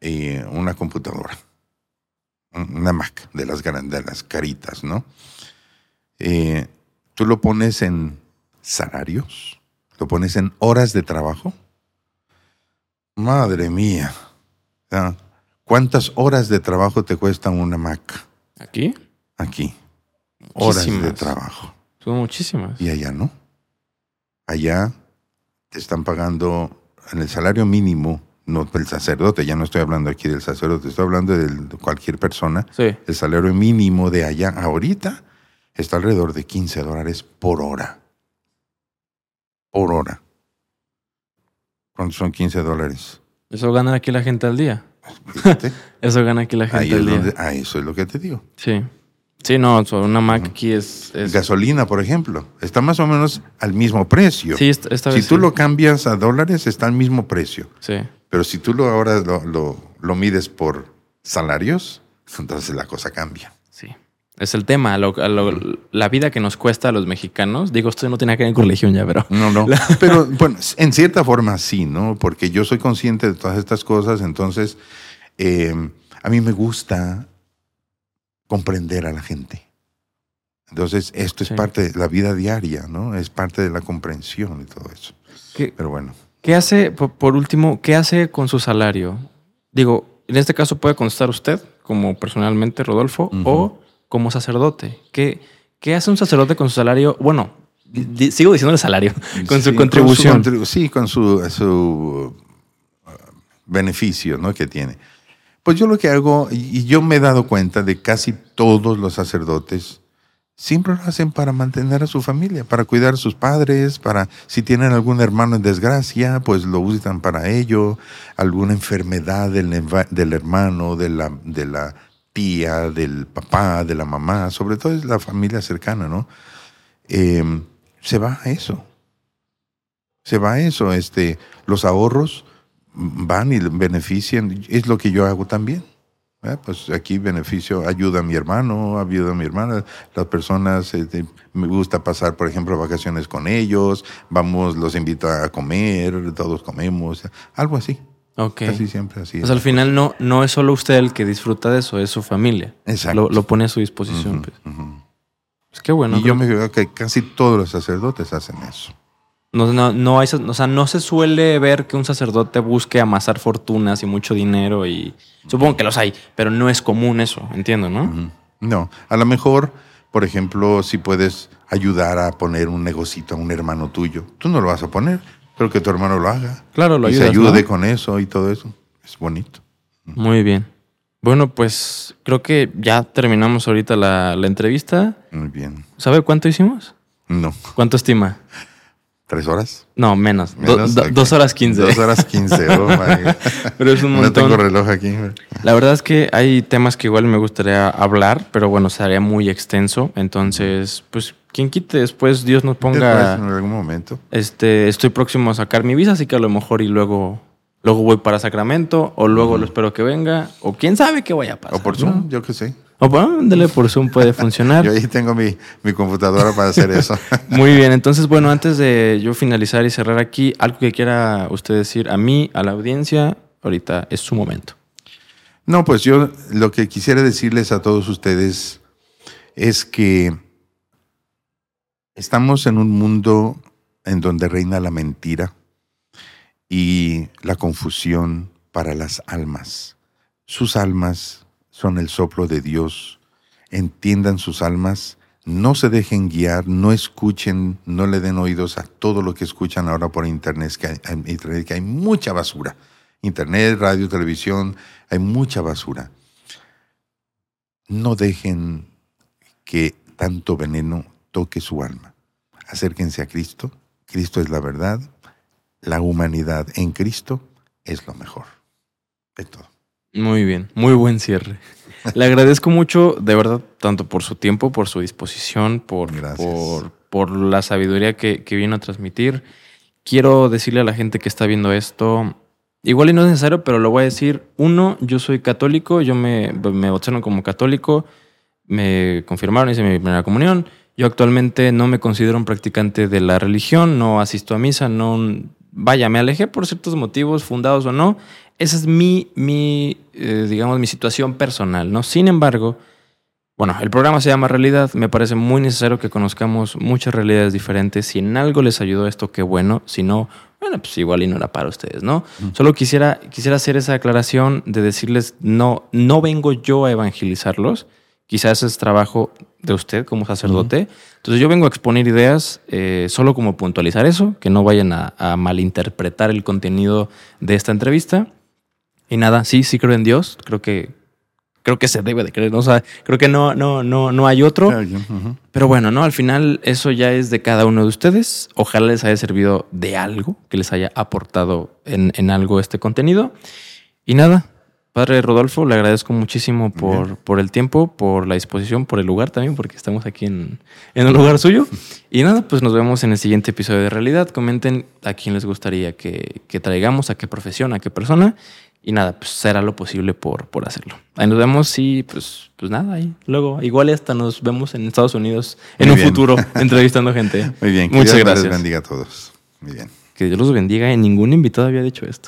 eh, una computadora, un- una Mac de las, de las caritas, ¿no? Eh, tú lo pones en salarios, lo pones en horas de trabajo. Madre mía. ¿Cuántas horas de trabajo te cuesta una Mac Aquí aquí? Horas de trabajo. Son muchísimas. Y allá no. Allá te están pagando en el salario mínimo, no del sacerdote, ya no estoy hablando aquí del sacerdote, estoy hablando de cualquier persona. Sí. El salario mínimo de allá ahorita está alrededor de 15 dólares por hora. Por hora. ¿Cuántos son 15 dólares? Eso gana aquí la gente al día. Eso gana aquí la gente ahí al día. donde, ah, eso es lo que te digo. Sí. Sí, no, una Mac aquí es. es- Gasolina, por ejemplo, está más o menos al mismo precio. sí, esta, esta si vez tú sí. lo cambias a dólares, está al mismo precio. Sí. Pero si tú lo ahora lo, lo, lo mides por salarios, entonces la cosa cambia. Sí. Es el tema, lo- la vida que nos cuesta a los mexicanos. Digo, esto no tiene que ver con religión ya, pero. No, no. Pero bueno, en cierta forma sí, ¿no? Porque yo soy consciente de todas estas cosas, entonces eh, a mí me gusta comprender a la gente. Entonces, esto es Sí. parte de la vida diaria, ¿no? Es parte de la comprensión y todo eso. ¿Qué, Pero bueno, qué hace, por, último, qué hace con su salario? Digo, en este caso puede constar usted como personalmente Rodolfo o como sacerdote. ¿Qué, ¿Qué hace un sacerdote con su salario? Bueno, sigo diciéndole salario, con su contribución. contribu- sí, con su, su uh, beneficio ¿no? que tiene. Pues yo lo que hago, y yo me he dado cuenta de casi todos los sacerdotes, siempre lo hacen para mantener a su familia, para cuidar a sus padres, para si tienen algún hermano en desgracia, pues lo usan para ello, alguna enfermedad del, del hermano, de la, de la tía, del papá, de la mamá, sobre todo es la familia cercana, ¿no? Em, se va a eso. Se va a eso. Este, los ahorros van y benefician. Es lo que yo hago también. ¿eh? Pues aquí beneficio, ayuda a mi hermano, ayuda a mi hermana. Las personas, este, me gusta pasar, por ejemplo, vacaciones con ellos. Vamos, los invito a comer, todos comemos, algo así. Ok. Casi siempre así. Pues al final no, no es solo usted el que disfruta de eso, es su familia. Exacto. Lo, pone a su disposición. pues. Es que bueno. Y yo me veo que casi todos los sacerdotes hacen eso. No, no, no, hay, o sea, no se suele ver que un sacerdote busque amasar fortunas y mucho dinero y supongo que los hay, pero no es común eso, entiendo, ¿no? No, a lo mejor, por ejemplo, si puedes ayudar a poner un negocito a un hermano tuyo, tú no lo vas a poner, pero que tu hermano lo haga. Claro, lo y se ayude con eso y todo eso. Es bonito. Muy bien. Bueno, pues creo que ya terminamos ahorita la, entrevista. Muy bien. ¿Sabe cuánto hicimos? No. ¿Cuánto estima? ¿Tres horas? No, menos. dos horas quince. Dos horas quince. Oh, pero es un montón. No tengo reloj aquí. La verdad es que hay temas que igual me gustaría hablar, pero bueno, sería muy extenso. Entonces, pues quien quite después Dios nos ponga. en algún momento. Este, estoy próximo a sacar mi visa, así que a lo mejor y luego, luego voy para Sacramento, o luego lo espero que venga, o quién sabe qué vaya a pasar. O por Zoom, yo qué sé. O bueno, ándale, por Zoom puede funcionar. yo ahí tengo mi, mi computadora para hacer eso. Muy bien, entonces bueno, antes de yo finalizar y cerrar aquí, algo que quiera usted decir a mí, a la audiencia, ahorita es su momento. No, pues yo lo que quisiera decirles a todos ustedes es que Estamos en un mundo en donde reina la mentira y la confusión para las almas. Sus almas son el soplo de Dios. Entiendan sus almas, no se dejen guiar, no escuchen, no le den oídos a todo lo que escuchan ahora por internet, que hay, que hay mucha basura. Internet, radio, televisión, hay mucha basura. No dejen que tanto veneno toque su alma. Acérquense a Cristo. Cristo es la verdad. La humanidad en Cristo es lo mejor. Es todo. Muy bien, muy buen cierre. Le agradezco mucho, de verdad, tanto por su tiempo, por su disposición, por, por, por, la sabiduría que, que vino a transmitir. Quiero decirle a la gente que está viendo esto, igual y no es necesario, pero lo voy a decir. Uno, yo soy católico, yo me, me como católico, me confirmaron, hice mi primera comunión. Yo actualmente no me considero un practicante de la religión, no asisto a misa, no... Vaya, me alejé por ciertos motivos, fundados o no. Esa es mi, mi eh, digamos, mi situación personal, ¿no? Sin embargo, bueno, el programa se llama Realidad. Me parece muy necesario que conozcamos muchas realidades diferentes. Si en algo les ayudó esto, qué bueno. Si no, bueno, pues igual y no era para ustedes, ¿no? Solo quisiera, quisiera hacer esa aclaración de decirles, no, no vengo yo a evangelizarlos. Quizás es trabajo de usted como sacerdote. Entonces yo vengo a exponer ideas eh, solo como puntualizar eso, que no vayan a, malinterpretar el contenido de esta entrevista. Y nada, sí, sí creo en Dios. Creo que creo que se debe de creer. O sea, creo que no, no, no, no hay otro. Pero bueno, ¿no? Al final eso ya es de cada uno de ustedes. Ojalá les haya servido de algo, que les haya aportado en, en algo este contenido. Y nada, Padre Rodolfo, le agradezco muchísimo por, por, el tiempo, por la disposición, por el lugar también, porque estamos aquí en, en, un lugar suyo. Y nada, pues nos vemos en el siguiente episodio de Realidad. Comenten a quién les gustaría que, que traigamos, a qué profesión, a qué persona. Y nada, pues será lo posible por, por hacerlo. Ahí nos vemos y pues, pues nada, ahí luego igual hasta nos vemos en Estados Unidos en un futuro entrevistando gente. Muy bien, muchas gracias. Que Dios les bendiga a todos. Muy bien. Que Dios los bendiga. En ningún invitado había dicho esto.